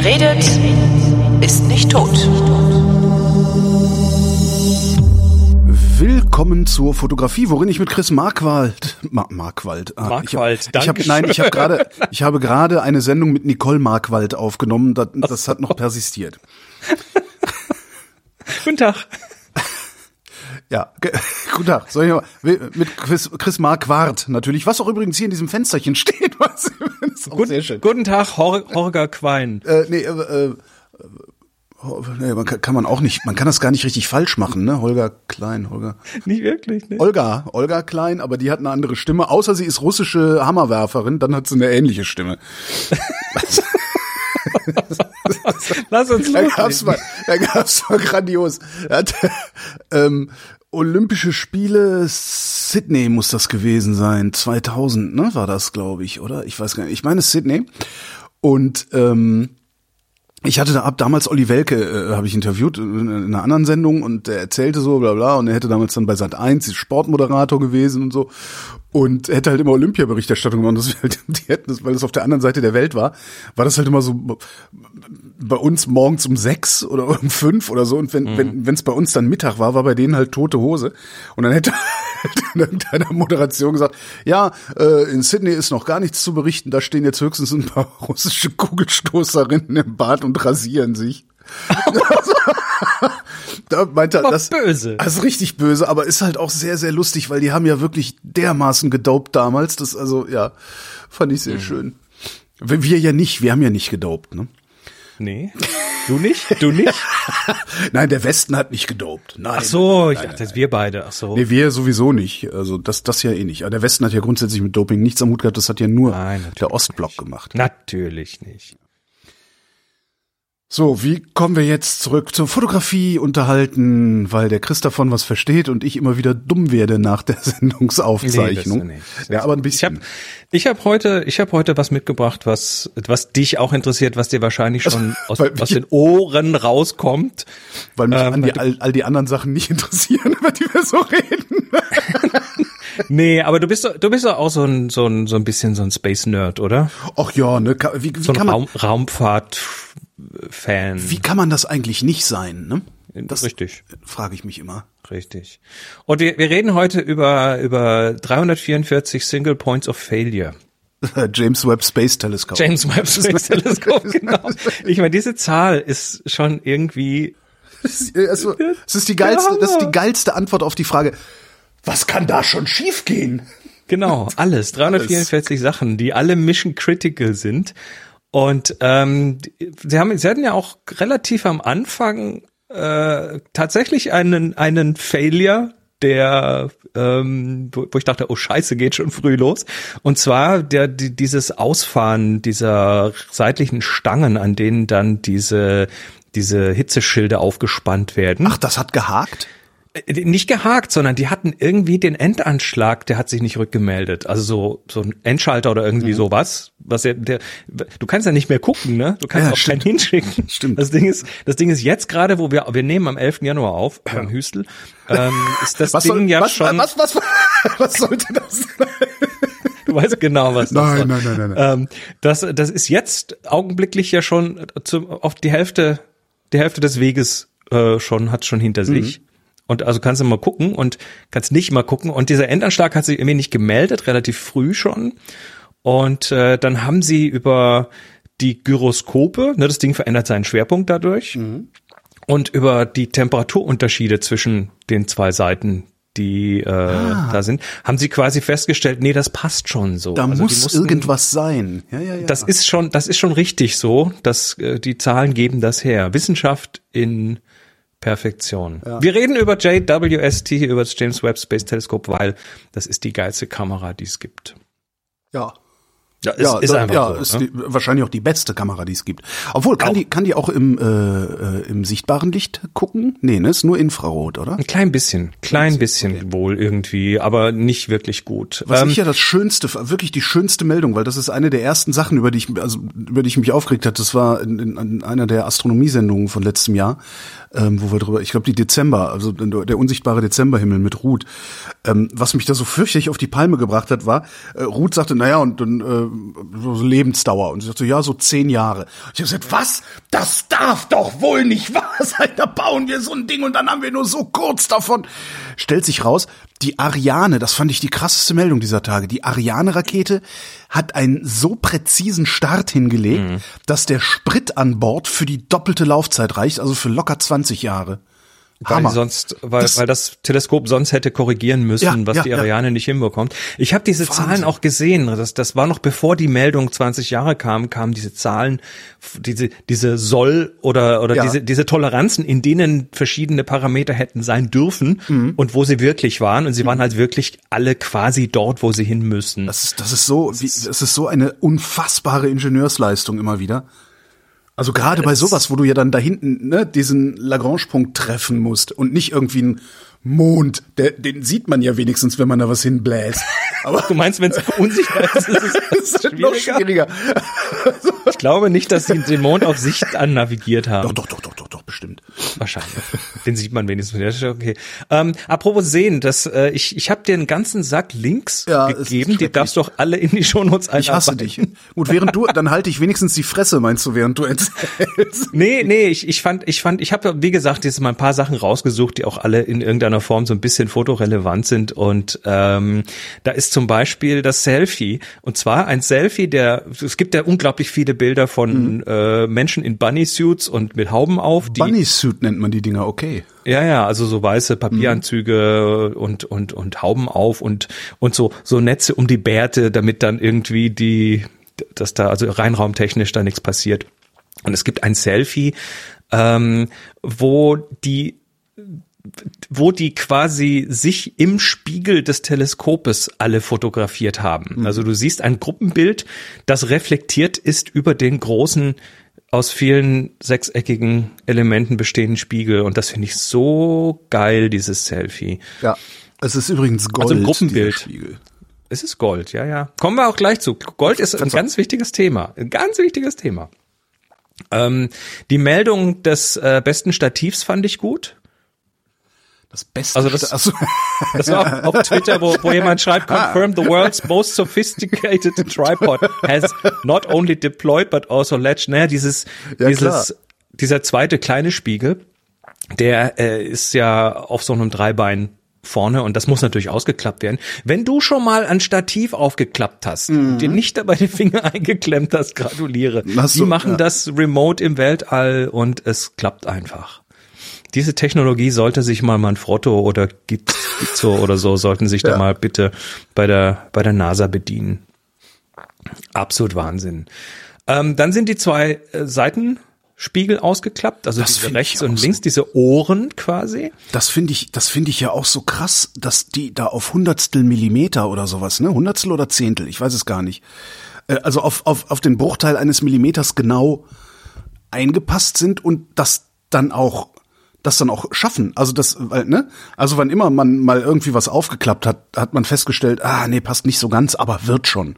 Wer redet, ist nicht tot. Willkommen zur Fotografie, worin ich mit Chris Markwald, Ma Markwald, ah, Markwald, ich, hab, ich hab, nein, ich habe gerade, ich habe gerade eine Sendung mit Nicole Markwald aufgenommen. Das, das hat noch persistiert. Guten Tag. Ja, guten Tag. Soll ich mal, mit Chris, Chris Marquardt natürlich, was auch übrigens hier in diesem Fensterchen steht. Was, Gut, sehr schön. Guten Tag, Hor Horger Quein. Äh, nee, äh, äh, nee, man kann, kann man auch nicht, man kann das gar nicht richtig falsch machen, ne? Holger Klein, Holger. Nicht wirklich, ne? Olga, Olga Klein, aber die hat eine andere Stimme, außer sie ist russische Hammerwerferin, dann hat sie eine ähnliche Stimme. Lass uns da gab's mal, da gab's mal grandios. Hat, ähm, Olympische Spiele Sydney muss das gewesen sein, 2000, ne, war das, glaube ich, oder? Ich weiß gar nicht. Ich meine Sydney. Und ähm, ich hatte da ab damals Olli Welke, äh, habe ich interviewt in, in einer anderen Sendung und der erzählte so, bla bla, und er hätte damals dann bei Sat 1 Sportmoderator gewesen und so und hätte halt immer Olympia-Berichterstattung gemacht. Das halt, die hätten das, weil es auf der anderen Seite der Welt war, war das halt immer so bei uns morgens um sechs oder um fünf oder so. Und wenn mhm. wenn es bei uns dann Mittag war, war bei denen halt tote Hose. Und dann hätte in irgendeiner Moderation gesagt, ja, äh, in Sydney ist noch gar nichts zu berichten. Da stehen jetzt höchstens ein paar russische Kugelstoßerinnen im Bad und rasieren sich. da meint er, das, böse. Das ist richtig böse, aber ist halt auch sehr, sehr lustig, weil die haben ja wirklich dermaßen gedopt damals. Das, also, ja, fand ich sehr mhm. schön. Wir ja nicht, wir haben ja nicht gedopt, ne? Nee. Du nicht? Du nicht? nein, der Westen hat nicht gedopt. Nein. Ach so, ich nein, dachte, nein, wir beide. Ach so. Nee, wir sowieso nicht. Also das, das ja eh nicht. Aber der Westen hat ja grundsätzlich mit Doping nichts am Hut gehabt. Das hat ja nur nein, der Ostblock nicht. gemacht. Natürlich nicht. So, wie kommen wir jetzt zurück zur Fotografie unterhalten, weil der Chris davon was versteht und ich immer wieder dumm werde nach der Sendungsaufzeichnung. Nee, ja, aber ein bisschen. Ich habe hab heute, ich habe heute was mitgebracht, was was dich auch interessiert, was dir wahrscheinlich schon aus, aus den Ohren rauskommt, weil mich ähm, die, all, all die anderen Sachen nicht interessieren, über die wir so reden. nee, aber du bist doch, du bist doch auch so ein, so ein, so ein bisschen so ein Space Nerd, oder? Ach ja, ne? Wie, wie so ein kann man, Raum, Raumfahrt Fan. Wie kann man das eigentlich nicht sein, ne? Das Richtig. frage ich mich immer. Richtig. Und wir, wir reden heute über, über 344 Single Points of Failure. James Webb Space Telescope. James Webb Space Telescope, genau. Ich meine, diese Zahl ist schon irgendwie. Also, es ist die geilste, das ist die geilste Antwort auf die Frage, was kann da schon schiefgehen? Genau, alles. 344 alles. Sachen, die alle Mission Critical sind. Und ähm, sie haben, sie hatten ja auch relativ am Anfang äh, tatsächlich einen einen Failure, der ähm, wo, wo ich dachte, oh Scheiße, geht schon früh los. Und zwar der die, dieses Ausfahren dieser seitlichen Stangen, an denen dann diese diese Hitzeschilde aufgespannt werden. Ach, das hat gehakt? Äh, nicht gehakt, sondern die hatten irgendwie den Endanschlag, der hat sich nicht rückgemeldet. Also so so ein Endschalter oder irgendwie mhm. sowas, was der, der du kannst ja nicht mehr gucken, ne? Du kannst ja, auch stimmt. keinen hinschicken. Stimmt. Das Ding ist, das Ding ist jetzt gerade, wo wir wir nehmen am 11. Januar auf, ja. beim Hüstel, ähm, ist das was Ding soll, ja was, schon was, was, was, was sollte das sein? Du weißt genau, was das nein, nein, nein, nein, nein. Ähm, das, das ist jetzt augenblicklich ja schon zu, auf die Hälfte, die Hälfte des Weges äh, schon, hat schon hinter sich. Und also kannst du mal gucken und kannst nicht mal gucken. Und dieser Endanschlag hat sich irgendwie nicht gemeldet, relativ früh schon. Und äh, dann haben sie über die Gyroskope, ne, das Ding verändert seinen Schwerpunkt dadurch. Mhm. Und über die Temperaturunterschiede zwischen den zwei Seiten, die äh, ah. da sind, haben sie quasi festgestellt, nee, das passt schon so. Da also muss mussten, irgendwas sein. Ja, ja, ja. Das ist schon, das ist schon richtig so, dass äh, die Zahlen geben das her. Wissenschaft in Perfektion. Ja. Wir reden über JWST, über das James Webb Space Telescope, weil das ist die geilste Kamera, die es gibt. Ja, ja, ist, ja, ist einfach ja, so, ist ne? die, wahrscheinlich auch die beste Kamera, die es gibt. Obwohl, kann auch. die kann die auch im äh, äh, im sichtbaren Licht gucken? Nee, ne, ist nur Infrarot, oder? Ein klein bisschen, klein bisschen okay. wohl irgendwie, aber nicht wirklich gut. Was ähm, ich ja das schönste, wirklich die schönste Meldung, weil das ist eine der ersten Sachen, über die ich also über die ich mich aufgeregt hatte. Das war in, in einer der Astronomiesendungen von letztem Jahr ähm, wo wir drüber, ich glaube die Dezember, also der unsichtbare Dezemberhimmel mit Ruth. Ähm, was mich da so fürchterlich auf die Palme gebracht hat, war, äh, Ruth sagte, naja, und dann, äh, so Lebensdauer. Und sie sagt so, ja, so zehn Jahre. Ich habe gesagt, was? Das darf doch wohl nicht wahr sein. Da bauen wir so ein Ding und dann haben wir nur so kurz davon. Stellt sich raus, die Ariane, das fand ich die krasseste Meldung dieser Tage. Die Ariane-Rakete hat einen so präzisen Start hingelegt, mhm. dass der Sprit an Bord für die doppelte Laufzeit reicht, also für locker 20 Jahre. Weil sonst, weil das, weil das Teleskop sonst hätte korrigieren müssen, ja, was ja, die Ariane ja. nicht hinbekommt. Ich habe diese Wahnsinn. Zahlen auch gesehen. Das, das war noch bevor die Meldung 20 Jahre kam, kamen diese Zahlen, diese diese Soll oder oder diese diese Toleranzen, in denen verschiedene Parameter hätten sein dürfen mhm. und wo sie wirklich waren. Und sie waren halt wirklich alle quasi dort, wo sie hin müssen. Das ist das ist so, wie, das ist so eine unfassbare Ingenieursleistung immer wieder. Also gerade bei sowas, wo du ja dann da hinten ne, diesen Lagrange-Punkt treffen musst und nicht irgendwie ein Mond, der, den sieht man ja wenigstens, wenn man da was hinbläst. Aber du meinst, wenn es unsichtbar ist, ist es, ist es noch schwieriger. ich glaube nicht, dass sie den Mond auf Sicht annavigiert haben. Doch, doch, doch, doch, doch, doch bestimmt. Wahrscheinlich. Den sieht man wenigstens. Okay. Ähm, apropos sehen, das, äh, ich, ich habe dir einen ganzen Sack Links ja, gegeben, die darfst du doch alle in die Shownotes einarbeiten. Ich hasse dich. Gut, während du, dann halte ich wenigstens die Fresse, meinst du, während du erzählst. Nee, nee, ich, ich fand, ich fand, ich habe, wie gesagt, jetzt mal ein paar Sachen rausgesucht, die auch alle in irgendeiner Form so ein bisschen fotorelevant sind. Und ähm, da ist zum Beispiel das Selfie. Und zwar ein Selfie, der, es gibt ja unglaublich viele Bilder von mhm. äh, Menschen in Bunny-Suits und mit Hauben auf. Bunny-Suit nennt man die Dinger, okay. Ja, ja, also so weiße Papieranzüge mhm. und, und, und Hauben auf und, und so, so Netze um die Bärte, damit dann irgendwie die, dass da also reinraumtechnisch da nichts passiert. Und es gibt ein Selfie, ähm, wo die wo die quasi sich im Spiegel des Teleskopes alle fotografiert haben. Mhm. Also du siehst ein Gruppenbild, das reflektiert ist über den großen aus vielen sechseckigen Elementen bestehenden Spiegel und das finde ich so geil, dieses Selfie. Ja, es ist übrigens Gold. Also Gruppenbild. Es ist Gold, ja, ja. Kommen wir auch gleich zu. Gold ist ein ganz wichtiges Thema. Ein ganz wichtiges Thema. Ähm, die Meldung des äh, besten Stativs fand ich gut. Das Beste. Also das, also, das war auf, auf Twitter, wo, wo jemand schreibt, ah. confirm the world's most sophisticated tripod has not only deployed but also latched. Naja, dieses, ja, dieses, klar. dieser zweite kleine Spiegel, der äh, ist ja auf so einem Dreibein vorne und das muss natürlich ausgeklappt werden. Wenn du schon mal ein Stativ aufgeklappt hast, mhm. dir nicht dabei die Finger eingeklemmt hast, gratuliere. Die machen ja. das remote im Weltall und es klappt einfach diese Technologie sollte sich mal Manfrotto oder Gizzo oder so sollten sich ja. da mal bitte bei der bei der NASA bedienen. Absolut Wahnsinn. Ähm, dann sind die zwei äh, Seitenspiegel ausgeklappt, also das diese rechts und links, so. diese Ohren quasi. Das finde ich, das finde ich ja auch so krass, dass die da auf Hundertstel Millimeter oder sowas, ne, Hundertstel oder Zehntel, ich weiß es gar nicht, äh, also auf auf auf den Bruchteil eines Millimeters genau eingepasst sind und das dann auch das dann auch schaffen. Also das, ne? Also wann immer man mal irgendwie was aufgeklappt hat, hat man festgestellt, ah, nee, passt nicht so ganz, aber wird schon.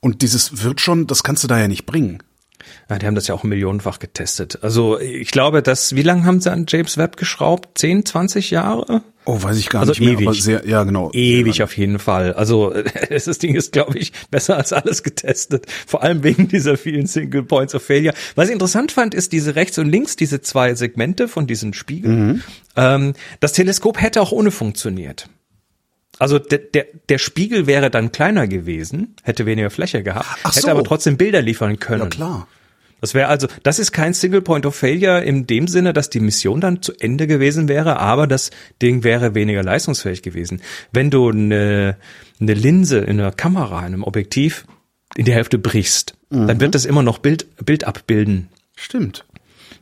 Und dieses wird schon, das kannst du da ja nicht bringen. Ja, die haben das ja auch millionenfach getestet. Also ich glaube, dass, wie lange haben sie an James Webb geschraubt? 10, 20 Jahre? Oh, weiß ich gar also nicht ewig. mehr, aber sehr, ja genau. Ewig auf jeden Fall. Also das Ding ist, glaube ich, besser als alles getestet. Vor allem wegen dieser vielen Single Points of Failure. Was ich interessant fand, ist diese rechts und links, diese zwei Segmente von diesen Spiegeln. Mhm. Ähm, das Teleskop hätte auch ohne funktioniert. Also der, der, der Spiegel wäre dann kleiner gewesen, hätte weniger Fläche gehabt, Ach hätte so. aber trotzdem Bilder liefern können. Ja klar. Das wäre also, das ist kein Single Point of Failure in dem Sinne, dass die Mission dann zu Ende gewesen wäre, aber das Ding wäre weniger leistungsfähig gewesen. Wenn du eine, eine Linse in einer Kamera, in einem Objektiv in die Hälfte brichst, mhm. dann wird das immer noch Bild, Bild abbilden. Stimmt.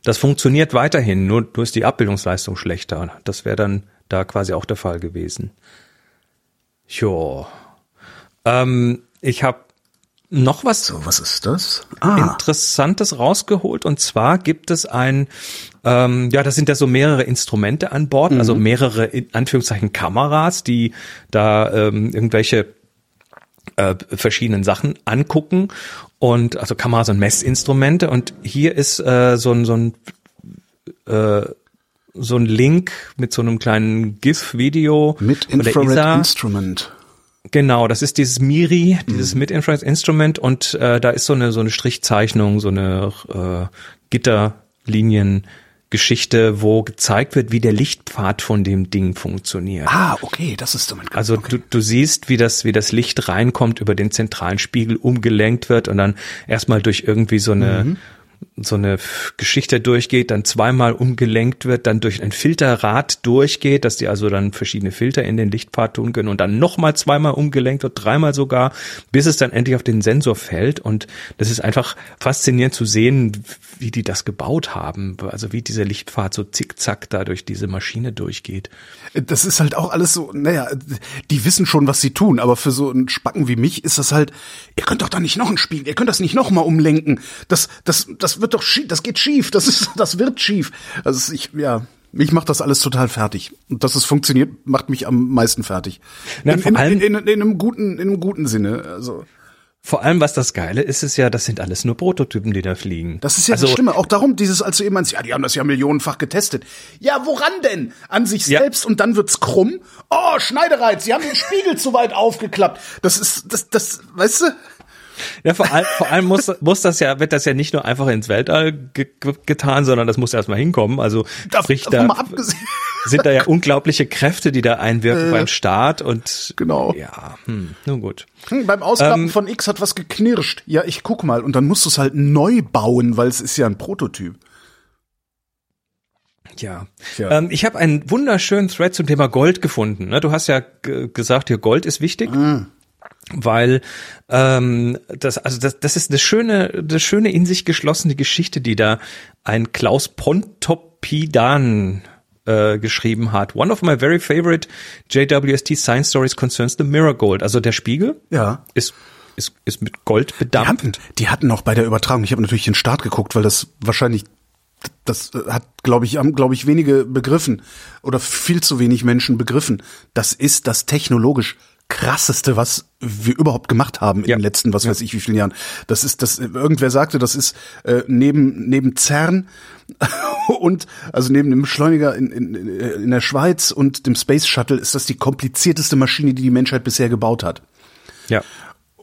Das funktioniert weiterhin, nur, nur ist die Abbildungsleistung schlechter. Das wäre dann da quasi auch der Fall gewesen. Jo. Ähm, ich habe noch was, so, was ist das? Ah. Interessantes rausgeholt und zwar gibt es ein, ähm, ja, das sind ja so mehrere Instrumente an Bord, also mhm. also mehrere in Anführungszeichen Kameras, die da ähm, irgendwelche äh, verschiedenen Sachen angucken und also Kameras und Messinstrumente und hier ist äh, so ein so ein äh, so ein Link mit so einem kleinen GIF-Video mit Infrared Instrument Genau, das ist dieses MIRI, dieses Mhm. Mid-Inference Instrument und äh, da ist so eine so eine Strichzeichnung, so eine äh, Gitterlinien-Geschichte, wo gezeigt wird, wie der Lichtpfad von dem Ding funktioniert. Ah, okay, das ist damit. Also du, du siehst, wie das, wie das Licht reinkommt, über den zentralen Spiegel umgelenkt wird und dann erstmal durch irgendwie so eine, so eine Geschichte durchgeht, dann zweimal umgelenkt wird, dann durch ein Filterrad durchgeht, dass die also dann verschiedene Filter in den Lichtpfad tun können und dann nochmal zweimal umgelenkt wird, dreimal sogar, bis es dann endlich auf den Sensor fällt und das ist einfach faszinierend zu sehen, wie die das gebaut haben, also wie dieser Lichtpfad so zickzack da durch diese Maschine durchgeht. Das ist halt auch alles so, naja, die wissen schon, was sie tun, aber für so einen Spacken wie mich ist das halt, ihr könnt doch da nicht noch ein Spiel, ihr könnt das nicht noch mal umlenken. Das, das, das wird doch schief, das geht schief, das ist, das wird schief. Also ich, ja, mich macht das alles total fertig. Und dass es funktioniert, macht mich am meisten fertig. Na, in, vor allem- in, in, in einem guten, in einem guten Sinne. Also Vor allem, was das Geile ist, ist ja, das sind alles nur Prototypen, die da fliegen. das ist ja also, das Schlimme. Auch darum, dieses, als du eben meinst, ja, die haben das ja millionenfach getestet. Ja, woran denn? An sich Ja. selbst und dann wird's krumm. Oh, Schneidereiz, sie haben den Spiegel zu weit aufgeklappt. Das ist, das, das, weißt du? Ja, vor allem, vor allem muss, muss das ja, wird das ja nicht nur einfach ins Weltall ge ge getan, sondern das muss erstmal hinkommen. Also sprich, davon da sind da ja unglaubliche Kräfte, die da einwirken beim Start und Genau. ja, hm, nun gut. Hm, beim Ausklappen Ähm, von X hat was geknirscht. Ja, ich guck mal. Und dann musst du es halt neu bauen, weil es ist ja ein Prototyp. Ja. Tja. Ähm, ich habe einen wunderschönen Thread zum Thema Gold gefunden. ne? Du hast ja gesagt, hier Gold ist wichtig. Mhm. Weil ähm, das, also das, das ist eine schöne, eine schöne in sich geschlossene Geschichte, die da ein Klaus Pontopidan äh, geschrieben hat. One of my very favorite JWST Science Stories concerns the Mirror Gold. Also der Spiegel Ja. ist, ist, ist mit Gold Die bedampft. hatten, die hatten auch bei der Übertragung, ich habe natürlich den Start geguckt, weil das wahrscheinlich, das äh, hat, glaube ich, haben, glaube ich, wenige begriffen oder viel zu wenig Menschen begriffen. Das ist das technologisch krasseste, was wir überhaupt gemacht haben in Ja. den letzten, was weiß ich, wie vielen Jahren. Das ist, das, irgendwer sagte, das ist äh, neben neben CERN und also neben dem Beschleuniger in, in, in der Schweiz und dem Space Shuttle ist das die komplizierteste Maschine, die die Menschheit bisher gebaut hat. Ja.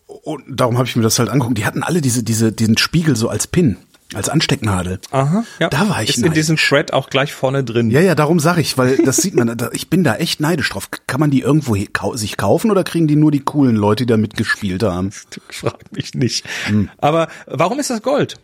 Und darum habe ich mir das halt angeguckt. Die hatten alle diese, diese, diesen Spiegel so als Pin, als Anstecknadel. Aha. Ja. Da war ich Ist in neidisch. diesem Thread auch gleich vorne drin. Ja, ja, darum sag ich, weil das sieht man, ich bin da echt neidisch drauf. Kann man die irgendwo sich kaufen oder kriegen die nur die coolen Leute, die da mitgespielt haben? Frag mich nicht. Hm. Aber warum ist das Gold?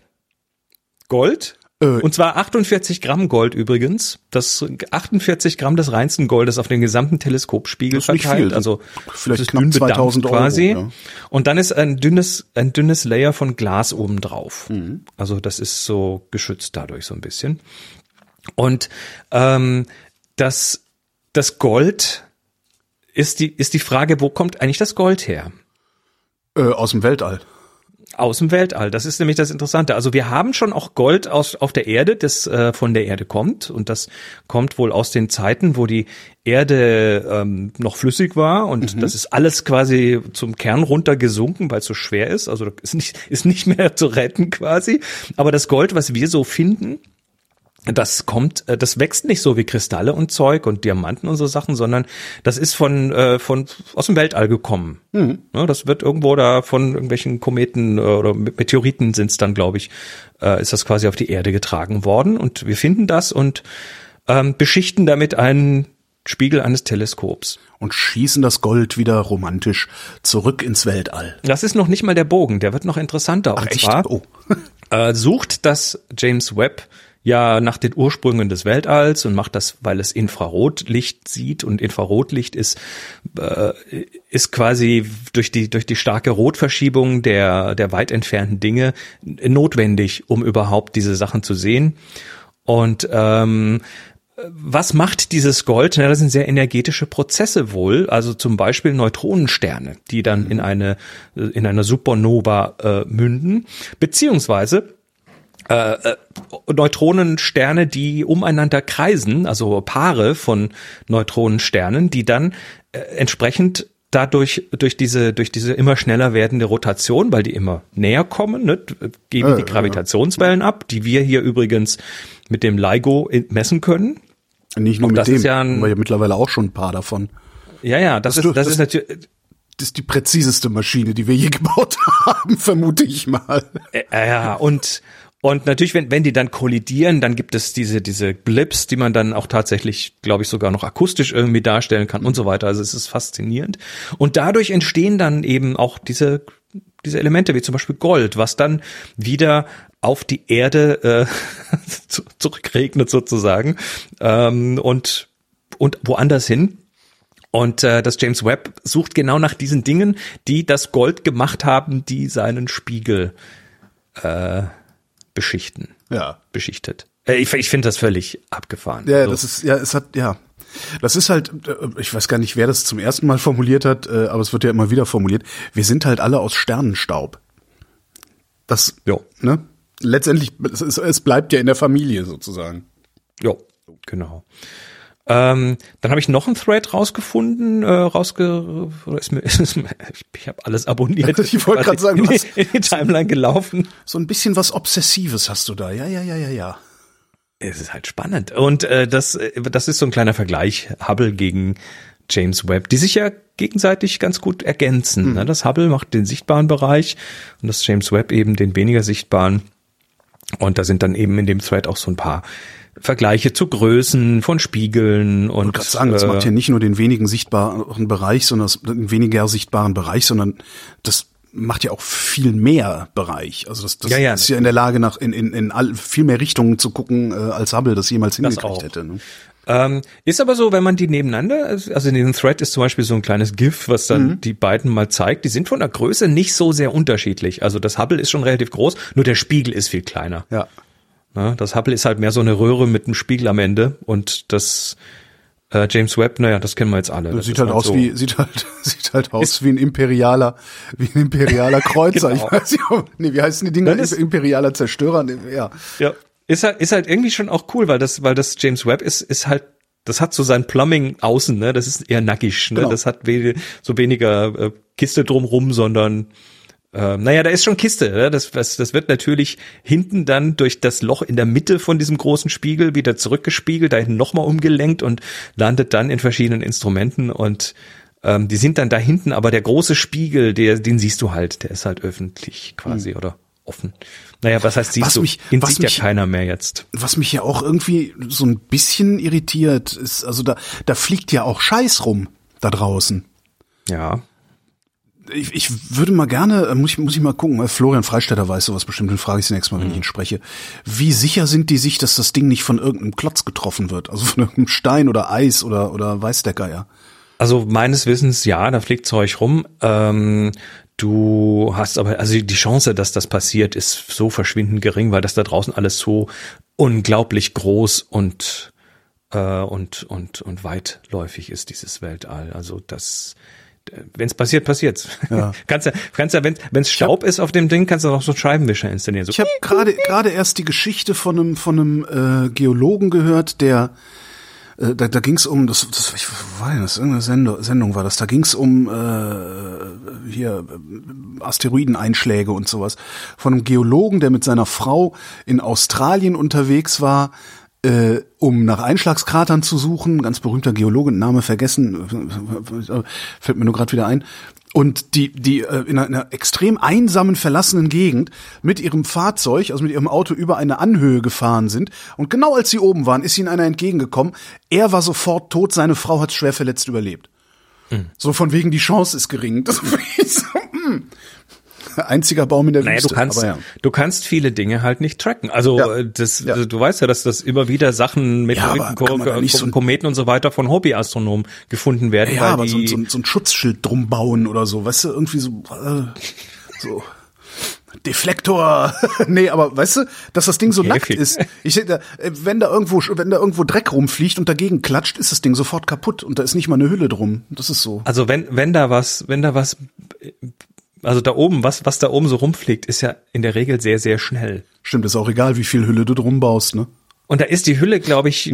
Gold? Äh, Und zwar 48 Gramm Gold übrigens. Das 48 Gramm des reinsten Goldes auf den gesamten Teleskopspiegel verteilt. viel. Also Vielleicht das ist knapp dünn bedampft 2000 Euro, quasi. ja. Und dann ist ein dünnes, ein dünnes Layer von Glas oben drauf. Mhm. Also das ist so geschützt dadurch so ein bisschen. Und ähm, das, das Gold ist die, ist die Frage, wo kommt eigentlich das Gold her? Äh, aus dem Weltall. Aus dem Weltall. Das ist nämlich das Interessante. Also wir haben schon auch Gold aus, auf der Erde, das äh, von der Erde kommt. Und das kommt wohl aus den Zeiten, wo die Erde ähm, noch flüssig war. Und das ist alles quasi zum Kern runter gesunken, weil es so schwer ist. Also ist nicht, ist nicht mehr zu retten quasi. Aber das Gold, was wir so finden, das kommt, äh, das wächst nicht so wie Kristalle und Zeug und Diamanten und so Sachen, sondern das ist von, äh, von aus dem Weltall gekommen. Mhm. Das wird irgendwo da von irgendwelchen Kometen äh, oder Meteoriten sind es dann, glaube ich, äh, ist das quasi auf die Erde getragen worden und wir finden das und ähm, beschichten damit einen Spiegel eines Teleskops. Und schießen das Gold wieder romantisch zurück ins Weltall. Das ist noch nicht mal der Bogen, der wird noch interessanter. Ach und echt? zwar Oh. äh, sucht das James Webb ja nach den Ursprüngen des Weltalls und macht das, weil es Infrarotlicht sieht und Infrarotlicht ist äh, ist quasi durch die durch die starke Rotverschiebung der der weit entfernten Dinge notwendig, um überhaupt diese Sachen zu sehen. Und ähm, was macht dieses Gold? Na, das sind sehr energetische Prozesse wohl, also zum Beispiel Neutronensterne, die dann in eine in einer Supernova äh, münden, beziehungsweise äh, äh, Neutronensterne, die umeinander kreisen, also Paare von Neutronensternen, die dann äh, entsprechend dadurch durch diese durch diese immer schneller werdende Rotation, weil die immer näher kommen, ne, geben die Gravitationswellen ab, die wir hier übrigens mit dem LIGO messen können. Nicht nur Auch mit das dem, ja ein- haben wir ja mittlerweile auch schon ein paar davon. Ja, ja, das, du- ist das, das- ist natürlich das ist die präziseste Maschine, die wir je gebaut haben, vermute ich mal. Äh, ja, und und natürlich, wenn, wenn die dann kollidieren, dann gibt es diese, diese Blips, die man dann auch tatsächlich, glaube ich, sogar noch akustisch irgendwie darstellen kann und so weiter. Also es ist faszinierend. Und dadurch entstehen dann eben auch diese, diese Elemente, wie zum Beispiel Gold, was dann wieder auf die Erde äh, zurückregnet sozusagen ähm, und, und woanders hin. Und äh, das James Webb sucht genau nach diesen Dingen, die das Gold gemacht haben, die seinen Spiegel äh, beschichten. Ja. Beschichtet. Äh, ich ich finde das völlig abgefahren. Ja, So. das ist, ja, es hat, ja. Das ist halt, äh, ich weiß gar nicht, wer das zum ersten Mal formuliert hat, äh, aber es wird ja immer wieder formuliert. Wir sind halt alle aus Sternenstaub. Das, Jo. ne? Letztendlich, es, es bleibt ja in der Familie sozusagen. Ja, genau. Ähm, dann habe ich noch einen Thread rausgefunden, äh, rausge ist mir, ist mir, ich habe alles abonniert. Ich wollte grad sagen, in, hast- in die Timeline gelaufen. So ein bisschen was Obsessives hast du da. Ja, ja, ja, ja, ja. Es ist halt spannend. Und äh, das, äh, das ist so ein kleiner Vergleich, Hubble gegen James Webb, die sich ja gegenseitig ganz gut ergänzen. Ne? Das Hubble macht den sichtbaren Bereich und das James Webb eben den weniger sichtbaren. Und da sind dann eben in dem Thread auch so ein paar Vergleiche zu Größen von Spiegeln und Ich sagen, das äh, macht hier nicht nur den wenigen sichtbaren Bereich, sondern das, den weniger sichtbaren Bereich, sondern das macht ja auch viel mehr Bereich. Also das, das Ja, ja, ist ja in der Lage, nach in, in, in all, viel mehr Richtungen zu gucken, äh, als Hubble das jemals hingekriegt auch. hätte. Ne? Ähm, ist aber so, wenn man die nebeneinander, also in diesem Thread ist zum Beispiel so ein kleines GIF, was dann Mhm. die beiden mal zeigt, die sind von der Größe nicht so sehr unterschiedlich. Also das Hubble ist schon relativ groß, nur der Spiegel ist viel kleiner. Ja. Ne? Das Hubble ist halt mehr so eine Röhre mit einem Spiegel am Ende und das äh, James Webb, naja, das kennen wir jetzt alle. Das sieht ist halt aus so. wie sieht halt sieht halt aus wie ein imperialer wie ein imperialer Kreuzer. Genau. Ich weiß nicht, nee, wie heißen die Dinger? Imperialer Zerstörer. Ja. Ja, ist halt, ist halt irgendwie schon auch cool, weil das, weil das James Webb ist, ist halt, das hat so sein Plumbing außen, ne? Das ist eher nackig, ne? Genau. Das hat we so weniger äh, Kiste drumrum, sondern äh, naja, da ist schon Kiste. Ne? Das, das, das wird natürlich hinten dann durch das Loch in der Mitte von diesem großen Spiegel wieder zurückgespiegelt, da hinten nochmal umgelenkt und landet dann in verschiedenen Instrumenten und ähm, die sind dann da hinten, aber der große Spiegel, der, den siehst du halt, der ist halt öffentlich quasi oder offen. Naja, was heißt siehst Was du? mich- Den was sieht mich- ja keiner mehr jetzt. Was mich ja auch irgendwie so ein bisschen irritiert, ist, also da, da fliegt ja auch Scheiß rum da draußen. Ja. Ich, ich würde mal gerne, äh, muss ich, muss ich mal gucken, Florian Freistetter weiß sowas bestimmt, den frage ich das nächste Mal, wenn ich ihn spreche. Wie sicher sind die sich, dass das Ding nicht von irgendeinem Klotz getroffen wird? Also von irgendeinem Stein oder Eis oder, oder weiß der Geier? Also meines Wissens, ja, da fliegt Zeug rum. Ähm, du hast aber, also die Chance, dass das passiert, ist so verschwindend gering, weil das da draußen alles so unglaublich groß und äh, und und und weitläufig ist dieses Weltall. Also das wenn es passiert, passiert's. Ja. kannst ja, kannst ja, wenn es Staub ist auf dem Ding, kannst du noch so einen Scheibenwischer installieren. So, Ich habe gerade gerade erst die Geschichte von einem von einem äh, Geologen gehört, der äh, da, da ging es um das, das ich, denn das irgendeine Sendung, Sendung war das. Da ging es um äh, hier äh, Asteroideneinschläge und sowas. Von einem Geologen, der mit seiner Frau in Australien unterwegs war äh, um nach Einschlagskratern zu suchen, ganz berühmter Geologe, Name vergessen, äh, fällt mir nur gerade wieder ein. Und die, die äh, in einer, in einer extrem einsamen, verlassenen Gegend mit ihrem Fahrzeug, also mit ihrem Auto über eine Anhöhe gefahren sind. Und genau als sie oben waren, ist ihnen einer entgegengekommen. Er war sofort tot, seine Frau hat schwer verletzt überlebt. So von wegen, die Chance ist gering. Das ist so, mm. Einziger Baum in der Naja, Wüste. du kannst, aber ja. du kannst viele Dinge halt nicht tracken. Also Ja. äh, das, Ja. du weißt ja, dass das immer wieder Sachen da nicht so Kometen und so weiter von Hobbyastronomen gefunden werden. Ja, aber so, so, so ein Schutzschild drum bauen oder so, weißt du, irgendwie so, äh, so Deflektor. nee, aber weißt du, dass das Ding so nackt Käfig. ist. Ich äh, wenn da irgendwo wenn da irgendwo Dreck rumfliegt und dagegen klatscht, ist das Ding sofort kaputt und da ist nicht mal eine Hülle drum. Das ist so. also wenn wenn da was, wenn da was, also da oben was was da oben so rumfliegt, ist ja in der Regel sehr sehr schnell. Stimmt, ist auch egal, wie viel Hülle du drum baust, ne? Und da ist die Hülle, glaube ich,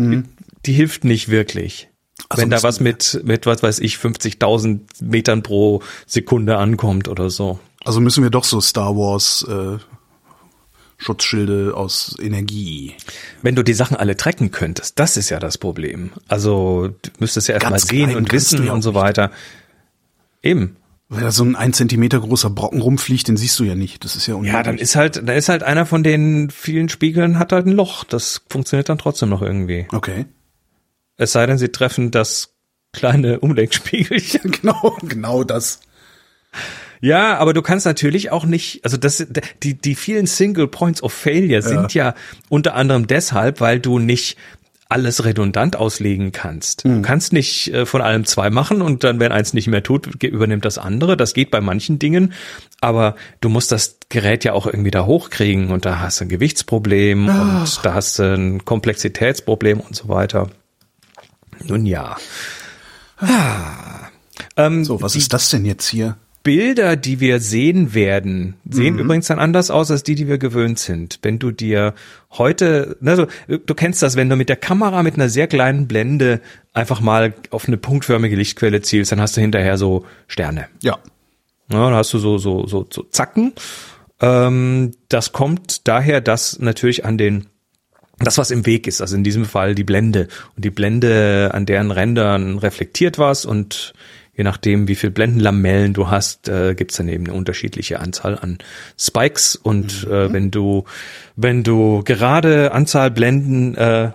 die hilft nicht wirklich. Mhm. Also wenn da was mit, mit, was weiß ich, 50.000 Metern pro Sekunde ankommt oder so. Also müssen wir doch so Star Wars äh, Schutzschilde aus Energie. Wenn du die Sachen alle tracken könntest, das ist ja das Problem. Also du müsstest ja erstmal sehen und wissen ja und so weiter. Eben. Weil da so ein ein Zentimeter großer Brocken rumfliegt, den siehst du ja nicht. Das ist ja unmöglich. Ja, dann ist halt, da ist halt einer von den vielen Spiegeln hat halt ein Loch. Das funktioniert dann trotzdem noch irgendwie. Okay. Es sei denn, sie treffen das kleine Umlenkspiegelchen. Genau, genau das. Ja, aber du kannst natürlich auch nicht, also das, die, die vielen Single Points of Failure sind ja unter anderem deshalb, weil du nicht alles redundant auslegen kannst. Du kannst nicht äh, von allem zwei machen und dann, wenn eins nicht mehr tut, übernimmt das andere. Das geht bei manchen Dingen, aber du musst das Gerät ja auch irgendwie da hochkriegen und da hast du ein Gewichtsproblem und da hast du ein Komplexitätsproblem und so weiter. Nun ja. Ah. Ähm, So, was ist das denn jetzt hier? Bilder, die wir sehen werden, sehen übrigens dann anders aus als die, die wir gewöhnt sind. Wenn du dir heute, also du kennst das, wenn du mit der Kamera mit einer sehr kleinen Blende einfach mal auf eine punktförmige Lichtquelle zielst, dann hast du hinterher so Sterne. Ja. Ja, dann hast du so so so, so Zacken. Ähm, das kommt daher, dass natürlich an den das, was im Weg ist, also in diesem Fall die Blende. Und die Blende, an deren Rändern reflektiert was und je nachdem, wie viel Blendenlamellen du hast, äh, gibt's dann eben eine unterschiedliche Anzahl an Spikes. Und äh, wenn du, wenn du gerade Anzahl Blenden äh,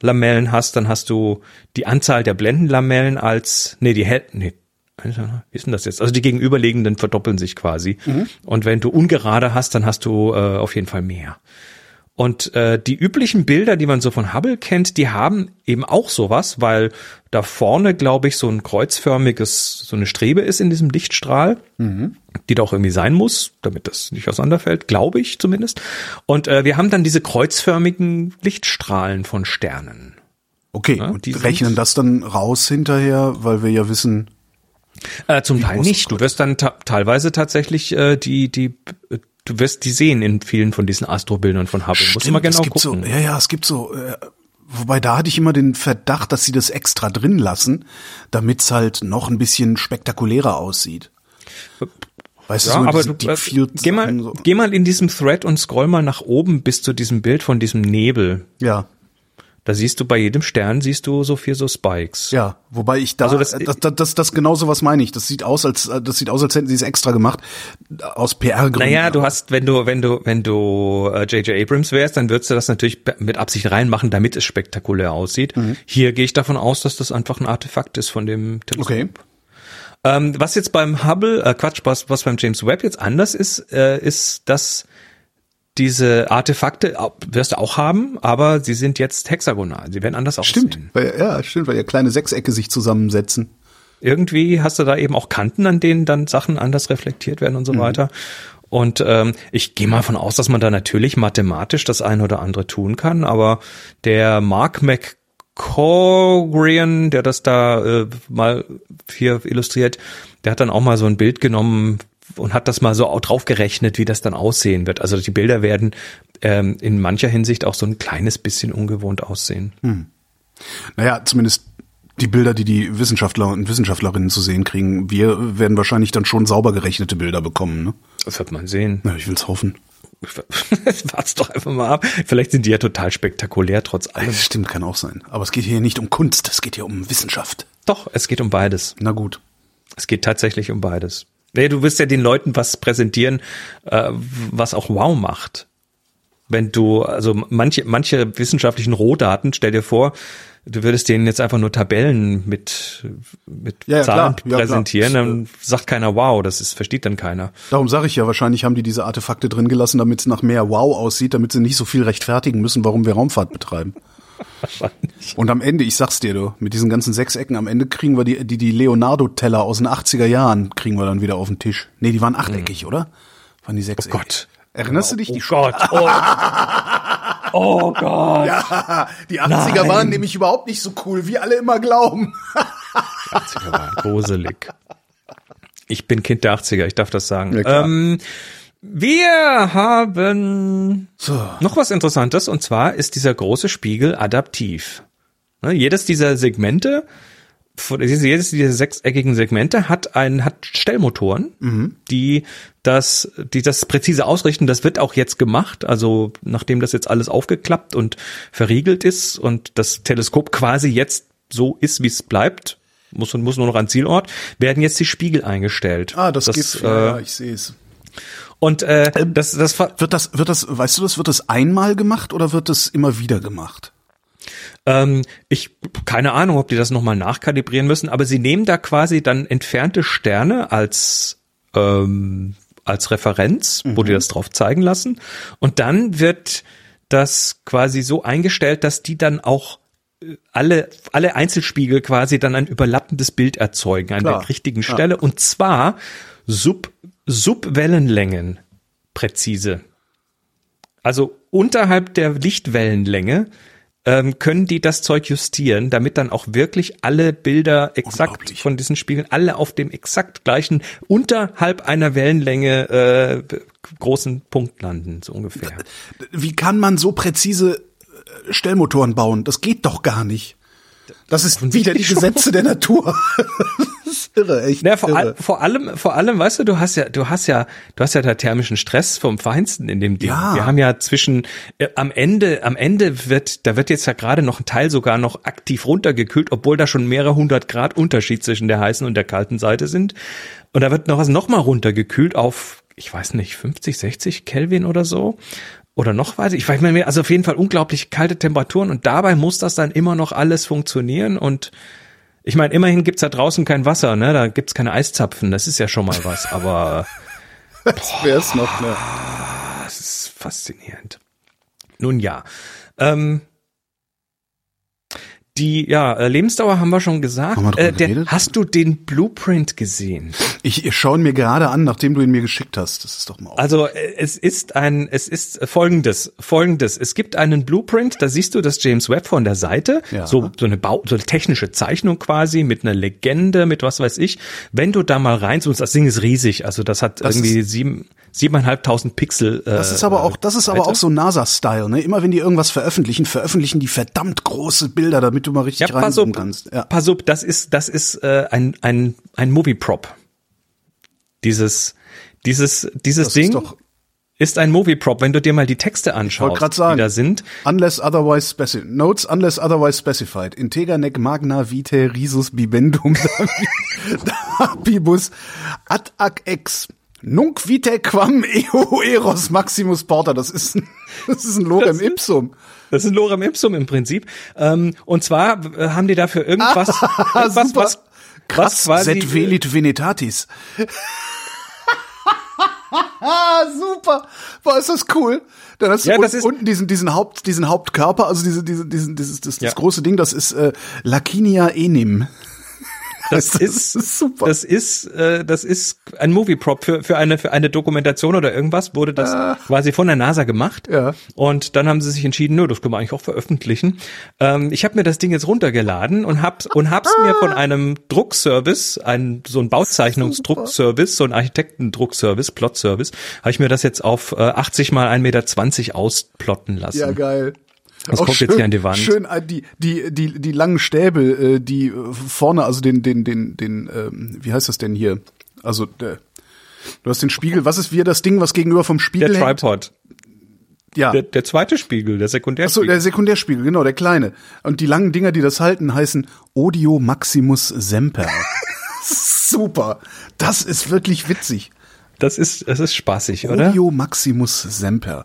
Lamellen hast, dann hast du die Anzahl der Blendenlamellen als, nee, die Hel nee, wie ist denn das jetzt? Also die gegenüberliegenden verdoppeln sich quasi. Und wenn du ungerade hast, dann hast du äh, auf jeden Fall mehr. Und äh, die üblichen Bilder, die man so von Hubble kennt, die haben eben auch sowas, weil da vorne, glaube ich, so ein kreuzförmiges, so eine Strebe ist in diesem Lichtstrahl, die da auch irgendwie sein muss, damit das nicht auseinanderfällt, glaube ich zumindest. Und äh, wir haben dann diese kreuzförmigen Lichtstrahlen von Sternen. Okay, Ja, und die rechnen das dann raus hinterher, weil wir ja wissen, Äh, zum Teil nicht. Du wirst dann ta teilweise tatsächlich äh, die, die, äh, du wirst die sehen in vielen von diesen Astrobildern von Hubble. Musst du mal Stimmt, genau es gibt gucken. So, ja, ja, es gibt so, äh, wobei da hatte ich immer den Verdacht, dass sie das extra drin lassen, damit's halt noch ein bisschen spektakulärer aussieht. Weißt Ja, du, so aber du, äh, geh mal, so. geh mal in diesem Thread und scroll mal nach oben bis zu diesem Bild von diesem Nebel. Ja, Da siehst du bei jedem Stern siehst du so viel so Spikes. ja. Wobei ich da, Also das, das- das, das, das, genau so was meine ich. Das sieht aus, als, äh, das sieht aus, als hätten sie es extra gemacht. Aus PR-Gründen. Naja, du hast, wenn du, wenn du, wenn du äh, J.J. Abrams wärst, dann würdest du das natürlich mit Absicht reinmachen, damit es spektakulär aussieht. Mhm. Hier gehe ich davon aus, dass das einfach ein Artefakt ist von dem Teleskop. Okay. Ähm, was jetzt beim Hubble, äh, Quatsch, was, was beim James Webb jetzt anders ist, äh, ist, dass diese Artefakte wirst du auch haben, aber sie sind jetzt hexagonal. Sie werden anders Stimmt, aussehen. weil, ja, stimmt, weil ja kleine Sechsecke sich zusammensetzen. Irgendwie hast du da eben auch Kanten, an denen dann Sachen anders reflektiert werden und so weiter. Und ähm, ich gehe mal von aus, dass man da natürlich mathematisch das eine oder andere tun kann, aber der Mark McCorrian, der das da äh, mal hier illustriert, der hat dann auch mal so ein Bild genommen und hat das mal so auch draufgerechnet, wie das dann aussehen wird. Also die Bilder werden ähm, in mancher Hinsicht auch so ein kleines bisschen ungewohnt aussehen. Naja, zumindest die Bilder, die die Wissenschaftler und Wissenschaftlerinnen zu sehen kriegen. Wir werden wahrscheinlich dann schon sauber gerechnete Bilder bekommen. Ne? Das wird man sehen. Na, ich will's hoffen. Wart's doch einfach mal ab. Vielleicht sind die ja total spektakulär trotz allem. Das stimmt, kann auch sein. Aber es geht hier nicht um Kunst, es geht hier um Wissenschaft. Doch, es geht um beides. Na gut. Es geht tatsächlich um beides. Nee, du wirst ja den Leuten was präsentieren, äh, was auch wow macht. Wenn du, also manche, manche wissenschaftlichen Rohdaten, stell dir vor, du würdest denen jetzt einfach nur Tabellen mit, mit Ja, ja, Zahlen klar. Ja, präsentieren, klar. dann sagt keiner wow, das ist, versteht dann keiner. Darum sage ich ja, wahrscheinlich haben die diese Artefakte drin gelassen, damit es nach mehr Wow aussieht, damit sie nicht so viel rechtfertigen müssen, warum wir Raumfahrt betreiben. Wahrscheinlich. Und am Ende, ich sag's dir, du, mit diesen ganzen Sechsecken, am Ende kriegen wir die, die, die Leonardo-Teller aus den 80er Jahren, kriegen wir dann wieder auf den Tisch. Nee, die waren achteckig, oder? Waren die sechseckig? Oh Gott. Erinnerst du dich? Oh Die Gott. Oh, oh Gott. Ja, die 80er waren nämlich überhaupt nicht so cool, wie alle immer glauben. 80er waren gruselig. Ich bin Kind der 80er, ich darf das sagen. Ja, ähm, wir haben So. noch was Interessantes und zwar ist dieser große Spiegel adaptiv. Ne, jedes dieser Segmente, jedes dieser sechseckigen Segmente hat ein, hat Stellmotoren, die das, die das präzise ausrichten. Das wird auch jetzt gemacht. Also nachdem das jetzt alles aufgeklappt und verriegelt ist und das Teleskop quasi jetzt so ist, wie es bleibt, muss, muss nur noch an Zielort, werden jetzt die Spiegel eingestellt. Ah, das, das gibt's. Äh, ja, ich sehe es. Und äh, ähm, das, das wird das, wird das, weißt du das, wird das einmal gemacht oder wird das immer wieder gemacht? Ähm, ich keine Ahnung, ob die das nochmal nachkalibrieren müssen, aber sie nehmen da quasi dann entfernte Sterne als ähm, als Referenz, mhm. wo die mhm. das drauf zeigen lassen. Und dann wird das quasi so eingestellt, dass die dann auch äh, alle, alle Einzelspiegel quasi dann ein überlappendes Bild erzeugen an Klar. der richtigen Stelle. Ja. Und zwar Sub, Subwellenlängen präzise. Also unterhalb der Lichtwellenlänge ähm, können die das Zeug justieren, damit dann auch wirklich alle Bilder exakt von diesen Spiegeln, alle auf dem exakt gleichen, unterhalb einer Wellenlänge äh, großen Punkt landen, so ungefähr. Wie kann man so präzise äh, Stellmotoren bauen? Das geht doch gar nicht. Das ist wieder die Gesetze der Natur. das ist irre, echt. Ja, vor, irre. All, vor allem, vor allem, weißt du, du hast ja, du hast ja, du hast ja da thermischen Stress vom Feinsten in dem Ding. Ja. Wir haben ja zwischen, äh, am Ende, am Ende wird, da wird jetzt ja gerade noch ein Teil sogar noch aktiv runtergekühlt, obwohl da schon mehrere hundert Grad Unterschied zwischen der heißen und der kalten Seite sind. Und da wird noch was noch mal runtergekühlt auf, ich weiß nicht, 50, 60 Kelvin oder so oder noch weiter. Ich weiß nicht mehr, also auf jeden Fall unglaublich kalte Temperaturen und dabei muss das dann immer noch alles funktionieren und ich meine, immerhin gibt's da draußen kein Wasser, ne? Da gibt's keine Eiszapfen, das ist ja schon mal was, aber das wär's noch, ne? Das ist faszinierend. Nun ja. Ähm, die ja, äh, Lebensdauer haben wir schon gesagt. Haben wir äh, der, hast du den Blueprint gesehen? Ich, ich schaue ihn mir gerade an, nachdem du ihn mir geschickt hast. Das ist doch mal. Auf. Also äh, es ist ein, es ist folgendes, folgendes. Es gibt einen Blueprint, da siehst du das James Webb von der Seite, ja. so so eine Bau, so eine technische Zeichnung quasi mit einer Legende, mit was weiß ich. Wenn du da mal reinzoomst, das Ding ist riesig, also das hat das irgendwie sieben siebeneinhalbtausend Pixel. Äh, das ist aber auch, das ist aber auch so NASA-Style, ne? Immer wenn die irgendwas veröffentlichen, veröffentlichen die verdammt große Bilder, damit du mal richtig ja, reinzoomen kannst. Ja, pass auf, das ist, das ist äh, ein ein ein Movie-Prop. Dieses dieses dieses das Ding. Ist ist ein Movie-Prop, wenn du dir mal die Texte anschaust, sagen, die da sind. Unless otherwise specified. Notes unless otherwise specified. Integer nec magna vitae risus bibendum dabibus ad ac ex Nunc vitae quam eo eros maximus porta. Das ist ein, das ist ein Lorem ipsum. Das ist ein Lorem ipsum im Prinzip. Ähm, und zwar äh, haben die dafür irgendwas, ah, irgendwas was, Krass, was quasi, velit venetatis. Super. War ist das cool? Dann hast du ja, unten, unten diesen diesen Haupt diesen Hauptkörper, also diese diese diesen dieses das, ja. das große Ding, das ist äh, Lacinia enim. Das, das ist, ist, super. Das ist, äh, das ist ein Movie-Prop für, für eine, für eine Dokumentation oder irgendwas wurde das ah. quasi von der NASA gemacht. Ja. Und dann haben sie sich entschieden, nö, das können wir eigentlich auch veröffentlichen. Ähm, ich habe mir das Ding jetzt runtergeladen und hab's, und hab's ah. mir von einem Druckservice, ein, so ein Bauzeichnungsdruckservice, so ein Architektendruckservice, Plotservice, habe ich mir das jetzt auf äh, 80 mal 1,20 Meter ausplotten lassen. Ja, geil. Das auch kommt schön, jetzt hier an die Wand. Schön äh, die die die die langen Stäbe, äh, die vorne, also den den den den ähm, wie heißt das denn hier? Also der, du hast den Spiegel. Was ist wie das Ding, was gegenüber vom Spiegel? Der Tripod. Ja. Der, der zweite Spiegel, der Sekundärspiegel. Achso, der Sekundärspiegel, genau, der kleine. Und die langen Dinger, die das halten, heißen Audio Maximus Semper. Super. Das ist wirklich witzig. Das ist, das ist spaßig, oder? Audio Maximus Semper.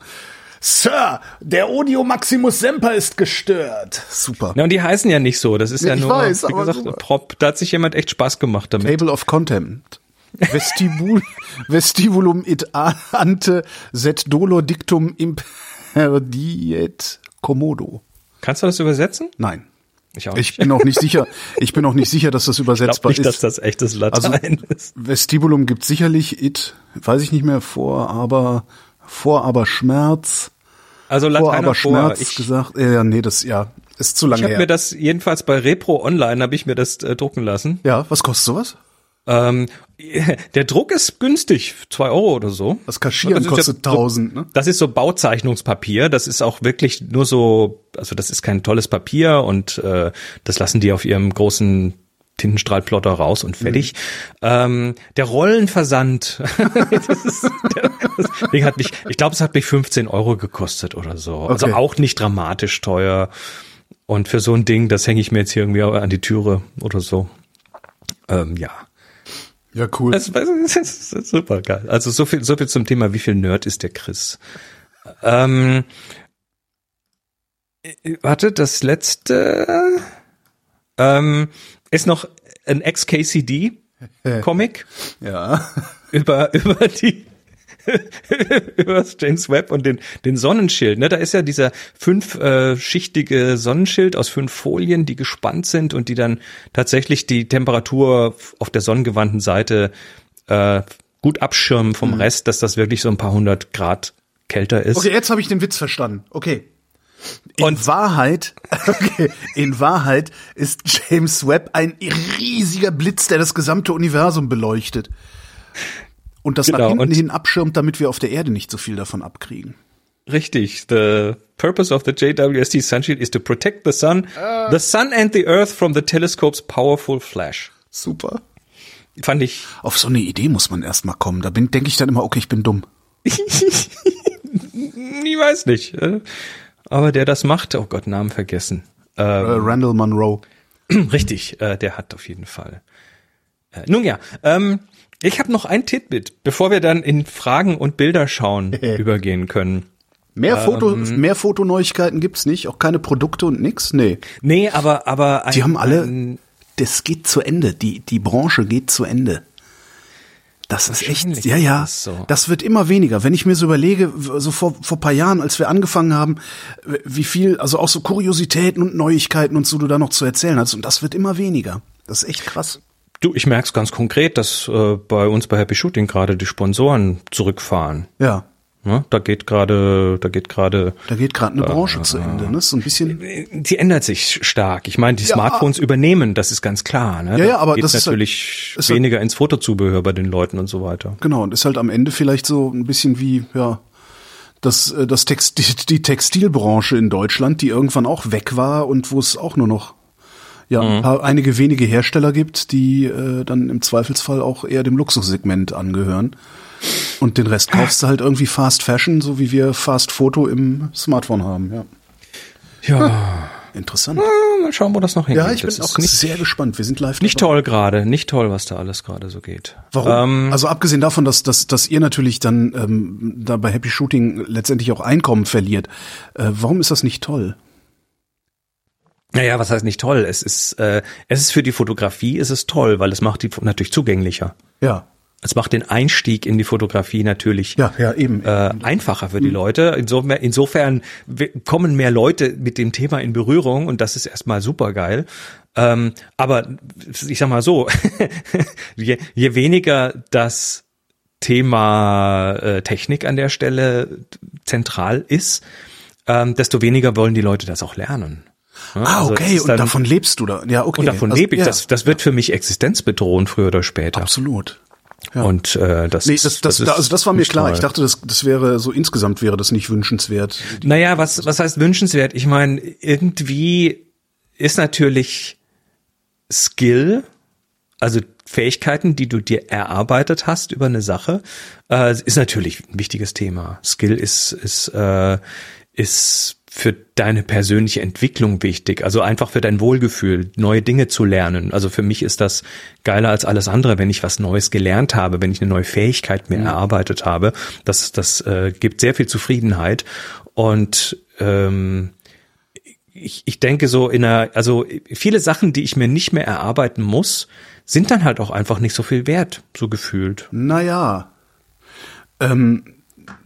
Sir, der Audio Maximus Semper ist gestört. Super. Ja, und die heißen ja nicht so. Das ist nee, ja nur, weiß, wie gesagt, super. Prop. Da hat sich jemand echt Spaß gemacht damit. Table of Contempt. Vestibul, vestibulum it ante set dolor dictum imperdiet commodo. Kannst du das übersetzen? Nein. Ich, auch nicht. ich bin auch nicht sicher. Ich bin auch nicht sicher, dass das übersetzbar ich nicht, ist. dass das echtes Latein also, ist. Vestibulum gibt sicherlich it, weiß ich nicht mehr vor, aber vor aber Schmerz. Also Lateiner vor aber Schmerz ich, gesagt. Ja, nee, das ja ist zu lange ich her. Ich habe mir das jedenfalls bei Repro Online habe ich mir das äh, drucken lassen. Ja, was kostet sowas? Ähm, der Druck ist günstig, zwei Euro oder so. Das Kaschieren das kostet ja, 1000, ne? Das ist so Bauzeichnungspapier. Das ist auch wirklich nur so, also das ist kein tolles Papier und äh, das lassen die auf ihrem großen Tintenstrahlplotter raus und fertig. Mhm. Ähm, der Rollenversand, das ist, der, das Ding hat mich, ich glaube, es hat mich 15 Euro gekostet oder so. Also okay. Also auch nicht dramatisch teuer. Und für so ein Ding, das hänge ich mir jetzt hier irgendwie an die Türe oder so. Ähm, ja. Ja, cool. Das, das ist super geil. Also so viel, so viel zum Thema, wie viel Nerd ist der Chris. Ähm, äh, warte, das letzte ähm, ist noch ein XKCD-Comic ja. über, über die über das James Webb und den, den Sonnenschild. Ne? Da ist ja dieser fünfschichtige Sonnenschild aus fünf Folien, die gespannt sind und die dann tatsächlich die Temperatur auf der sonnengewandten Seite äh, gut abschirmen vom Mhm. Rest, dass das wirklich so ein paar hundert Grad kälter ist. Okay, jetzt habe ich den Witz verstanden. Okay. In Und- Wahrheit, okay, in Wahrheit ist James Webb ein riesiger Blitz, der das gesamte Universum beleuchtet. Und das nach Genau, hinten und- hin abschirmt, damit wir auf der Erde nicht so viel davon abkriegen. Richtig. The purpose of the JWST Sunshield is to protect the sun, Ah. the sun and the earth from the telescope's powerful flash. Super. Fand ich Auf so eine Idee muss man erst mal kommen. Da bin, denke ich dann immer, okay, ich bin dumm. Ich weiß nicht. Aber der das macht, oh Gott, Namen vergessen. Äh, Randall Monroe. Richtig, äh, der hat auf jeden Fall. Äh, nun ja, ähm, ich habe noch ein Titbit, bevor wir dann in Fragen und Bilder schauen übergehen können. Mehr Foto, Ähm. mehr Fotoneuigkeiten gibt's nicht, auch keine Produkte und nix. Nee. Nee, aber aber ein, Die haben alle, ein, das geht zu Ende. Die, die Branche geht zu Ende. Das ist echt, ja, ja, das so. das wird immer weniger. Wenn ich mir so überlege, so vor, vor paar Jahren, als wir angefangen haben, wie viel, also auch so Kuriositäten und Neuigkeiten und so du da noch zu erzählen hast, und das wird immer weniger. Das ist echt krass. du, ich merk's ganz konkret, dass äh, bei uns bei Happy Shooting gerade die Sponsoren zurückfahren. Ja, Ne? Da geht gerade, da geht gerade da geht gerade eine Branche zu Ende, ne? So ein bisschen, die ändert sich stark. Ich meine, die Ja. Smartphones übernehmen, das ist ganz klar. Ne? Ja, ja, aber Geht das ist halt- natürlich ist halt- weniger ins Fotozubehör bei den Leuten und so weiter. genau, und ist halt am Ende vielleicht so ein bisschen wie, ja, das, äh, das Text, die, die Textilbranche in Deutschland, die irgendwann auch weg war und wo es auch nur noch ja, ein paar, einige wenige Hersteller gibt, die äh, dann im Zweifelsfall auch eher dem Luxussegment angehören. Und den Rest kaufst du halt irgendwie Fast Fashion, so wie wir Fast Foto im Smartphone haben. Ja, Ja, interessant. mal schauen, wo das noch hingeht. Ja, ich bin das auch ist nicht, sehr gespannt. Wir sind live. nicht dabei. toll gerade, nicht toll, was da alles gerade so geht. Warum? Ähm, also abgesehen davon, dass, dass, dass ihr natürlich dann ähm, da bei Happy Shooting letztendlich auch Einkommen verliert. Äh, warum ist das nicht toll? naja, was heißt nicht toll? Es ist, äh, es ist für die Fotografie, ist es toll, weil es macht die natürlich zugänglicher. Ja, Es macht den Einstieg in die Fotografie natürlich ja, ja, eben. äh, einfacher für die Leute. Insofern, insofern kommen mehr Leute mit dem Thema in Berührung und das ist erstmal super geil. Ähm, aber ich sag mal so, je, je weniger das Thema äh, Technik an der Stelle zentral ist, ähm, desto weniger wollen die Leute das auch lernen. Ja, ah, also okay, ist und dann- davon lebst du da. Ja, okay. und davon Also, lebe ich. ja, Das, das wird für mich existenzbedrohend früher oder später. absolut. Ja. Und äh, das, Nee, ist- das, das, ist also das war mir klar. toll. Ich dachte, das, das wäre so insgesamt wäre das nicht wünschenswert. Naja, was, was heißt wünschenswert? Ich meine, irgendwie ist natürlich Skill, also Fähigkeiten, die du dir erarbeitet hast über eine Sache, äh, ist natürlich ein wichtiges Thema. Skill ist, ist, äh, ist für deine persönliche Entwicklung wichtig, also einfach für dein Wohlgefühl, neue Dinge zu lernen. Also für mich ist das geiler als alles andere, wenn ich was Neues gelernt habe, wenn ich eine neue Fähigkeit mir erarbeitet habe. Das, das äh, gibt sehr viel Zufriedenheit und ähm, ich, ich denke so in einer, also viele Sachen, die ich mir nicht mehr erarbeiten muss, sind dann halt auch einfach nicht so viel wert, so gefühlt. Naja. Ähm,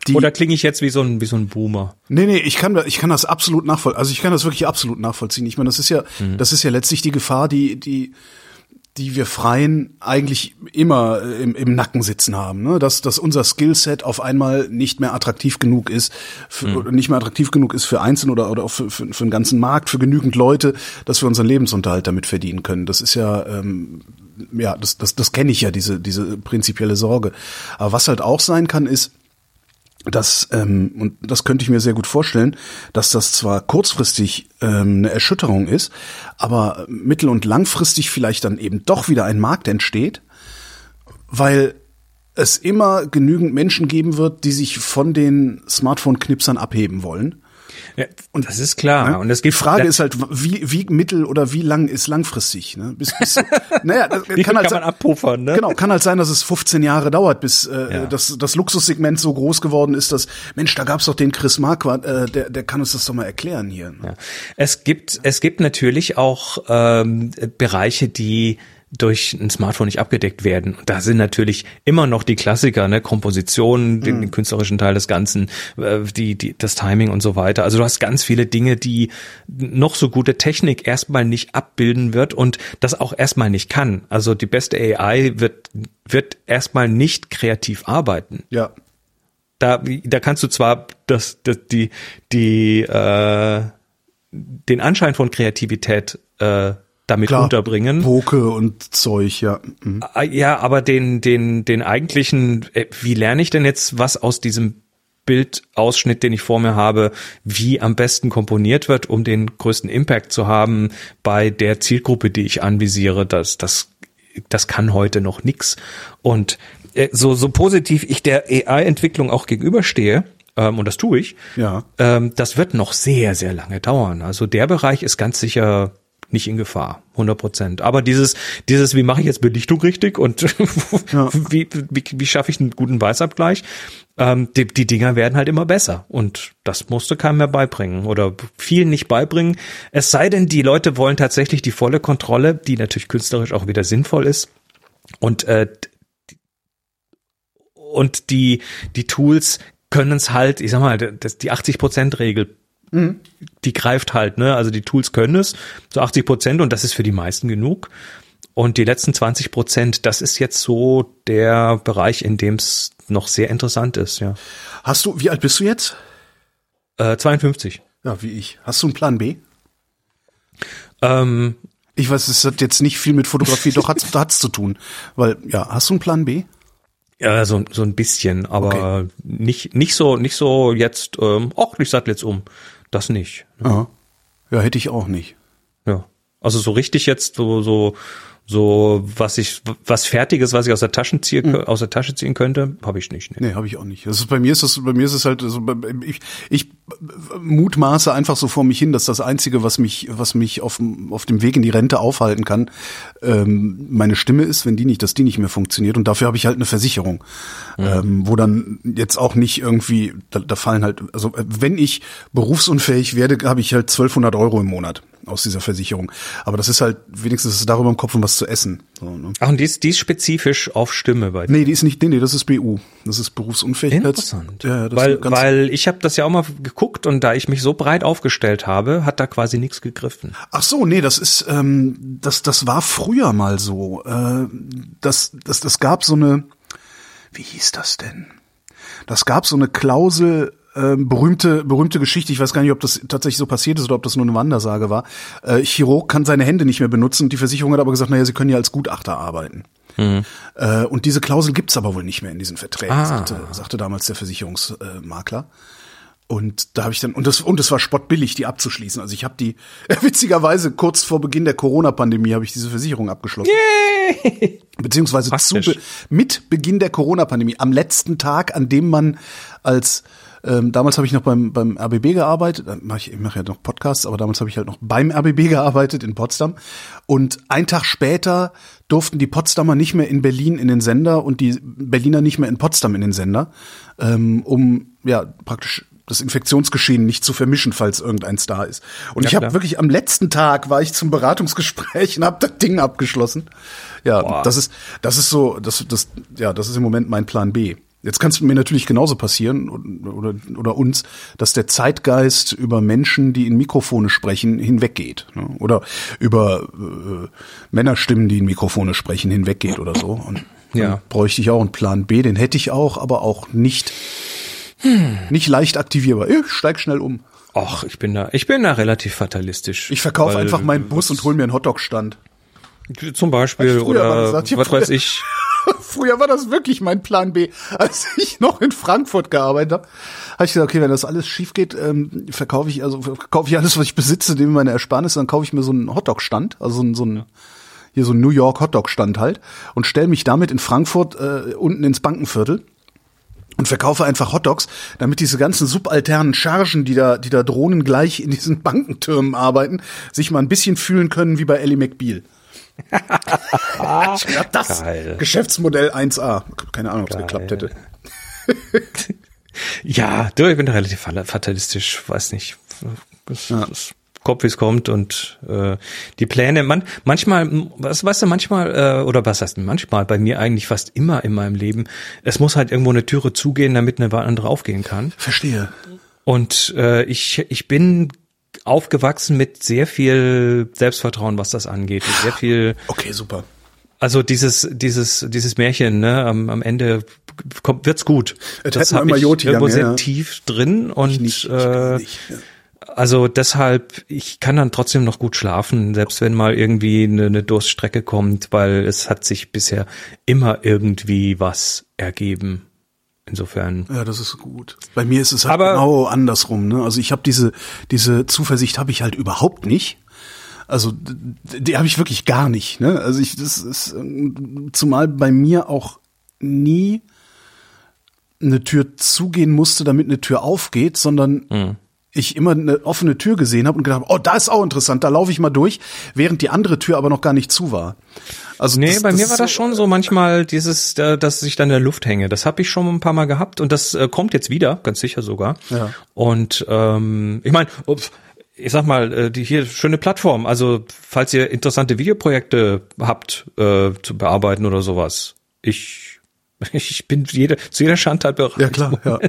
die, Oder klinge ich jetzt wie so ein, wie so ein Boomer? Nee, nee, ich kann, ich kann das absolut nachvollziehen. Also ich kann das wirklich absolut nachvollziehen. Ich meine, das ist ja, Mhm. das ist ja letztlich die Gefahr, die, die, die wir Freien eigentlich immer äh, im, im Nacken sitzen haben, ne? dass, dass unser Skillset auf einmal nicht mehr attraktiv genug ist, für, Mhm. oder nicht mehr attraktiv genug ist für Einzelne oder, oder auch für, für, für den ganzen Markt, für genügend Leute, dass wir unseren Lebensunterhalt damit verdienen können. Das ist ja, ähm, ja, das, das, das kenne ich ja, diese, diese prinzipielle Sorge. Aber was halt auch sein kann, ist, dass, ähm, und das könnte ich mir sehr gut vorstellen, dass das zwar kurzfristig ähm, eine Erschütterung ist, aber mittel- und langfristig vielleicht dann eben doch wieder ein Markt entsteht, weil es immer genügend Menschen geben wird, die sich von den Smartphone-Knipsern abheben wollen Ja, und das ist klar. Ne? Und es die gibt Frage ist halt, wie, wie mittel oder wie lang ist langfristig? Ne? Bis, bis, naja, das kann, halt kann man abpuffern, ne? Genau, kann halt sein, dass es 15 Jahre dauert, bis äh, Ja. das, das Luxussegment so groß geworden ist, dass, Mensch, da gab's doch den Chris Marquardt, äh, der, der kann uns das doch mal erklären hier. Ne? Ja. Es gibt, es gibt natürlich auch ähm, Bereiche, die durch ein Smartphone nicht abgedeckt werden. Und da sind natürlich immer noch die Klassiker, ne, Komposition, den, den künstlerischen Teil des Ganzen, äh, die, die, das Timing und so weiter. Also du hast ganz viele Dinge, die noch so gute Technik erstmal nicht abbilden wird und das auch erstmal nicht kann. Also die beste AI wird, wird erstmal nicht kreativ arbeiten Ja. da, da kannst du zwar das, das die, die, äh, den Anschein von Kreativität äh, damit Klar. unterbringen. Poke und Zeug, ja. Mhm. Ah, Ja, aber den, den, den eigentlichen, äh, wie lerne ich denn jetzt, was aus diesem Bildausschnitt, den ich vor mir habe, wie am besten komponiert wird, um den größten Impact zu haben bei der Zielgruppe, die ich anvisiere, das, das, das kann heute noch nix. Und äh, so, so positiv ich der AI-Entwicklung auch gegenüberstehe, ähm, und das tue ich, Ja. ähm, das wird noch sehr, sehr lange dauern. Also der Bereich ist ganz sicher nicht in Gefahr, 100 Prozent. Aber dieses, dieses, wie mache ich jetzt Belichtung richtig und wie, wie, wie schaffe ich einen guten Weißabgleich? Ähm, die, die Dinger werden halt immer besser und das musste keinem mehr beibringen oder vielen nicht beibringen. Es sei denn, die Leute wollen tatsächlich die volle Kontrolle, die natürlich künstlerisch auch wieder sinnvoll ist. Und äh, und die die Tools können es halt, ich sag mal, das, die 80 Prozent Regel, die greift halt, ne? Also die Tools können es zu 80 Prozent und das ist für die meisten genug. Und die letzten 20 Prozent, das ist jetzt so der Bereich, in dem es noch sehr interessant ist, ja. Hast du, wie alt bist du jetzt? Äh, 52. Ja, wie ich. Hast du einen Plan B? Ähm, Ich weiß, es hat jetzt nicht viel mit Fotografie, doch hat's, hat's zu tun. Weil, ja, hast du einen Plan B? ja, so, so ein bisschen, aber nicht, nicht so, nicht so jetzt, ähm, ach, ich sattel jetzt um. Das nicht. Ja. Ja, hätte ich auch nicht. Ja. Also so richtig jetzt so, so, so, was ich, was Fertiges, was ich aus der Tasche ziehen, aus der Tasche ziehen könnte, habe ich nicht. Nee. Nee, habe ich auch nicht. Das ist, bei mir ist das, bei mir ist es halt, also, ich, ich mutmaße einfach so vor mich hin, dass das Einzige, was mich, was mich auf, dem- auf dem Weg in die Rente aufhalten kann, ähm, meine Stimme ist, wenn die nicht, dass die nicht mehr funktioniert. Und dafür habe ich halt eine Versicherung, ähm, wo dann jetzt auch nicht irgendwie, da, da fallen halt, also wenn ich berufsunfähig werde, habe ich halt 1200 Euro im Monat aus dieser Versicherung. Aber das ist halt wenigstens darüber im Kopf, um was zu essen. So, ne? Ach, und die ist, die ist spezifisch auf Stimme bei dir. Nee, die ist nicht, nee, nee, das ist BU. Das ist Berufsunfähigkeit. Interessant. Ja, das weil, weil ich habe das ja auch mal geguckt und da ich mich so breit aufgestellt habe, hat da quasi nichts gegriffen. Ach so, nee, das ist, ähm, das, das war früher mal so. Äh, das, das, das gab so eine, wie hieß das denn? Das gab so eine Klausel, ähm, berühmte, berühmte Geschichte. Ich weiß gar nicht, ob das tatsächlich so passiert ist oder ob das nur eine Wandersage war. Äh, Chirurg kann seine Hände nicht mehr benutzen die Versicherung hat aber gesagt, naja, sie können ja als Gutachter arbeiten. Äh, und diese Klausel gibt's aber wohl nicht mehr in diesen Verträgen, Ah. sagte, sagte damals der Versicherungsmakler. Und da habe ich dann und das und es war spottbillig, die abzuschließen. Also ich habe die witzigerweise kurz vor Beginn der Corona-Pandemie habe ich diese Versicherung abgeschlossen. Beziehungsweise zu, Praktisch. mit Beginn der Corona-Pandemie, am letzten Tag, an dem man als ähm, damals habe ich noch beim beim RBB gearbeitet, äh, mach ich, ich mache ja noch Podcasts, aber damals habe ich halt noch beim RBB gearbeitet in Potsdam und ein Tag später durften die Potsdamer nicht mehr in Berlin in den Sender und die Berliner nicht mehr in Potsdam in den Sender, ähm, um ja praktisch das Infektionsgeschehen nicht zu vermischen, falls irgendeins da ist. Und Ja, ich habe wirklich am letzten Tag war ich zum Beratungsgespräch und habe das Ding abgeschlossen. Ja, Boah. das ist das ist so, das das ja, das ist im Moment mein Plan B. Jetzt kann es mir natürlich genauso passieren oder, oder uns, dass der Zeitgeist über Menschen, die in Mikrofone sprechen, hinweggeht. Ne? Oder über äh, Männerstimmen, die in Mikrofone sprechen, hinweggeht oder so. Und Ja. bräuchte ich auch einen Plan B, den hätte ich auch, aber auch nicht, Hm. nicht leicht aktivierbar. Ich steig schnell um. Och, ich bin da, ich bin da relativ fatalistisch. Ich verkaufe einfach meinen Bus und hol mir einen Hotdog-Stand. Zum Beispiel oder gesagt. Was weiß ich. Früher war das wirklich mein Plan B. Als ich noch in Frankfurt gearbeitet habe, habe ich gesagt, okay, wenn das alles schief geht, ähm, verkaufe ich also verkaufe ich alles, was ich besitze, nehme meine Ersparnisse, dann kaufe ich mir so einen Hotdog-Stand, also so ein, so ein hier so ein New York Hotdog-Stand halt und stelle mich damit in Frankfurt äh, unten ins Bankenviertel und verkaufe einfach Hotdogs, damit diese ganzen subalternen Chargen, die da, die da Drohnen gleich in diesen Bankentürmen arbeiten, sich mal ein bisschen fühlen können wie bei Ellie McBeal. Ich glaub, das Geil. Geschäftsmodell 1A. Keine Ahnung, ob es geklappt hätte. Ja, du, ich bin da relativ fatalistisch, weiß nicht. Es, es kommt, wie es kommt und äh, die Pläne, man, manchmal, was weißt du, manchmal, äh, oder was heißt manchmal, bei mir eigentlich fast immer in meinem Leben, es muss halt irgendwo eine Türe zugehen, damit eine andere aufgehen kann. Verstehe. Und äh, ich, ich bin aufgewachsen mit sehr viel Selbstvertrauen, was das angeht. Sehr viel, Okay, super. also dieses, dieses, dieses Märchen, ne, am, am Ende kommt, wird's gut. Das hätten wir habe immer ich Joti irgendwo sehr ja. tief drin und Nicht, ich äh, nicht. Ja. also deshalb, ich kann dann trotzdem noch gut schlafen, selbst wenn mal irgendwie eine, eine Durststrecke kommt, weil es hat sich bisher immer irgendwie was ergeben. Insofern. Ja, das ist gut. Bei mir ist es halt Aber- genau andersrum. Ne? Also ich habe diese diese Zuversicht habe ich halt überhaupt nicht. Also die habe ich wirklich gar nicht. Ne? Also ich das ist ähm, zumal bei mir auch nie eine Tür zugehen musste, damit eine Tür aufgeht, sondern Mhm. Ich immer eine offene Tür gesehen habe und gedacht, hab, oh, da ist auch interessant, da laufe ich mal durch, während die andere Tür aber noch gar nicht zu war. Also Nee, das- bei mir ist war das schon so manchmal dieses, äh, dass ich dann in der Luft hänge. Das habe ich schon ein paar Mal gehabt und das äh, kommt jetzt wieder, ganz sicher sogar. Ja. Und ähm, ich meine, ich sag mal, äh, die hier schöne Plattform. Also falls ihr interessante Videoprojekte habt äh, zu bearbeiten oder sowas, ich ich bin jede, zu jeder Schandtat bereit. Ja, klar, ja.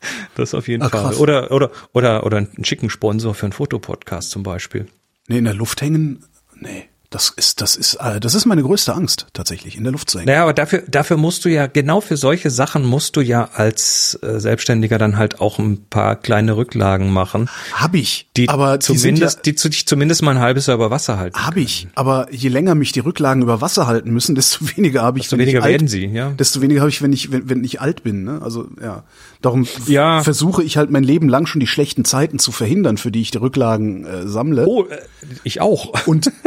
Das auf jeden Ah, Fall. krass. Oder oder oder oder einen schicken Sponsor für einen Fotopodcast zum Beispiel. Nee, in der Luft hängen, nee. Das ist, das ist, äh, das ist meine größte Angst, tatsächlich, in der Luft zu hängen. Naja, aber dafür, dafür musst du ja, genau für solche Sachen musst du ja als äh, Selbstständiger dann halt auch ein paar kleine Rücklagen machen, Hab ich, die aber die zumindest, ja, die dich zumindest mal ein halbes Jahr über Wasser halten. hab ich, aber je länger mich die Rücklagen über Wasser halten müssen, desto weniger habe ich, Desto weniger ich alt, werden sie, ja. Desto weniger habe ich, wenn ich, wenn, wenn ich alt bin, ne? Also, ja. Darum Ja. versuche ich halt mein Leben lang schon die schlechten Zeiten zu verhindern, für die ich die Rücklagen äh, sammle. Oh, äh, ich auch. und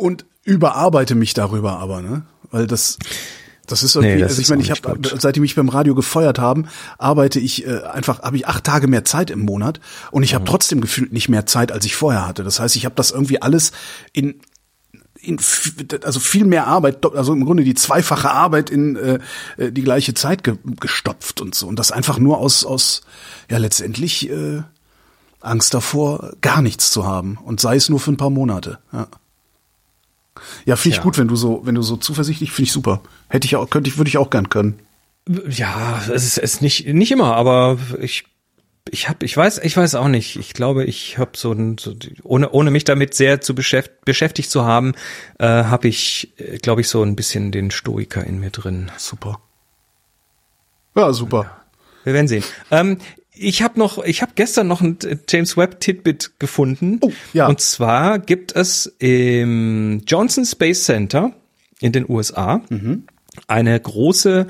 und überarbeite mich darüber aber, ne? Weil das das ist irgendwie, Nee, das also ich meine, ich habe seit die mich beim Radio gefeuert haben, arbeite ich äh, einfach habe ich acht Tage mehr Zeit im Monat und ich habe trotzdem gefühlt nicht mehr Zeit, als ich vorher hatte. Das heißt, ich habe das irgendwie alles in in, also viel mehr Arbeit, also im Grunde die zweifache Arbeit in äh, äh, die gleiche Zeit ge gestopft und so. Und das einfach nur aus, aus ja letztendlich äh, Angst davor, gar nichts zu haben. Und sei es nur für ein paar Monate. Ja, ja finde ich Tja. gut, wenn du so, wenn du so zuversichtlich, finde ich super. Hätte ich auch, könnte ich, würde ich auch gern können. Ja, es ist, es ist nicht, nicht immer, aber ich, ich habe, ich weiß, ich weiß auch nicht. Ich glaube, ich habe so, ein, so ohne, ohne mich damit sehr zu beschäft, beschäftigt zu haben, äh, habe ich, äh, glaube ich, so ein bisschen den Stoiker in mir drin. Super. Ja, super. Wir werden sehen. Ähm, ich habe noch, ich habe gestern noch ein James Webb Titbit gefunden. Oh, ja. Und zwar gibt es im Johnson Space Center in den USA Mhm. eine große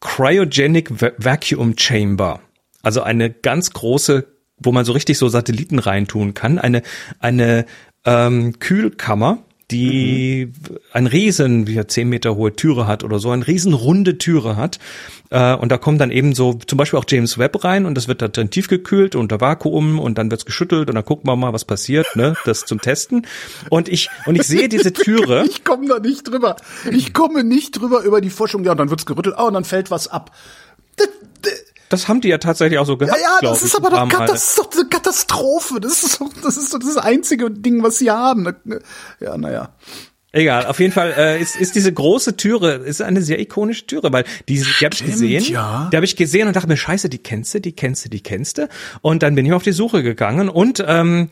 Cryogenic Va- Vacuum Chamber. Also eine ganz große, wo man so richtig so Satelliten reintun kann. Eine, eine ähm, Kühlkammer, die ein riesen, wie zehn Meter hohe Türe hat oder so, eine riesen runde Türe hat. Äh, und da kommt dann eben so zum Beispiel auch James Webb rein und das wird dann tiefgekühlt unter Vakuum und dann wird's geschüttelt und dann gucken wir mal, was passiert, ne? Das zum Testen. Und ich, und ich sehe diese Türe. Ich komme da nicht drüber. Ich komme nicht drüber über die Forschung. Ja, und dann wird's gerüttelt. Ah, und dann fällt was ab. Das haben die ja tatsächlich auch so Ja, gehabt. ja, glaub das ist aber doch, das ist doch eine Katastrophe. Das ist doch, das ist doch das einzige Ding, was sie haben. Ja, naja. Egal, auf jeden Fall äh, ist, ist diese große Türe, ist eine sehr ikonische Türe, weil die, die habe ich gesehen, ja. die habe ich gesehen und dachte mir, scheiße, die kennst du, die kennst du, die kennst du. Und dann bin ich auf die Suche gegangen und ähm,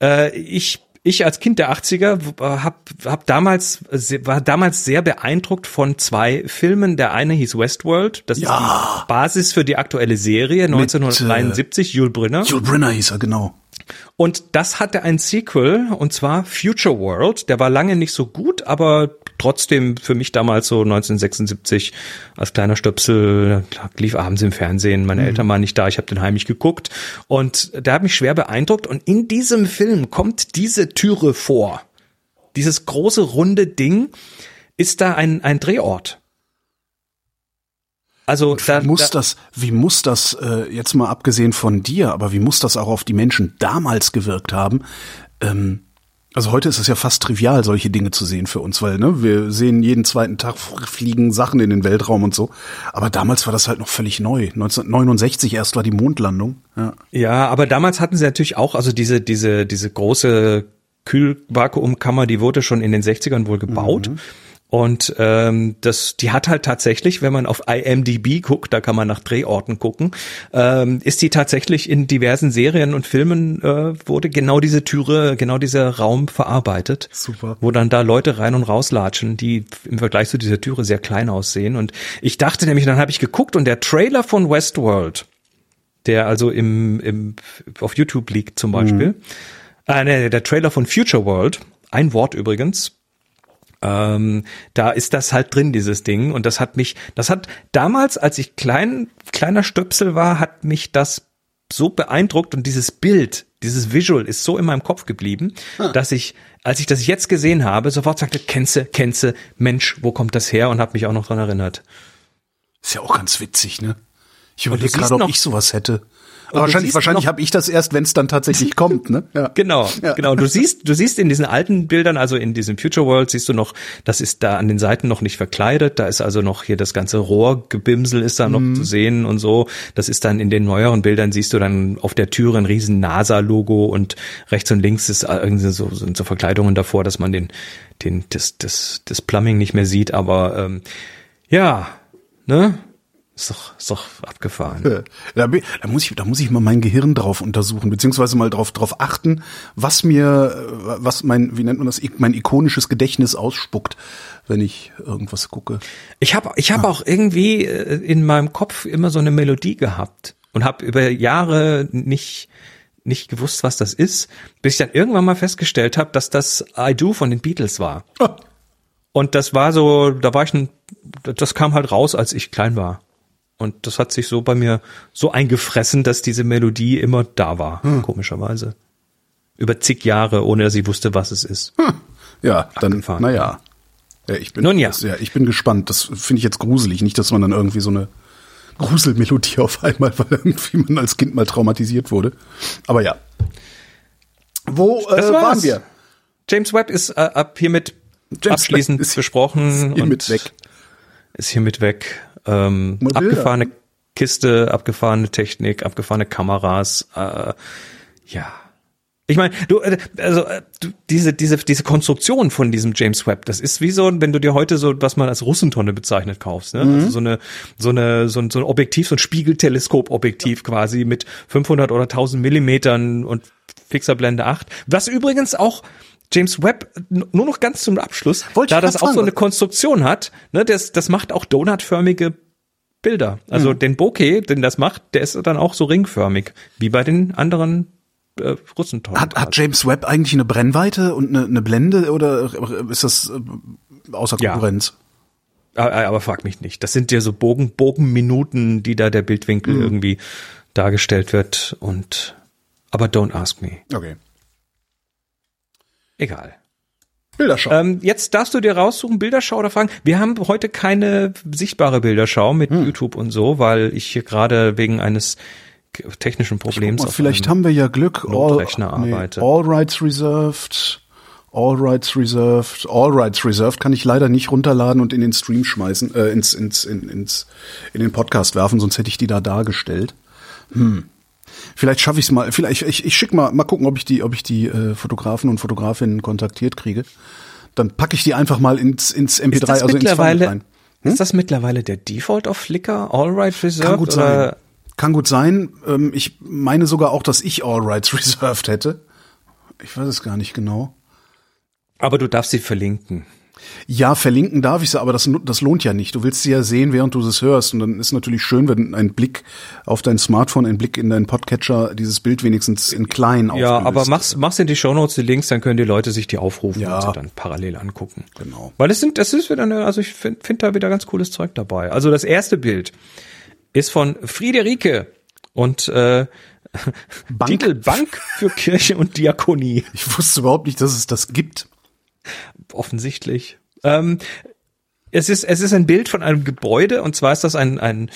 äh, ich ich als Kind der 80er hab, hab damals war damals sehr beeindruckt von zwei Filmen. Der eine hieß Westworld, das Ja. ist die Basis für die aktuelle Serie 1973, Jules Brynner. Jules Brenner hieß er, genau. Und das hatte ein Sequel, und zwar Future World. Der war lange nicht so gut, aber trotzdem für mich damals so 1976 als kleiner Stöpsel lief abends im Fernsehen. Meine Eltern waren nicht da, ich habe den heimlich geguckt. Und der hat mich schwer beeindruckt. Und in diesem Film kommt diese Türe vor. Dieses große runde Ding ist da ein, ein Drehort. Also da, Wie muss da, das, wie muss das, äh, jetzt mal abgesehen von dir, aber wie muss das auch auf die Menschen damals gewirkt haben? Ähm, also heute ist es ja fast trivial, solche Dinge zu sehen für uns, weil ne, wir sehen jeden zweiten Tag fliegen Sachen in den Weltraum und so. Aber damals war das halt noch völlig neu. 1969 erst war die Mondlandung. Ja. Ja, aber damals hatten sie natürlich auch, also diese, diese, diese große Kühlvakuumkammer, die wurde schon in den 60ern wohl gebaut. Mhm. Und ähm, das, die hat halt tatsächlich, wenn man auf IMDb guckt, da kann man nach Drehorten gucken, ähm, ist die tatsächlich in diversen Serien und Filmen äh, wurde genau diese Türe, genau dieser Raum verarbeitet. Super. Wo dann da Leute rein und rauslatschen, die im Vergleich zu dieser Türe sehr klein aussehen. Und ich dachte nämlich, dann habe ich geguckt und der Trailer von Westworld, der also im, im auf YouTube liegt zum Beispiel, äh, nee, der Trailer von Future World, ein Wort übrigens, ähm, da ist das halt drin, dieses Ding. Und das hat mich, das hat damals, als ich klein, kleiner Stöpsel war, hat mich das so beeindruckt und dieses Bild, dieses Visual ist so in meinem Kopf geblieben, dass ich, als ich das jetzt gesehen habe, sofort sagte, kennste, kennste, Mensch, wo kommt das her? Und habe mich auch noch dran erinnert. Ist ja auch ganz witzig, ne? Ich überlege gerade, ob noch- ich sowas hätte. Du wahrscheinlich wahrscheinlich habe ich das erst, wenn es dann tatsächlich kommt, ne? Ja. Genau, Ja. genau. Du siehst, du siehst in diesen alten Bildern, also in diesem Future World, siehst du noch, das ist da an den Seiten noch nicht verkleidet. Da ist also noch hier das ganze Rohrgebimsel ist da noch Mhm. zu sehen und so. Das ist dann in den neueren Bildern siehst du dann auf der Türe ein riesen NASA-Logo und rechts und links ist irgendwie so, sind so Verkleidungen davor, dass man den, den, das, das, das Plumbing nicht mehr sieht. Aber ähm, ja, ne? Ist doch, ist doch abgefahren. Da, da muss ich, da muss ich mal mein Gehirn drauf untersuchen, beziehungsweise mal drauf, drauf achten, was mir, äh, was mein, wie nennt man das, mein ikonisches Gedächtnis ausspuckt, wenn ich irgendwas gucke. Ich habe ich hab auch irgendwie äh, in meinem Kopf immer so eine Melodie gehabt und habe über Jahre nicht nicht gewusst, was das ist, bis ich dann irgendwann mal festgestellt habe, dass das I Do von den Beatles war. Ah, Und das war so, da war ich ein, das kam halt raus, als ich klein war. Und das hat sich so bei mir so eingefressen, dass diese Melodie immer da war, komischerweise. Über zig Jahre, ohne dass ich wusste, was es ist. ja, dann, naja. Ja, ich bin, Nun ja. Das, ja, ich bin gespannt. Das finde ich jetzt gruselig. Nicht, dass man dann irgendwie so eine Gruselmelodie auf einmal, weil irgendwie man als Kind mal traumatisiert wurde. Aber ja. Wo äh, waren wir? James Webb ist äh, ab hiermit James abschließend besprochen hiermit und weg. Ist hiermit weg. Ähm, abgefahrene Kiste, abgefahrene Technik, abgefahrene Kameras. Äh, ja. Ich meine, du, äh, also äh, du, diese diese diese Konstruktion von diesem James Webb, das ist wie so, wenn du dir heute so was man als Russentonne bezeichnet kaufst, ne? Mhm. Also so eine so eine so ein, so ein Objektiv, so ein Spiegelteleskopobjektiv quasi mit 500 oder 1000 Millimetern und fixer Blende 8. Was übrigens auch James Webb nur noch ganz zum Abschluss, Wollte da das auch so eine Konstruktion hat, ne, das das macht auch donutförmige Bilder. Also Hm. den Bokeh, den das macht, der ist dann auch so ringförmig, wie bei den anderen äh, Russentonnen. Hat, hat James Webb eigentlich eine Brennweite und eine, eine Blende oder ist das äh, außer Ja. Konkurrenz? Aber, aber frag mich nicht. Das sind ja so Bogen, Bogenminuten, die da der Bildwinkel irgendwie dargestellt wird und aber don't ask me. Okay. Egal. Bilderschau. Ähm, jetzt darfst du dir raussuchen, Bilderschau oder Fragen. Wir haben heute keine sichtbare Bilderschau mit YouTube und so, weil ich hier gerade wegen eines technischen Problems mal, vielleicht haben wir ja Glück. Notrechner arbeite. all Rights Reserved. All Rights Reserved. All Rights Reserved kann ich leider nicht runterladen und in den Stream schmeißen, äh, ins, ins, in, ins, in den Podcast werfen, sonst hätte ich die da dargestellt. Hm. Vielleicht schaffe ich es mal. Vielleicht ich, ich schicke mal mal gucken, ob ich die ob ich die äh, Fotografen und Fotografinnen kontaktiert kriege. Dann packe ich die einfach mal ins ins MP3 Ist das also ins mittlerweile, rein. ist das mittlerweile der Default auf Flickr? All right reserved? Kann gut oder- sein. Kann gut sein. Ähm, ich meine sogar auch, dass ich All Rights Reserved hätte. Ich weiß es gar nicht genau. Aber du darfst sie verlinken. Ja, verlinken darf ich sie, aber das, das lohnt ja nicht. Du willst sie ja sehen, während du es hörst. Und dann ist natürlich schön, wenn ein Blick auf dein Smartphone, ein Blick in deinen Podcatcher dieses Bild wenigstens in klein Ja, auflöst. aber mach's, mach's in die Shownotes die Links, dann können die Leute sich die aufrufen Ja. und sie dann parallel angucken. Genau. Weil es sind, das ist wieder eine, also ich finde find da wieder ganz cooles Zeug dabei. Also das erste Bild ist von Friederike und äh, Bank. Titel Bank für Kirche und Diakonie. Ich wusste überhaupt nicht, dass es das gibt. Offensichtlich. Ähm, es ist, es ist ein Bild von einem Gebäude und zwar ist das ein, ein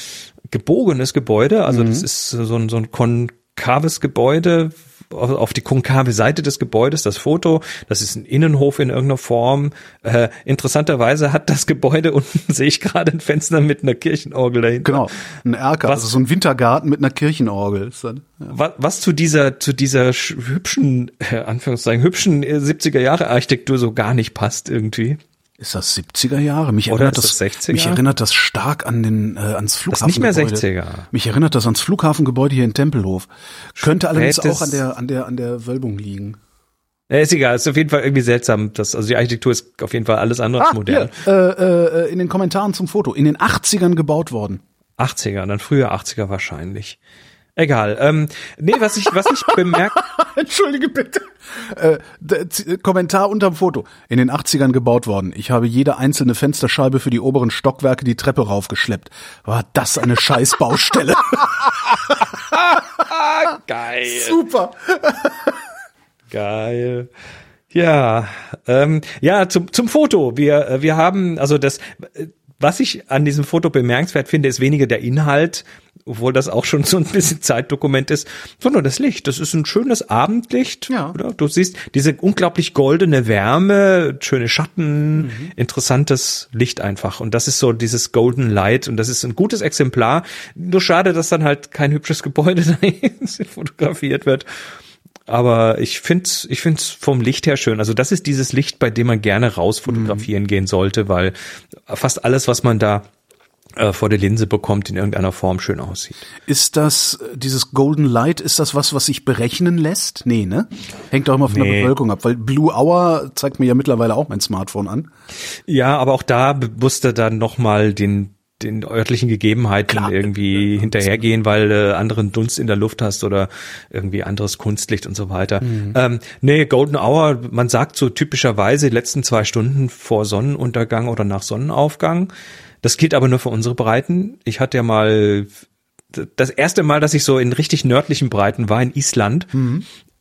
gebogenes Gebäude, also das ist so ein, so ein konkaves Gebäude, auf die konkave Seite des Gebäudes das Foto. Das ist ein Innenhof in irgendeiner Form. Äh, interessanterweise hat das Gebäude unten sehe ich gerade ein Fenster mit einer Kirchenorgel dahinter. Genau, ein Erker, Was- also so ein Wintergarten mit einer Kirchenorgel. Dann, ja. Was, was zu dieser zu dieser sch- hübschen äh, Anführungszeichen hübschen äh, 70er Jahre Architektur so gar nicht passt irgendwie. Ist das 70er Jahre? Mich Oder erinnert ist das, das 60er? mich erinnert das stark an den äh, ans Das Flughafen. ist nicht mehr 60er. Mich erinnert das ans Flughafengebäude hier in Tempelhof. Könnte allerdings auch an der an der an der Wölbung liegen. Äh, ist egal, ist auf jeden Fall irgendwie seltsam. Das, also die Architektur ist auf jeden Fall alles andere als modern. hier, äh, äh, in den Kommentaren zum Foto. In den 80ern gebaut worden. 80er, dann früher 80er wahrscheinlich. Egal. Ähm, nee, was ich, was ich bemerkt, Entschuldige bitte. Äh, Kommentar unterm Foto. In den 80ern gebaut worden. Ich habe jede einzelne Fensterscheibe für die oberen Stockwerke die Treppe raufgeschleppt. War das eine Scheißbaustelle? geil, Super. geil. Ja, ähm, ja, zum, zum Foto. Wir, äh, wir haben, also das, äh, was ich an diesem Foto bemerkenswert finde, ist weniger der Inhalt, obwohl das auch schon so ein bisschen Zeitdokument ist, sondern das Licht. Das ist ein schönes Abendlicht. Ja. Oder? Du siehst diese unglaublich goldene Wärme, schöne Schatten, interessantes Licht einfach. Und das ist so dieses Golden Light und das ist ein gutes Exemplar. Nur schade, dass dann halt kein hübsches Gebäude da fotografiert wird. Aber ich find's, ich find's vom Licht her schön. Also das ist dieses Licht, bei dem man gerne raus fotografieren gehen sollte, weil fast alles, was man da äh, vor der Linse bekommt, in irgendeiner Form schön aussieht. Ist das, dieses Golden Light, ist das was, was sich berechnen lässt? Nee, ne? Hängt doch immer von der Nee. Bevölkerung ab, weil Blue Hour zeigt mir ja mittlerweile auch mein Smartphone an. Ja, aber auch da musste dann nochmal den den örtlichen Gegebenheiten Klar. irgendwie hinterhergehen, weil du anderen Dunst in der Luft hast oder irgendwie anderes Kunstlicht und so weiter. Ähm, nee, Golden Hour, man sagt so typischerweise die letzten zwei Stunden vor Sonnenuntergang oder nach Sonnenaufgang. Das gilt aber nur für unsere Breiten. Ich hatte ja mal das erste Mal, dass ich so in richtig nördlichen Breiten war, in Island,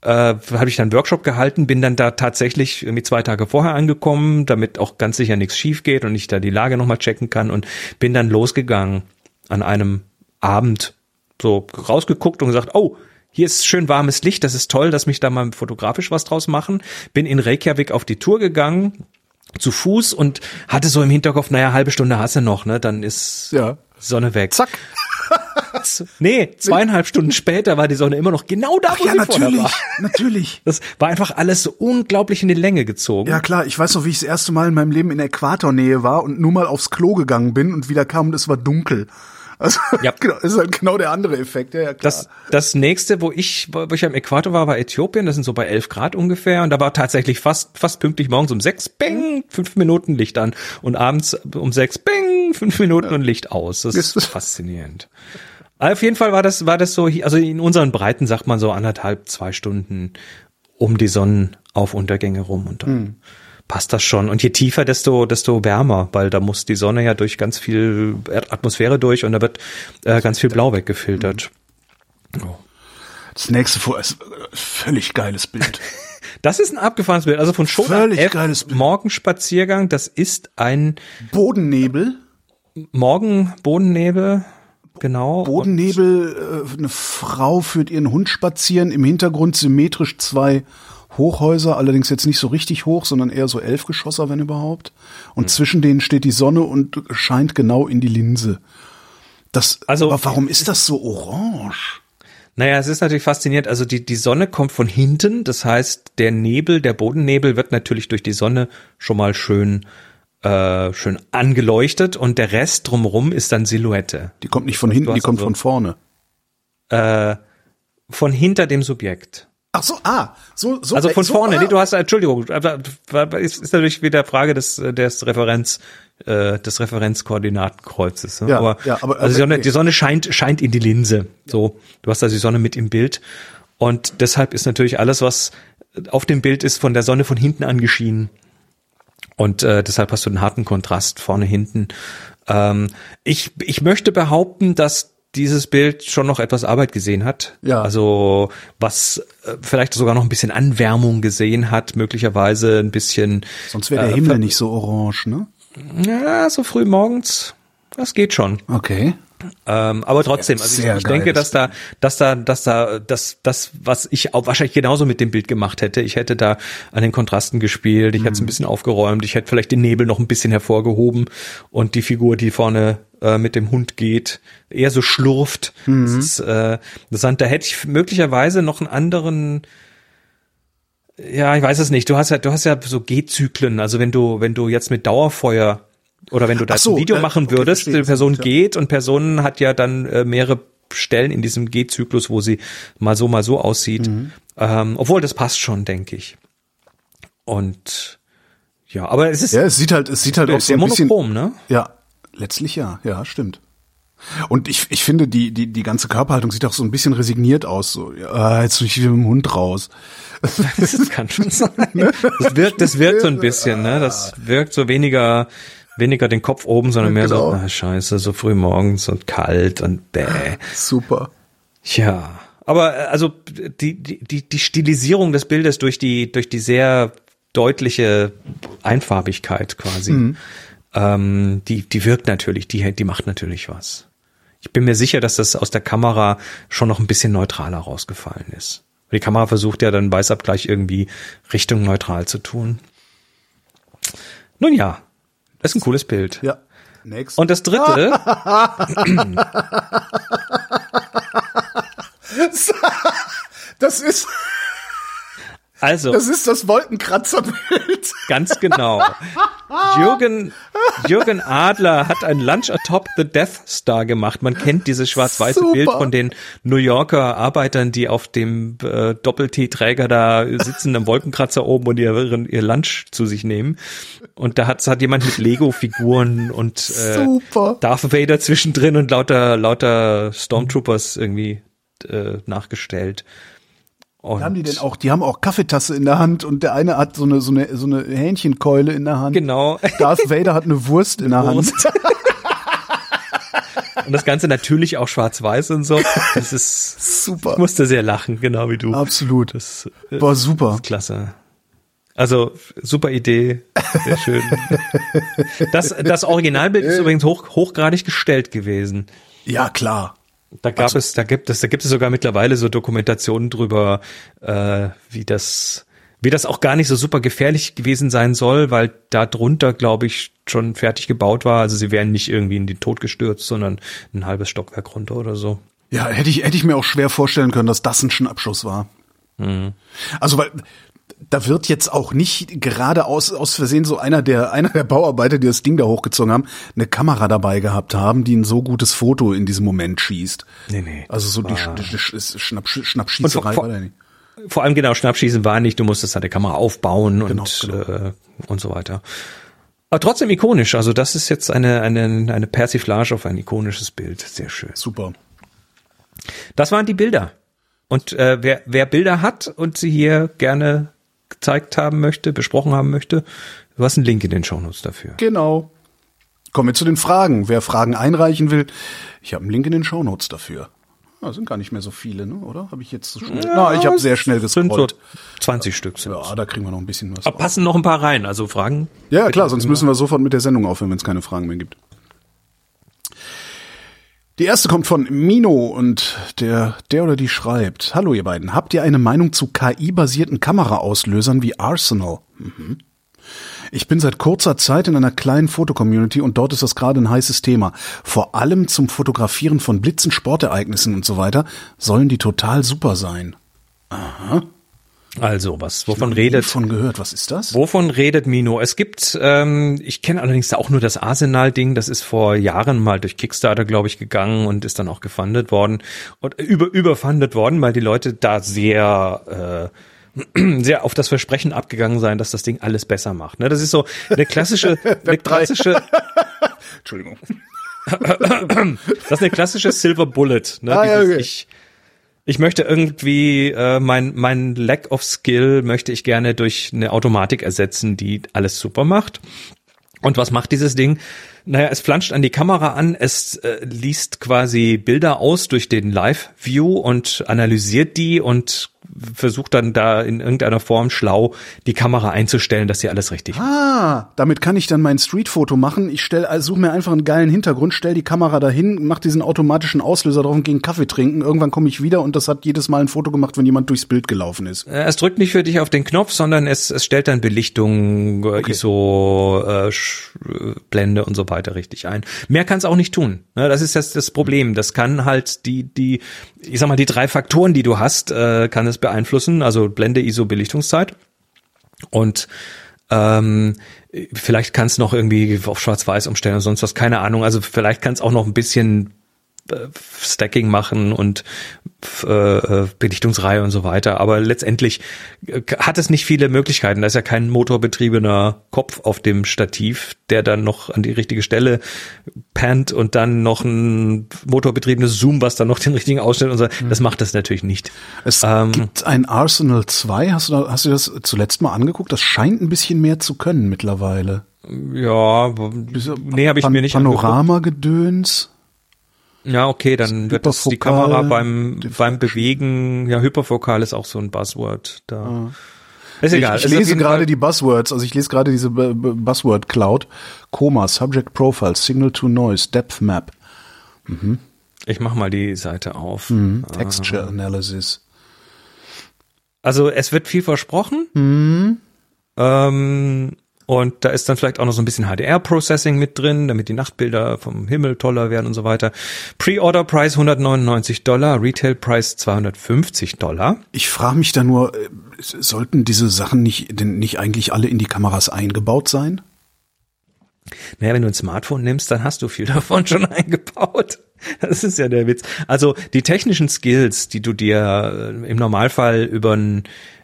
äh, habe ich dann Workshop gehalten, bin dann da tatsächlich irgendwie zwei Tage vorher angekommen, damit auch ganz sicher nichts schief geht und ich da die Lage nochmal checken kann und bin dann losgegangen an einem Abend, so rausgeguckt und gesagt, oh, hier ist schön warmes Licht, das ist toll, dass mich da mal fotografisch was draus machen. Bin in Reykjavik auf die Tour gegangen, zu Fuß und hatte so im Hinterkopf, naja, halbe Stunde hast du noch, ne, dann ist Ja. Sonne weg. Zack. Nee, zweieinhalb Stunden später war die Sonne immer noch genau da, wo Ja, sie vorher natürlich. war. Natürlich. Das war einfach alles so unglaublich in die Länge gezogen. Ja klar, ich weiß noch, wie ich das erste Mal in meinem Leben in Äquatornähe war und nur mal aufs Klo gegangen bin und wieder kam und es war dunkel. Also Ja. genau, das ist halt genau der andere Effekt, ja, ja klar. Das, das nächste, wo ich, wo ich am Äquator war, war Äthiopien. Das sind so bei 11 Grad ungefähr. Und da war tatsächlich fast, fast pünktlich morgens um sechs, bing, fünf Minuten Licht an. Und abends um sechs, bing, fünf Minuten und Licht aus. Das ist faszinierend. Auf jeden Fall war das, war das so, also in unseren Breiten sagt man so anderthalb, zwei Stunden um die Sonnenaufuntergänge rum und dann passt das schon. Und je tiefer, desto, desto wärmer, weil da muss die Sonne ja durch ganz viel Atmosphäre durch und da wird äh, ganz viel Blau weggefiltert. das nächste Foto ist völlig geiles Bild. Das ist ein abgefahrenes Bild. Also von Schoner Völlig F, geiles Bild. Morgenspaziergang. Das ist ein Bodennebel. Morgenbodennebel. Genau. Bodennebel, äh, eine Frau führt ihren Hund spazieren, im Hintergrund symmetrisch zwei Hochhäuser, allerdings jetzt nicht so richtig hoch, sondern eher so Elfgeschosser, wenn überhaupt. Und Hm. zwischen denen steht die Sonne und scheint genau in die Linse. Das, Also- aber warum ist das so orange? Naja, es ist natürlich faszinierend. Also die, die Sonne kommt von hinten. Das heißt, der Nebel, der Bodennebel wird natürlich durch die Sonne schon mal schön, äh, schön angeleuchtet und der Rest drumherum ist dann Silhouette. Die kommt nicht von hinten, die kommt also- von vorne. Äh, von hinter dem Subjekt. Ach so, ah, so, so. Also äh, von so, vorne, ah. nee, du hast, Entschuldigung, aber aber ist, ist natürlich wieder Frage des, des Referenz, äh, des Referenzkoordinatenkreuzes. Ne? Ja, aber, ja, aber- also die Sonne, okay. die Sonne scheint, scheint in die Linse. So, du hast also die Sonne mit im Bild. Und deshalb ist natürlich alles, was auf dem Bild ist, von der Sonne von hinten angeschienen. Und äh, deshalb hast du einen harten Kontrast vorne, hinten. Ähm, ich, ich möchte behaupten, dass dieses Bild schon noch etwas Arbeit gesehen hat. Ja. Also was äh, vielleicht sogar noch ein bisschen Anwärmung gesehen hat, möglicherweise ein bisschen. Sonst wäre der äh, Himmel nicht so orange, ne? Ja, so früh morgens, das geht schon. Okay. Ähm, aber trotzdem, also ich, ich denke, dass da, dass da, dass da, das, das, was ich auch wahrscheinlich genauso mit dem Bild gemacht hätte. Ich hätte da an den Kontrasten gespielt, ich hätte es ein bisschen aufgeräumt, ich hätte vielleicht den Nebel noch ein bisschen hervorgehoben und die Figur, die vorne äh, mit dem Hund geht, eher so schlurft. Das ist äh, interessant. Da hätte ich möglicherweise noch einen anderen ja, ich weiß es nicht. Du hast ja, du hast ja so G-Zyklen. Also wenn du, wenn du jetzt mit Dauerfeuer oder wenn du da Ach so, ein Video äh, machen okay, würdest, verstehe, die Person ja. geht und Person hat ja dann äh, mehrere Stellen in diesem G-Zyklus, wo sie mal so, mal so aussieht. Mhm. Ähm, obwohl das passt schon, denke ich. Und ja, aber es ist Ja, es sieht halt, es sieht halt auch so ein bisschen. monochrom, ne? Ja, letztlich ja, ja, stimmt. Und ich, ich finde, die, die, die ganze Körperhaltung sieht auch so ein bisschen resigniert aus. So, ja, jetzt bin ich wieder mit dem Hund raus. Das kann schon sein. Das wirkt, das wirkt so ein bisschen, ne? Das wirkt so weniger, weniger den Kopf oben, sondern mehr Genau. so, ah, scheiße, so früh morgens und kalt und bäh. Super. Ja, aber äh, also die, die, die, Stilisierung des Bildes durch die, durch die sehr deutliche Einfarbigkeit quasi, ähm, die, die wirkt natürlich, die, die macht natürlich was. Ich bin mir sicher, dass das aus der Kamera schon noch ein bisschen neutraler rausgefallen ist. Die Kamera versucht ja dann Weißabgleich irgendwie Richtung neutral zu tun. Nun ja, das ist ein cooles Bild. Ja. Next. Und das dritte, das ist, also das ist das Wolkenkratzerbild. Ganz genau. Jürgen, Jürgen Adler hat ein Lunch atop the Death Star gemacht. Man kennt dieses schwarz-weiße. Bild von den New Yorker Arbeitern, die auf dem äh, Doppel-T-Träger da sitzen, am Wolkenkratzer oben und ihr, ihr Lunch zu sich nehmen. Und da hat, hat jemand mit Lego-Figuren und äh, Super. Darth Vader zwischendrin und lauter, lauter Stormtroopers irgendwie äh, nachgestellt. Und haben die denn auch? Die haben auch Kaffeetasse in der Hand und der eine hat so eine, so eine, so eine Hähnchenkeule in der Hand. Genau. Darth Vader hat eine Wurst in der Wurst. Hand. Und das Ganze natürlich auch schwarz-weiß und so. Das ist, Super. ich musste sehr lachen, genau wie du. Absolut. Das äh, War super. ist klasse. Also, super Idee. Sehr schön. Das, das Originalbild ist übrigens hoch, hochgradig gestellt gewesen. Ja, klar. Da gab es, da gibt es, da gibt es sogar mittlerweile so Dokumentationen drüber, äh, wie das, wie das auch gar nicht so super gefährlich gewesen sein soll, weil da drunter, glaube ich, schon fertig gebaut war. Also sie wären nicht irgendwie in den Tod gestürzt, sondern ein halbes Stockwerk runter oder so. Ja, hätte ich, hätte ich mir auch schwer vorstellen können, dass das ein Schnappschuss war. Mhm. Also, weil da wird jetzt auch nicht gerade aus, aus Versehen so einer der, einer der Bauarbeiter, die das Ding da hochgezogen haben, eine Kamera dabei gehabt haben, die ein so gutes Foto in diesem Moment schießt. Nee, nee. Also so die, die, die Schnapp, Schnappschießerei Und vor- war da nicht. Vor allem genau, Schnappschießen war nicht, du musstest halt die Kamera aufbauen und, Genau, genau. Äh, und so weiter. Aber trotzdem ikonisch, also das ist jetzt eine, eine, eine Persiflage auf ein ikonisches Bild. Sehr schön. Super. Das waren die Bilder. Und äh, wer, wer Bilder hat und sie hier gerne gezeigt haben möchte, besprochen haben möchte, du hast einen Link in den Shownotes dafür. Genau. Kommen wir zu den Fragen. Wer Fragen einreichen will, ich habe einen Link in den Shownotes dafür. Ah, sind gar nicht mehr so viele, ne? oder? Habe ich jetzt so schnell? Na, ich habe sehr schnell Sind so gescrollt. 20 Stück sind Ja, da kriegen wir noch ein bisschen was. Aber passen noch ein paar rein, also Fragen. Ja, klar, sonst müssen wir sofort mit der Sendung aufhören, wenn es keine Fragen mehr gibt. Die erste kommt von Mino und der, der oder die schreibt, Hallo ihr beiden, habt ihr eine Meinung zu KI-basierten Kameraauslösern wie Arsenal? Mhm. Ich bin seit kurzer Zeit in einer kleinen Fotocommunity und dort ist das gerade ein heißes Thema. Vor allem zum Fotografieren von Blitzen, Sportereignissen und so weiter sollen die total super sein. Also, was, wovon redet, Von gehört, was ist das? wovon redet Mino? Es gibt, ähm, ich kenne allerdings auch nur das Arsenal-Ding, das ist vor Jahren mal durch Kickstarter, glaube ich, gegangen und ist dann auch gefundet worden und äh, über, überfundet worden, weil die Leute da sehr, äh, sehr auf das Versprechen abgegangen sein, dass das Ding alles besser macht. Ne? Das ist so eine klassische, eine klassische, Entschuldigung. das ist eine klassische Silver Bullet. Ne? Ah, ja, okay. ich, ich möchte irgendwie äh, mein mein Lack of Skill möchte ich gerne durch eine Automatik ersetzen, die alles super macht. Und was macht dieses Ding? Naja, es flanscht an die Kamera an, es äh, liest quasi Bilder aus durch den Live-View und analysiert die und versucht dann da in irgendeiner Form schlau die Kamera einzustellen, dass sie alles richtig Ah, damit kann ich dann mein Streetfoto machen. Ich stell, also suche mir einfach einen geilen Hintergrund, stell die Kamera dahin, mach diesen automatischen Auslöser drauf und gehe einen Kaffee trinken. Irgendwann komme ich wieder und das hat jedes Mal ein Foto gemacht, wenn jemand durchs Bild gelaufen ist. Äh, Es drückt nicht für dich auf den Knopf, sondern es, es stellt dann Belichtung, äh, ISO, äh, äh, Blende und so weiter richtig ein. Mehr kann es auch nicht tun. Ne, Das ist das, das Problem. Das kann halt die, die, ich sag mal, die drei Faktoren, die du hast, äh, kann es beeinflussen. Also Blende, ISO, Belichtungszeit. Und ähm, vielleicht kann es noch irgendwie auf Schwarz-Weiß umstellen und sonst was, keine Ahnung. Also vielleicht kann es auch noch ein bisschen Stacking machen und äh, äh, Belichtungsreihe und so weiter. Aber letztendlich äh, hat es nicht viele Möglichkeiten. Da ist ja kein motorbetriebener Kopf auf dem Stativ, der dann noch an die richtige Stelle pannt und dann noch ein motorbetriebenes Zoom, was dann noch den richtigen ausstellt und so. Das macht das natürlich nicht. Es Ähm, gibt ein Arsenal 2. Hast du, hast du das zuletzt mal angeguckt? Das scheint ein bisschen mehr zu können mittlerweile. Ja, nee, habe ich mir nicht angeguckt. Panorama-Gedöns. Ja, okay, dann wird das die Kamera beim, beim Bewegen, ja, Hyperfokal ist auch so ein Buzzword da. Ist Ich, egal. ich Ist auf lese gerade die Buzzwords, also ich lese gerade diese Bu- Bu- Buzzword Cloud. Coma, Subject Profile, Signal to Noise, Depth Map, Ich mach mal die Seite auf. Mhm. Texture Analysis. Also es wird viel versprochen. Mhm. Ähm, und da ist dann vielleicht auch noch so ein bisschen HDR-Processing mit drin, damit die Nachtbilder vom Himmel toller werden und so weiter. Pre-Order-Preis 199 Dollar, Retail-Preis 250 Dollar. Ich frage mich da nur, äh, sollten diese Sachen nicht, denn nicht eigentlich alle in die Kameras eingebaut sein? Naja, wenn du ein Smartphone nimmst, dann hast du viel davon schon eingebaut. Das ist ja der Witz. Also die technischen Skills, die du dir äh, im Normalfall über ein,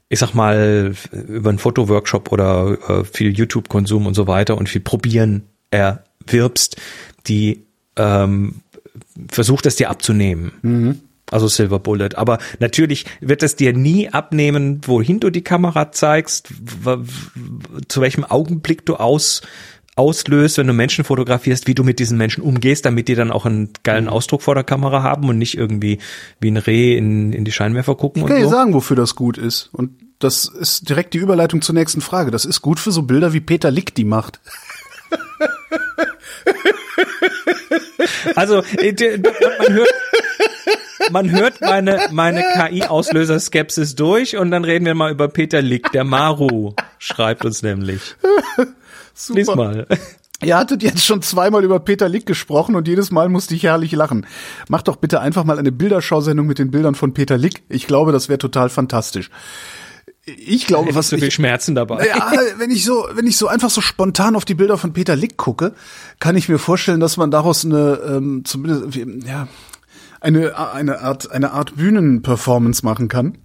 ich sag mal, über einen Fotoworkshop oder äh, viel YouTube-Konsum und so weiter und viel Probieren erwirbst, die ähm, versucht es dir abzunehmen. Also Silver Bullet. Aber natürlich wird es dir nie abnehmen, wohin du die Kamera zeigst, zu welchem Augenblick du aus, auslöst, wenn du Menschen fotografierst, wie du mit diesen Menschen umgehst, damit die dann auch einen geilen Ausdruck vor der Kamera haben und nicht irgendwie wie ein Reh in, in die Scheinwerfer gucken Ich kann dir so. sagen, wofür das gut ist. Und das ist direkt die Überleitung zur nächsten Frage. Das ist gut für so Bilder wie Peter Lick die macht. Also äh, man hört, man hört meine, meine KI-Auslöser-Skepsis durch und dann reden wir mal über Peter Lick, der Maru schreibt uns nämlich. Super. Lies mal. Ihr hattet jetzt schon zweimal über Peter Lick gesprochen und jedes Mal musste ich herrlich lachen. Macht doch bitte einfach mal eine Bilderschausendung mit den Bildern von Peter Lick. Ich glaube, das wäre total fantastisch. Ich glaube, Was was viel ich, Schmerzen dabei. ja, wenn ich so, wenn ich so einfach so spontan auf die Bilder von Peter Lick gucke, kann ich mir vorstellen, dass man daraus eine, ähm, zumindest, ja, eine, eine Art, eine Art Bühnenperformance machen kann.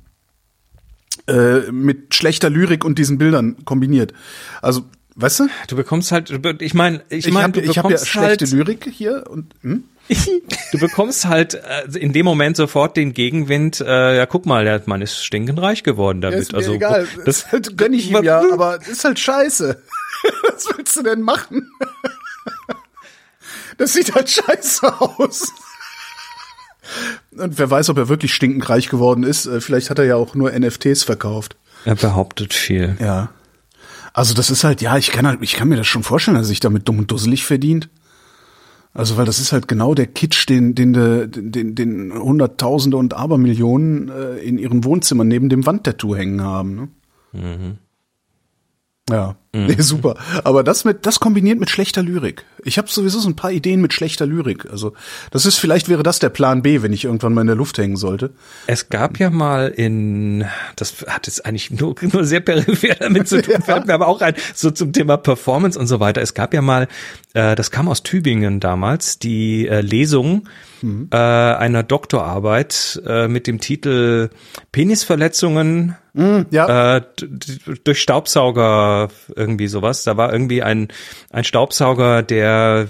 Äh, mit schlechter Lyrik und diesen Bildern kombiniert. Also, weißt du? Du bekommst halt, ich meine, ich meine, habe du ich hab ja bekommst schlechte halt, Lyrik hier und hm? du bekommst halt äh, in dem Moment sofort den Gegenwind. Äh, ja, guck mal, der Mann ist stinkend reich geworden damit. ist mir also egal. das Das halt, gönn ich ihm ja, aber ist halt scheiße. Was willst du denn machen? Das sieht halt scheiße aus. Und wer weiß, ob er wirklich stinkend reich geworden ist. Äh, Vielleicht hat er ja auch nur NFTs verkauft. er behauptet viel. Ja. Also das ist halt, ja, ich kann halt, ich kann mir das schon vorstellen, dass er sich damit dumm und dusselig verdient. Also, weil das ist halt genau der Kitsch, den, den, de- den, den Hunderttausende und Abermillionen äh, in ihren Wohnzimmern neben dem Wandtattoo hängen haben. Ne? Ja, nee, super. Aber das mit, das kombiniert mit schlechter Lyrik. Ich habe sowieso so ein paar Ideen mit schlechter Lyrik. Also, das ist vielleicht wäre das der Plan B, wenn ich irgendwann mal in der Luft hängen sollte. Es gab ja mal in, das hat jetzt eigentlich nur, nur sehr peripher damit zu tun, fällt mir aber auch ein, so zum Thema Performance und so weiter. Es gab ja mal, äh, das kam aus Tübingen damals, die äh, Lesung äh, einer Doktorarbeit äh, mit dem Titel Penisverletzungen Ja, äh, durch Staubsauger irgendwie sowas. Da war irgendwie ein ein Staubsauger, der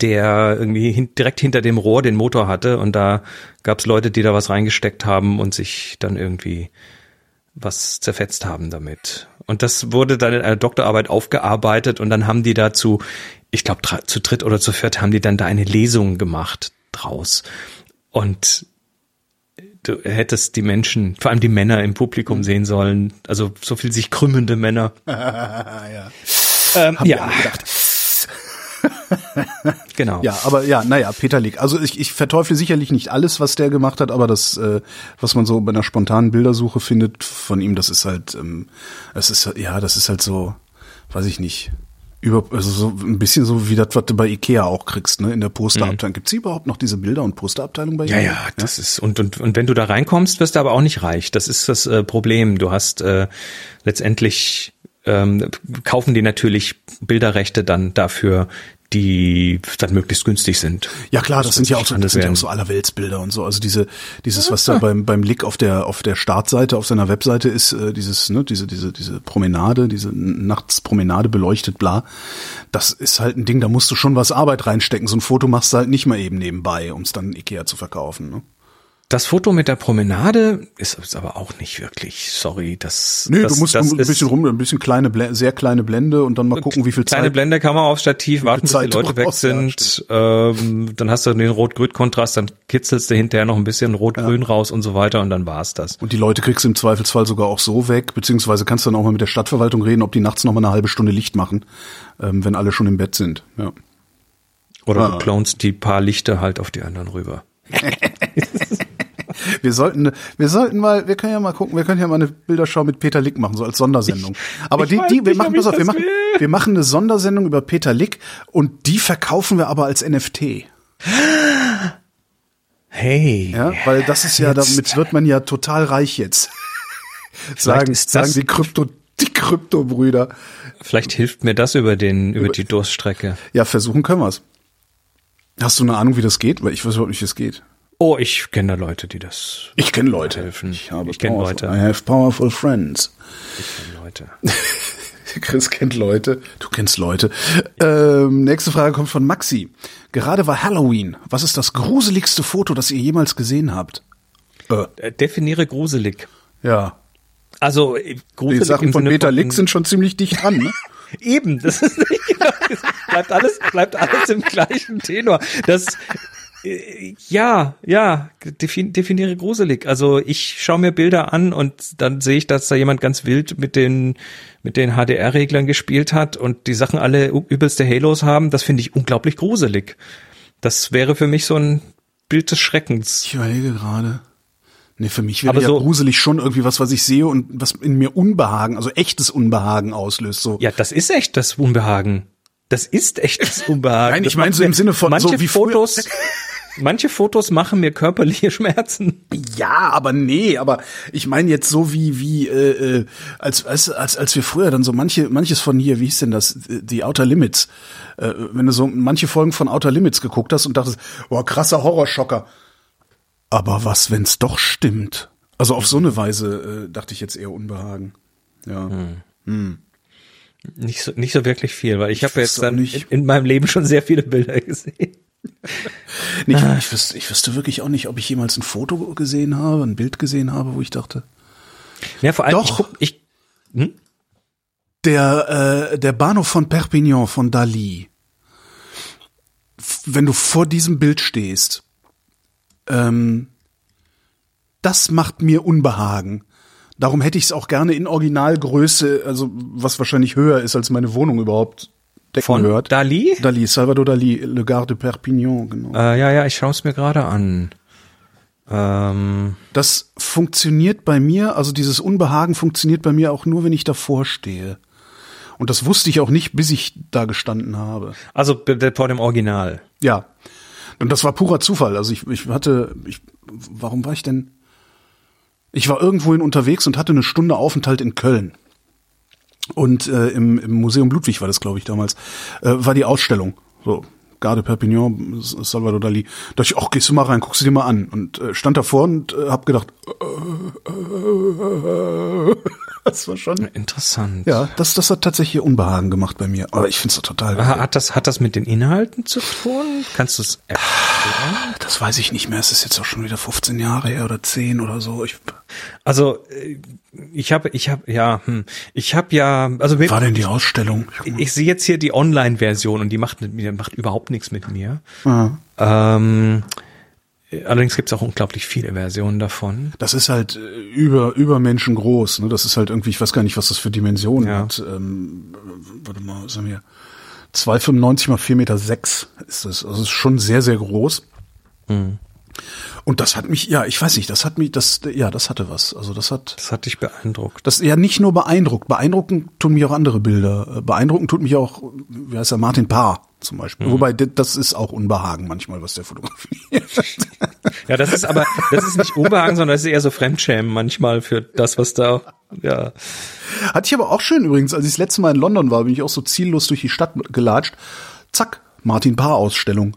der irgendwie hin, direkt hinter dem Rohr den Motor hatte und da gab's Leute, die da was reingesteckt haben und sich dann irgendwie was zerfetzt haben damit. Und das wurde dann in einer Doktorarbeit aufgearbeitet und dann haben die dazu ich glaube, zu dritt oder zu viert haben die dann da eine Lesung gemacht draus. Und du hättest die Menschen, vor allem die Männer im Publikum Mhm. sehen sollen, also so viel sich krümmende Männer. ja. Ähm, Hab ja, gedacht. genau. Ja, aber ja, naja, Peter Lick. Also ich, ich verteufle sicherlich nicht alles, was der gemacht hat, aber das, äh, was man so bei einer spontanen Bildersuche findet von ihm, das ist halt, ähm, es ist ja, das ist halt so, weiß ich nicht. Über, also so ein bisschen so wie das, was du bei Ikea auch kriegst, ne? In der Posterabteilung. Gibt's überhaupt noch diese Bilder- und Posterabteilung bei Ja, Ikea? ja, das ist und, und und wenn du da reinkommst, wirst du aber auch nicht reich. Das ist das äh, Problem. Du hast äh, letztendlich ähm, kaufen die natürlich Bilderrechte dann dafür, die dann möglichst günstig sind. Ja klar, das sind ja auch so, das sind ja auch so Allerweltsbilder und so. Also diese, dieses, was da beim beim Lick auf der auf der Startseite auf seiner Webseite ist, äh, dieses, ne, diese diese diese Promenade, diese Nachtspromenade beleuchtet, bla. Das ist halt ein Ding, da musst du schon was Arbeit reinstecken. So ein Foto machst du halt nicht mal eben nebenbei, um es dann Ikea zu verkaufen. Ne? Das Foto mit der Promenade ist, aber auch nicht wirklich, sorry, das Nee, das, du musst das ein bisschen rum, ein bisschen kleine, Blende, sehr kleine Blende und dann mal gucken, wie viel Kleine Zeit. Blende, Kamera aufs Stativ, warten, bis die Leute weg brauchst, ja, sind. ähm, dann hast du den Rot-Grün-Kontrast, dann kitzelst du hinterher noch ein bisschen Rot-Grün raus und so weiter und dann war's das. Und die Leute kriegst du im Zweifelsfall sogar auch so weg, beziehungsweise kannst du dann auch mal mit der Stadtverwaltung reden, ob die nachts noch mal eine halbe Stunde Licht machen, ähm, wenn alle schon im Bett sind. Ja. Oder Ah. du klonst die paar Lichter halt auf die anderen rüber. Wir sollten, wir sollten mal, wir können ja mal gucken, wir können ja mal eine Bilderschau mit Peter Lick machen, so als Sondersendung. aber ich die, die, wir nicht, machen, pass auf, wir machen, wir machen eine Sondersendung über Peter Lick und die verkaufen wir aber als NFT. Hey. Ja, weil das ist ja, damit wird man ja total reich jetzt. sagen, sagen die Krypto, die Kryptobrüder. Vielleicht hilft mir das über den, über die Durststrecke. Ja, versuchen können wir's. Hast du eine Ahnung, wie das geht? Weil ich weiß überhaupt nicht, wie es geht. Oh, ich kenne Leute, die das Ich kenne Leute. helfen. Ich, habe Ich kenn powerful- Leute. I have powerful friends. kennen Leute. Chris kennt Leute. Du kennst Leute. Ähm, nächste Frage kommt von Maxi. Gerade war Halloween. Was ist das gruseligste Foto, das ihr jemals gesehen habt? Äh, Äh, Definiere gruselig. ja. Also äh, Die gruselig Sachen im von Peter Lick sind schon ziemlich dicht dran, ne? Eben, das ist nicht genau, bleibt alles, bleibt alles im gleichen Tenor. Das, ja, ja, defin, definiere gruselig. Also ich schaue mir Bilder an und dann sehe ich, dass da jemand ganz wild mit den, mit den HDR-Reglern gespielt hat und die Sachen alle übelste Halos haben. Das finde ich unglaublich gruselig. Das wäre für mich so ein Bild des Schreckens. Ich überlege gerade. Nee, für mich wäre Aber ja so- gruselig schon irgendwie was, was ich sehe und was in mir Unbehagen, also echtes Unbehagen auslöst. So. Ja, das ist echt das Unbehagen. Das ist echt das Unbehagen. Nein, ich meine so im Sinne von manche so wie früher- Fotos. manche Fotos machen mir körperliche Schmerzen. Ja, aber nee, aber ich meine jetzt so wie wie äh, äh, als als als als wir früher dann so manche manches von hier, wie hieß denn das, die Outer Limits, äh, wenn du so manche Folgen von Outer Limits geguckt hast und dachtest, boah, krasser Horrorschocker. Aber was, wenn's doch stimmt? Also auf so eine Weise äh, dachte ich jetzt eher Unbehagen. Ja. Nicht so, nicht so wirklich viel, weil ich, habe jetzt dann in, in meinem Leben schon sehr viele Bilder gesehen. Nee, ich, ich, wüsste, ich wüsste wirklich auch nicht, ob ich jemals ein Foto gesehen habe, ein Bild gesehen habe, wo ich dachte, Ja, vor allem, Doch. ich guck, ich, der, äh, der Bahnhof von Perpignan von Dali, wenn du vor diesem Bild stehst, ähm, das macht mir Unbehagen. Darum hätte ich es auch gerne in Originalgröße, also was wahrscheinlich höher ist, als meine Wohnung überhaupt decken von hört. Dali? Dali, Salvador Dali, Le Gare de Perpignan, genau. Äh, ja, ja, ich schaue es mir gerade an. Ähm, Das funktioniert bei mir, also dieses Unbehagen funktioniert bei mir auch nur, wenn ich davor stehe. Und das wusste ich auch nicht, bis ich da gestanden habe. also vor dem Original. Ja. Und das war purer Zufall. Also ich, ich hatte, ich, warum war ich denn? Ich war irgendwohin unterwegs und hatte eine Stunde Aufenthalt in Köln. Und äh, im, im Museum Ludwig war das, glaube ich, damals, äh, war die Ausstellung. So, Garde Perpignan, Salvador Dali. Da dachte ich, ach, gehst du mal rein, guckst du dir mal an. Und äh, stand davor und äh, hab gedacht, äh, äh, äh, das war schon. Interessant. Ja, das, das hat tatsächlich Unbehagen gemacht bei mir. Aber ich find's doch total geil. Hat das, hat das mit den Inhalten zu tun? Kannst du es Das weiß ich nicht mehr. Es ist jetzt auch schon wieder 15 Jahre her oder 10 oder so. Ich, Also äh, ich habe, ich habe, ja, hm, ich habe ja, also mir, war denn die Ausstellung? ich, ich sehe jetzt hier die Online-Version und die macht, mit mir- macht überhaupt nichts mit mir. Ah. Ähm, allerdings gibt es auch unglaublich viele Versionen davon. Das ist halt äh, über, über Menschen groß. Ne? Das ist halt irgendwie, ich weiß gar nicht, was das für Dimensionen Ja. hat. Ähm, äh, warte mal, was haben wir? 2,95 mal 4,6 Meter sechs ist das. Also es ist schon sehr, sehr groß. Und das hat mich, ja, ich weiß nicht, das hat mich, das, ja, das hatte was. Also das hat, Das hat dich beeindruckt. das ja nicht nur beeindruckt. Beeindrucken tun mich auch andere Bilder. Äh, Beeindrucken tut mich auch, wie heißt er, Martin Paar zum Beispiel. Wobei, d- das ist auch Unbehagen manchmal, was der fotografiert. Ja, das ist aber, das ist nicht Unbehagen, sondern das ist eher so Fremdschämen manchmal für das, was da, ja. Hatte ich aber auch schön übrigens, als ich das letzte Mal in London war, bin ich auch so ziellos durch die Stadt gelatscht. Zack, Martin Paar Ausstellung.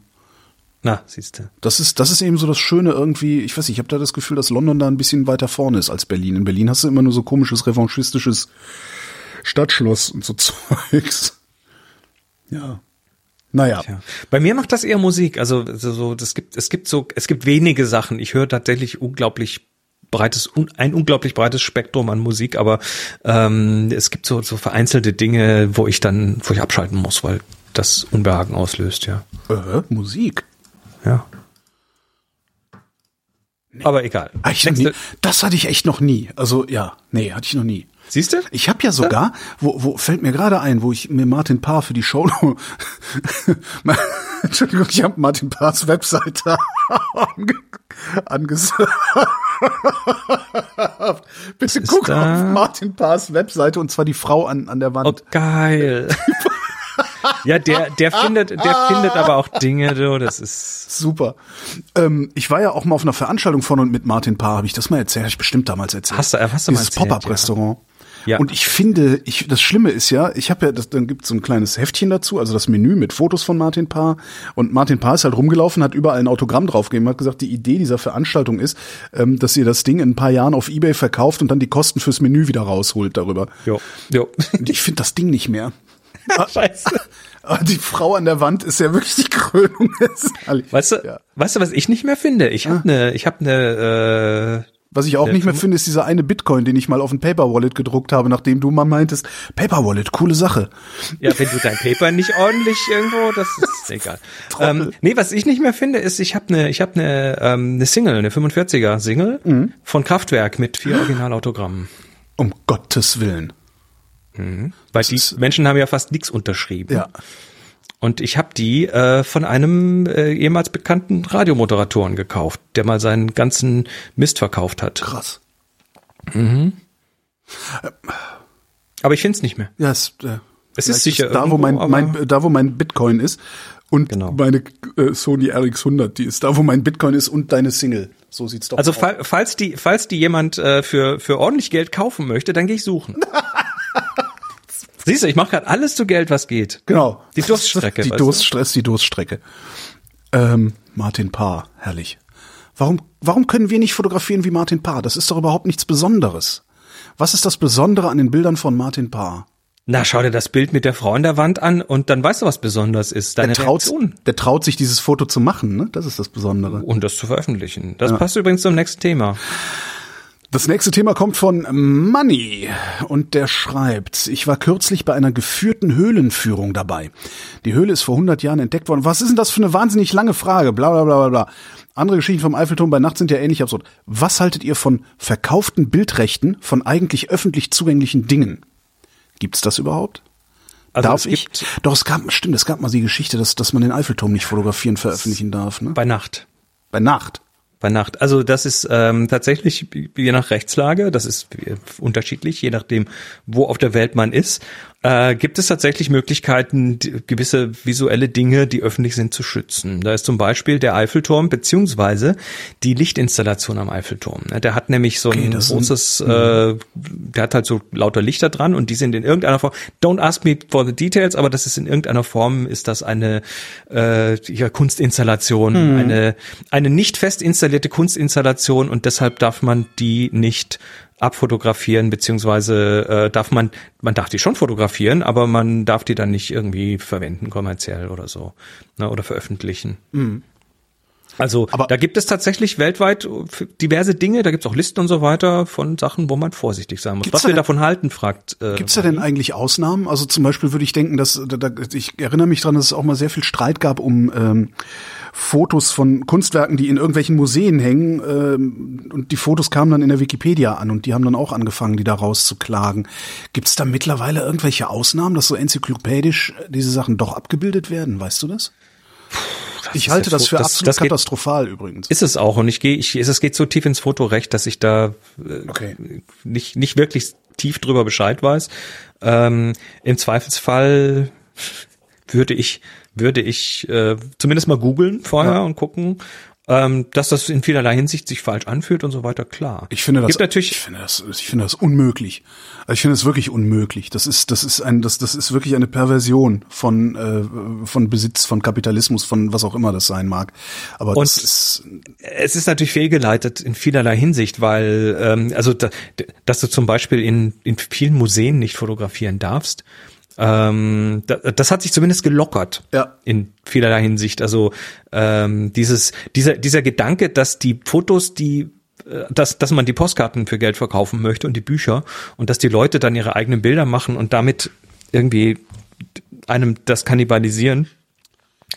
Na, siehst du. Das ist, das ist eben so das Schöne irgendwie, ich weiß nicht, ich habe da das Gefühl, dass London da ein bisschen weiter vorne ist als Berlin. In Berlin hast du immer nur so komisches, revanchistisches Stadtschloss und so Zeugs. Ja. Naja. Ja. Bei mir macht das eher Musik. Also so, so das gibt, es gibt so, es gibt wenige Sachen. Ich höre tatsächlich unglaublich breites, ein unglaublich breites Spektrum an Musik, aber ähm, es gibt so, so vereinzelte Dinge, wo ich dann, wo ich abschalten muss, weil das Unbehagen auslöst, ja. Äh, Musik. Ja. Aber egal. Ah, ich Nächste- nie, das hatte ich echt noch nie. Also ja, nee, hatte ich noch nie. Siehst du? Ich habe ja sogar, wo, wo fällt mir gerade ein, wo ich mir Martin Paar für die Show, Entschuldigung, ich habe Martin Paars Webseite ange, angesagt. Bitte guck da? auf Martin Paars Webseite und zwar die Frau an, an der Oh, Wand. geil. ja, der, der findet, der findet aber auch Dinge, du, das ist, Super. Ähm, ich war ja auch mal auf einer Veranstaltung von und mit Martin Paar, habe ich das mal erzählt? Hab ich bestimmt damals erzählt. Hast du- hast du mal Dieses erzählt, Pop-Up-Restaurant. Ja. Und ich finde, ich, das Schlimme ist ja, ich habe ja, das, dann gibt's so ein kleines Heftchen dazu, also das Menü mit Fotos von Martin Paar. Und Martin Paar ist halt rumgelaufen, hat überall ein Autogramm draufgegeben, hat gesagt, die Idee dieser Veranstaltung ist, ähm, dass ihr das Ding in ein paar Jahren auf Ebay verkauft und dann die Kosten fürs Menü wieder rausholt darüber. jo, jo. Und ich finde das Ding nicht mehr. Scheiße. Aber die Frau an der Wand ist ja wirklich die Krönung. Weißt du, Ja. weißt du, was ich nicht mehr finde? Ich habe ne, ich habe ne, äh, Was ich auch nicht mehr finde, ist dieser eine Bitcoin, den ich mal auf ein Paper Wallet gedruckt habe, nachdem du mal meintest, Paper Wallet, coole Sache. ja, wenn du dein Paper nicht ordentlich irgendwo, das ist egal. Ähm, nee, was ich nicht mehr finde, ist, ich habe ne, ich habe ne, ähm, ne Single, eine 45er Single Mhm. von Kraftwerk mit vier Originalautogrammen. Um Gottes Willen. Weil die ist- Menschen haben ja fast nichts unterschrieben. Ja. Und ich habe die äh, von einem äh, ehemals bekannten Radiomoderatoren gekauft, der mal seinen ganzen Mist verkauft hat. Krass. Aber ich find's nicht mehr. Ja, es, äh, Es ist sicher da, wo irgendwo, mein, aber- mein, da, wo mein Bitcoin ist und Genau. meine äh, Sony RX100, die ist da, wo mein Bitcoin ist und deine Single. So sieht's doch Also aus. fall, falls die falls die jemand äh, für für ordentlich Geld kaufen möchte, dann gehe ich suchen. Siehst du, ich mache gerade alles zu Geld, was geht. Genau. Die Durststrecke, Die du? Durststress, die Durststrecke. Ähm, Martin Paar, herrlich. Warum, warum können wir nicht fotografieren wie Martin Paar? Das ist doch überhaupt nichts Besonderes. Was ist das Besondere an den Bildern von Martin Paar? Na, schau dir das Bild mit der Frau an der Wand an und dann weißt du, was besonders ist. Deine Der traut, Reaktion. der traut sich dieses Foto zu machen, ne? Das ist das Besondere. Und das zu veröffentlichen. Das passt übrigens zum nächsten Thema. Das nächste Thema kommt von Money und der schreibt, ich war kürzlich bei einer geführten Höhlenführung dabei. Die Höhle ist vor 100 Jahren entdeckt worden. Was ist denn das für eine wahnsinnig lange Frage? Bla bla bla bla. Andere Geschichten vom Eiffelturm bei Nacht sind ja ähnlich absurd. Was haltet ihr von verkauften Bildrechten von eigentlich öffentlich zugänglichen Dingen? Gibt's das überhaupt? Also darf ich? Doch, es gab, stimmt, es gab mal die Geschichte, dass, dass man den Eiffelturm nicht fotografieren, veröffentlichen darf, ne? bei Nacht. Bei Nacht. Bei Nacht. Also das ist ähm, tatsächlich je nach Rechtslage, das ist äh, unterschiedlich, je nachdem, wo auf der Welt man ist, äh, gibt es tatsächlich Möglichkeiten, die, gewisse visuelle Dinge, die öffentlich sind, zu schützen. Da ist zum Beispiel der Eiffelturm beziehungsweise die Lichtinstallation am Eiffelturm. Ne, Der hat nämlich so ein das sind- großes, äh, der hat halt so lauter Lichter dran und die sind in irgendeiner Form, don't ask me for the details, aber das ist in irgendeiner Form, ist das eine äh, ja, Kunstinstallation, eine, eine nicht fest installierte Kunstinstallation und deshalb darf man die nicht abfotografieren, beziehungsweise äh, darf man, man darf die schon fotografieren, aber man darf die dann nicht irgendwie verwenden, kommerziell oder so, ne, oder veröffentlichen. Also Aber- da gibt es tatsächlich weltweit diverse Dinge, da gibt es auch Listen und so weiter von Sachen, wo man vorsichtig sein muss. Gibt's Was da wir denn- davon halten, fragt. Äh, Gibt's da denn eigentlich Ausnahmen? Also zum Beispiel würde ich denken, dass da, da, ich erinnere mich dran, dass es auch mal sehr viel Streit gab um ähm, Fotos von Kunstwerken, die in irgendwelchen Museen hängen. Ähm, und die Fotos kamen dann in der Wikipedia an und die haben dann auch angefangen, die da rauszuklagen. Gibt's da mittlerweile irgendwelche Ausnahmen, dass so enzyklopädisch diese Sachen doch abgebildet werden? Weißt du das? Ich halte das so- für das- absolut das geht- katastrophal übrigens. Ist es auch und ich gehe, ich, es geht so tief ins Fotorecht, dass ich da äh, Okay. nicht nicht wirklich tief drüber Bescheid weiß. Ähm, Im Zweifelsfall würde ich würde ich äh, zumindest mal googeln vorher Ja. und gucken, ähm, dass das in vielerlei Hinsicht sich falsch anfühlt und so weiter. Klar. Ich finde das, gibt natürlich ich finde das, ich finde das unmöglich. Also ich finde das wirklich unmöglich. Das ist, das ist ein, das, das ist wirklich eine Perversion von, äh, von Besitz, von Kapitalismus, von was auch immer das sein mag. Aber Und- das ist, es ist natürlich fehlgeleitet in vielerlei Hinsicht, weil ähm, also da, dass du zum Beispiel in, in vielen Museen nicht fotografieren darfst, ähm, da, das hat sich zumindest gelockert Ja. in vielerlei Hinsicht. Also ähm, dieses dieser dieser Gedanke, dass die Fotos, die äh, dass, dass man die Postkarten für Geld verkaufen möchte und die Bücher und dass die Leute dann ihre eigenen Bilder machen und damit irgendwie einem das kannibalisieren,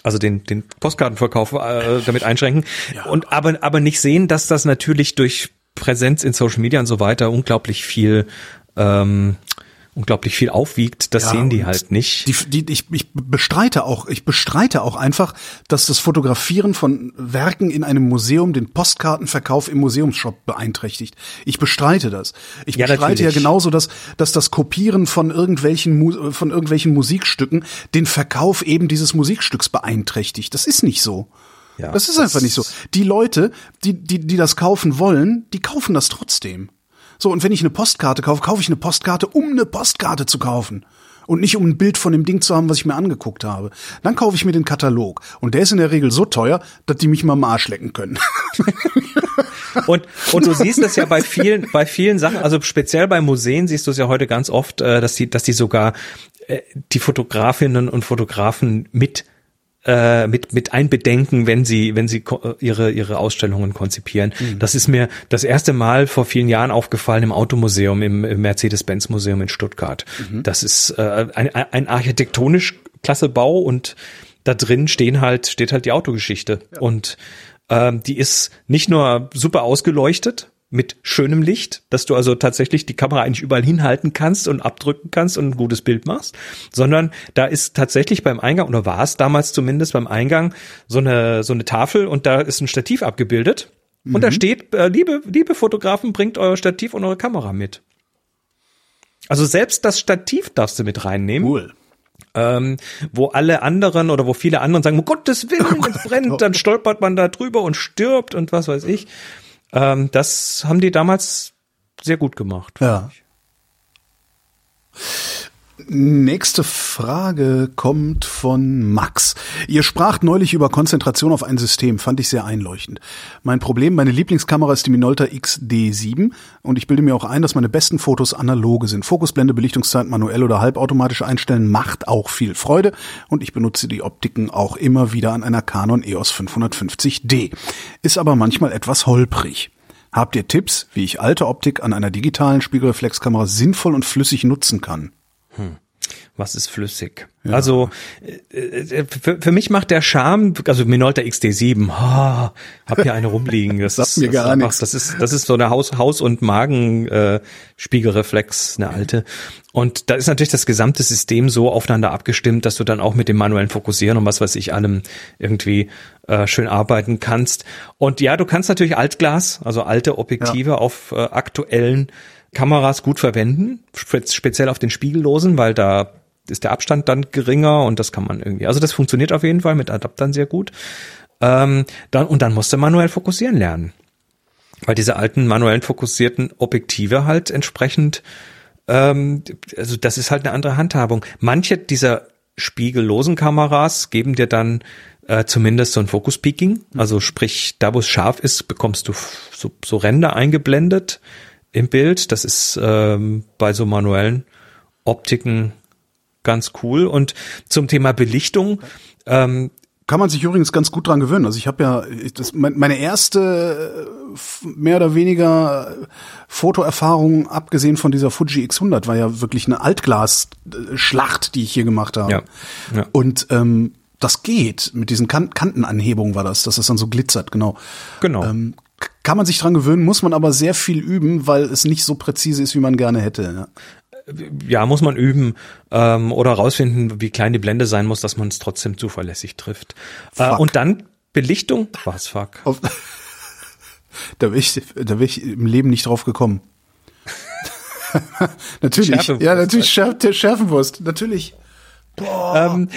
also den, den Postkartenverkauf äh, damit einschränken und aber, aber nicht sehen, dass das natürlich durch Präsenz in Social Media und so weiter unglaublich viel ähm, unglaublich viel aufwiegt, das Ja, sehen die halt nicht. Die, die, ich, ich bestreite auch, ich bestreite auch einfach, dass das Fotografieren von Werken in einem Museum den Postkartenverkauf im Museumsshop beeinträchtigt. Ich bestreite das. Ich Ja, bestreite ja natürlich. genauso, dass, dass das Kopieren von irgendwelchen, von irgendwelchen Musikstücken den Verkauf eben dieses Musikstücks beeinträchtigt. Das ist nicht so. Ja, das ist einfach nicht so. Die Leute, die, die, die das kaufen wollen, die kaufen das trotzdem. So, und wenn ich eine Postkarte kaufe, kaufe ich eine Postkarte, um eine Postkarte zu kaufen. Und nicht um ein Bild von dem Ding zu haben, was ich mir angeguckt habe. Dann kaufe ich mir den Katalog. Und der ist in der Regel so teuer, dass die mich mal am Arsch lecken können. Und, und du siehst das ja bei vielen, bei vielen Sachen, also speziell bei Museen siehst du es ja heute ganz oft, äh, dass die, dass die sogar äh, die Fotografinnen und Fotografen mit äh, mit mit einbedenken, wenn sie wenn sie äh, ihre ihre Ausstellungen konzipieren. Das ist mir das erste Mal vor vielen Jahren aufgefallen im Automuseum im, im Mercedes-Benz Museum in Stuttgart. Das ist äh, ein, ein architektonisch klasse Bau und da drin stehen halt steht halt die Autogeschichte und ähm, die ist nicht nur super ausgeleuchtet mit schönem Licht, dass du also tatsächlich die Kamera eigentlich überall hinhalten kannst und abdrücken kannst und ein gutes Bild machst, sondern da ist tatsächlich beim Eingang, oder war es damals zumindest beim Eingang, so eine, so eine Tafel und da ist ein Stativ abgebildet. Und da steht, äh, liebe, liebe Fotografen, bringt euer Stativ und eure Kamera mit. Also selbst das Stativ darfst du mit reinnehmen Cool. ähm, wo alle anderen oder wo viele anderen sagen, um Gottes Willen, es brennt, dann stolpert man da drüber und stirbt und was weiß ich. Ähm, das haben die damals sehr gut gemacht. Ja. Nächste Frage kommt von Max. Ihr spracht neulich über Konzentration auf ein System, fand ich sehr einleuchtend. Mein Problem, meine Lieblingskamera ist die Minolta XD7 und ich bilde mir auch ein, dass meine besten Fotos analoge sind. Fokusblende, Belichtungszeit manuell oder halbautomatisch einstellen macht auch viel Freude und ich benutze die Optiken auch immer wieder an einer Canon EOS 550D. Ist aber manchmal etwas holprig. Habt ihr Tipps, wie ich alte Optik an einer digitalen Spiegelreflexkamera sinnvoll und flüssig nutzen kann? Was ist flüssig? Also äh, äh, für, für mich macht der Charme, also Minolta XD7, oh, hab hier eine rumliegen. Das Sagt ist, mir das gar nichts. Das ist das ist so eine Haus Haus und Magen äh, Spiegelreflex, eine alte. Und da ist natürlich das gesamte System so aufeinander abgestimmt, dass du dann auch mit dem manuellen Fokussieren und was weiß ich allem irgendwie äh, schön arbeiten kannst. Und ja, du kannst natürlich Altglas, also alte Objektive auf äh, aktuellen Kameras gut verwenden, spe speziell auf den Spiegellosen, weil da ist der Abstand dann geringer und das kann man irgendwie. Also das funktioniert auf jeden Fall mit Adaptern sehr gut. Ähm, dann und dann musst du manuell fokussieren lernen, weil diese alten manuellen fokussierten Objektive halt entsprechend, ähm, also das ist halt eine andere Handhabung. Manche dieser spiegellosen Kameras geben dir dann äh, zumindest so ein Focus-Peaking, also sprich, da wo es scharf ist, bekommst du so, so Ränder eingeblendet im Bild. Das ist ähm, bei so manuellen Optiken ganz cool. Und zum Thema Belichtung, ähm, Kann man sich übrigens ganz gut dran gewöhnen. Also ich habe ja das, meine erste äh, mehr oder weniger äh, Fotoerfahrung, abgesehen von dieser Fuji X100, war ja wirklich eine Altglas-Schlacht, die ich hier gemacht habe. Ja. ja. Und ähm, das geht. Mit diesen kan Kantenanhebungen war das, dass es dann so glitzert, genau. Genau. Ähm, kann man sich dran gewöhnen, muss man aber sehr viel üben, weil es nicht so präzise ist, wie man gerne hätte. Ja ja, muss man üben ähm, oder rausfinden, wie klein die Blende sein muss, dass man es trotzdem zuverlässig trifft. Äh, und dann Belichtung. Was fuck? Auf, da wäre ich, da wär ich im Leben nicht drauf gekommen. natürlich, ja, natürlich Schärf, der Schärfenwurst, natürlich. Boah, ähm,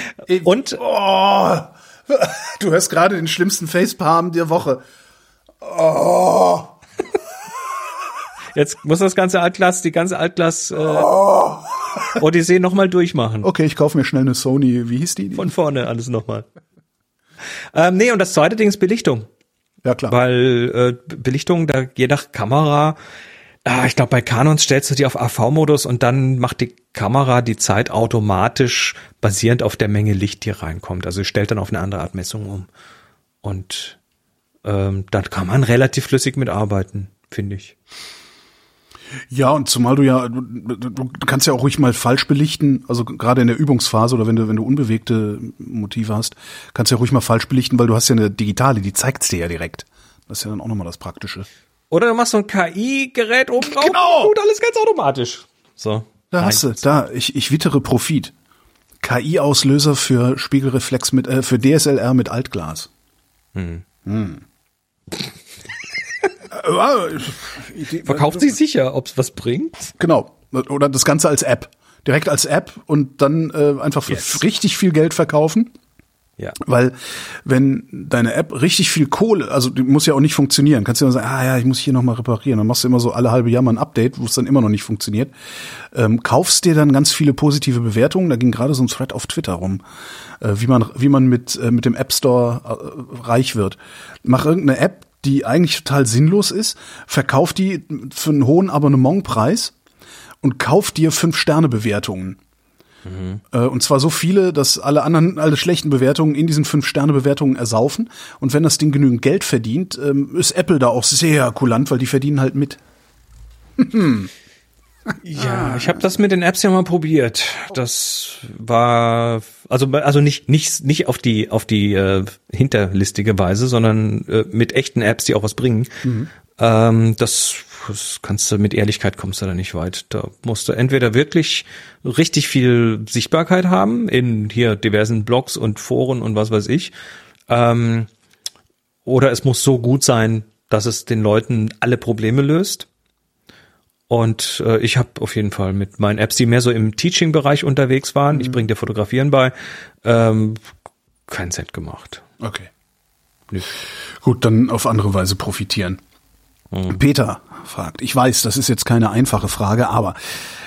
und boah, du hörst gerade den schlimmsten Facepalm der Woche. Oh. Jetzt muss das ganze Altglas, die ganze Altglas äh, oh. Odyssee nochmal durchmachen. Okay, ich kaufe mir schnell eine Sony. Wie hieß die? Von vorne alles nochmal. Ähm, nee, und das zweite Ding ist Belichtung. Ja, klar. Weil äh, Belichtung, da je nach Kamera, äh, ich glaube, bei Canons stellst du die auf AV-Modus und dann macht die Kamera die Zeit automatisch basierend auf der Menge Licht, die reinkommt. Also stellt dann auf eine andere Art Messung um. Und ähm, da kann man relativ flüssig mitarbeiten, finde ich. Ja, und zumal du ja, du, du kannst ja auch ruhig mal falsch belichten, also gerade in der Übungsphase oder wenn du, wenn du unbewegte Motive hast, kannst du ja ruhig mal falsch belichten, weil du hast ja eine digitale, die zeigt's dir ja direkt. Das ist ja dann auch nochmal das Praktische. Oder du machst so ein KI-Gerät oben drauf genau. und alles ganz automatisch. So. Da hast du, da, ich, ich wittere Profit. KI-Auslöser für Spiegelreflex mit, äh, für DSLR mit Altglas. Hm. Hm. Verkauft sie sicher, ob es was bringt? Genau. Oder das Ganze als App. Direkt als App und dann äh, einfach für yes. richtig viel Geld verkaufen. Ja. Weil wenn deine App richtig viel Kohle, also die muss ja auch nicht funktionieren, kannst du immer sagen, ah ja, ich muss hier nochmal reparieren. Dann machst du immer so alle halbe Jahr mal ein Update, wo es dann immer noch nicht funktioniert. Ähm, kaufst dir dann ganz viele positive Bewertungen. Da ging gerade so ein Thread auf Twitter rum, äh, wie man wie man mit äh, mit dem App Store äh, reich wird. Mach irgendeine App, die eigentlich total sinnlos ist, verkauf die für einen hohen Abonnementpreis und kauf dir fünf Sterne Bewertungen. Mhm. Äh, und zwar so viele, dass alle anderen, alle schlechten Bewertungen in diesen fünf Sterne Bewertungen ersaufen. Und wenn das Ding genügend Geld verdient, ähm, ist Apple da auch sehr kulant, weil die verdienen halt mit. Ja, ich habe das mit den Apps ja mal probiert. Das war also also nicht nicht nicht auf die auf die äh, hinterlistige Weise, sondern äh, mit echten Apps, die auch was bringen. Mhm. Ähm, das, das kannst du mit Ehrlichkeit kommst du da nicht weit. Da musst du entweder wirklich richtig viel Sichtbarkeit haben in hier diversen Blogs und Foren und was weiß ich, ähm, oder es muss so gut sein, dass es den Leuten alle Probleme löst. Und äh, ich habe auf jeden Fall mit meinen Apps, die mehr so im Teaching-Bereich unterwegs waren, mhm. ich bringe dir Fotografieren bei, ähm, keinen Cent gemacht. Okay. Nee. Gut, dann auf andere Weise profitieren. Mhm. Peter fragt, ich weiß, das ist jetzt keine einfache Frage, aber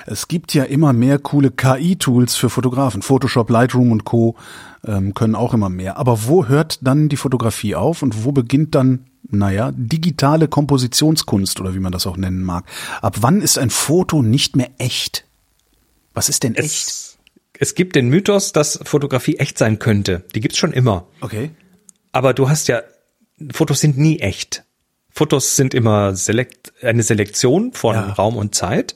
es gibt ja immer mehr coole KI-Tools für Fotografen. Photoshop, Lightroom und Co. Ähm, können auch immer mehr. Aber wo hört dann die Fotografie auf und wo beginnt dann naja, digitale Kompositionskunst oder wie man das auch nennen mag. Ab wann ist ein Foto nicht mehr echt? Was ist denn es, echt? Es gibt den Mythos, dass Fotografie echt sein könnte. Die gibt's schon immer. Okay. Aber du hast ja, Fotos sind nie echt. Fotos sind immer selekt, eine Selektion von ja. Raum und Zeit.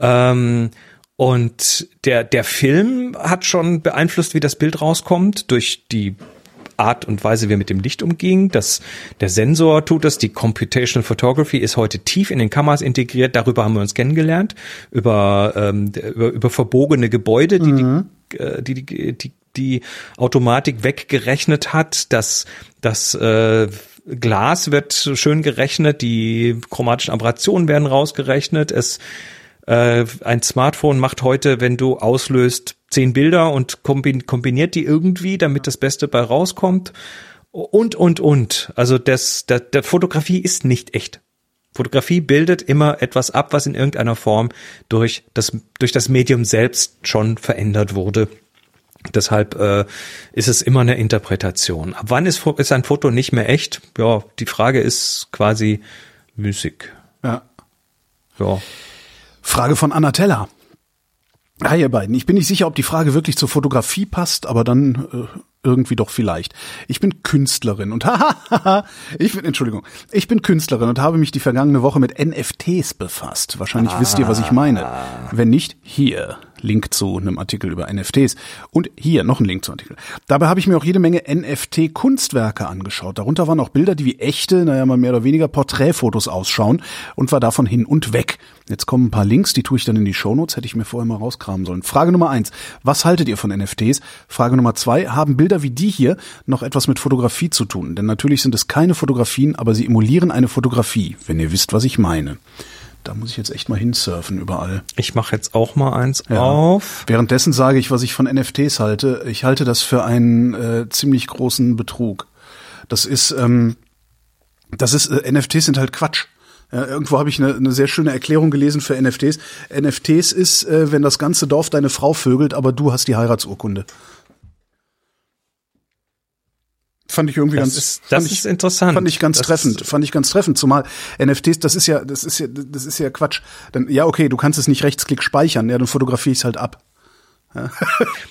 Ähm, und der, der Film hat schon beeinflusst, wie das Bild rauskommt, durch die Art und Weise, wie er mit dem Licht umging. Das, der Sensor tut das. Die Computational Photography ist heute tief in den Kameras integriert. Darüber haben wir uns kennengelernt. Über, ähm, über, über verbogene Gebäude, die, mhm. die, die, die, die, die Automatik weggerechnet hat. Das, das äh, Glas wird schön gerechnet. Die chromatischen Aberrationen werden rausgerechnet. Es äh, ein Smartphone macht heute, wenn du auslöst, zehn Bilder und kombiniert die irgendwie, damit das Beste bei rauskommt. Und, und, und. Also das, der, der Fotografie ist nicht echt. Fotografie bildet immer etwas ab, was in irgendeiner Form durch das, durch das Medium selbst schon verändert wurde. Deshalb äh, ist es immer eine Interpretation. Ab wann ist, ist ein Foto nicht mehr echt? Ja, die Frage ist quasi müßig. Ja. Ja. Frage von Anna Teller. Hi ihr beiden. Ich bin nicht sicher, ob die Frage wirklich zur Fotografie passt, aber dann irgendwie doch vielleicht. Ich bin Künstlerin und ich bin, Entschuldigung, ich bin Künstlerin und habe mich die vergangene Woche mit NFTs befasst. Wahrscheinlich ah. wisst ihr, was ich meine. Wenn nicht, hier. Link zu einem Artikel über NFTs. Und hier noch ein Link zum Artikel. Dabei habe ich mir auch jede Menge NFT-Kunstwerke angeschaut. Darunter waren auch Bilder, die wie echte, naja, mal mehr oder weniger Porträtfotos ausschauen und war davon hin und weg. Jetzt kommen ein paar Links, die tue ich dann in die Shownotes, hätte ich mir vorher mal rauskramen sollen. Frage Nummer eins, was haltet ihr von NFTs? Frage Nummer zwei, haben Bilder wie die hier noch etwas mit Fotografie zu tun? Denn natürlich sind es keine Fotografien, aber sie emulieren eine Fotografie, wenn ihr wisst, was ich meine. Da muss ich jetzt echt mal hinsurfen überall. Ich mache jetzt auch mal eins ja. auf. Währenddessen sage ich, was ich von NFTs halte. Ich halte das für einen äh, ziemlich großen Betrug. Das ist, ähm, das ist, äh, NFTs sind halt Quatsch. Ja, irgendwo habe ich eine, eine sehr schöne Erklärung gelesen für NFTs. NFTs ist, äh, wenn das ganze Dorf deine Frau vögelt, aber du hast die Heiratsurkunde. Fand ich irgendwie das ganz, ist, das ich, ist interessant. Fand ich ganz das treffend, fand ich ganz treffend. Zumal NFTs, das ist ja, das ist ja, das ist ja Quatsch. Dann, ja, okay, du kannst es nicht rechtsklick speichern, ja, dann fotografiere ich es halt ab. Ja.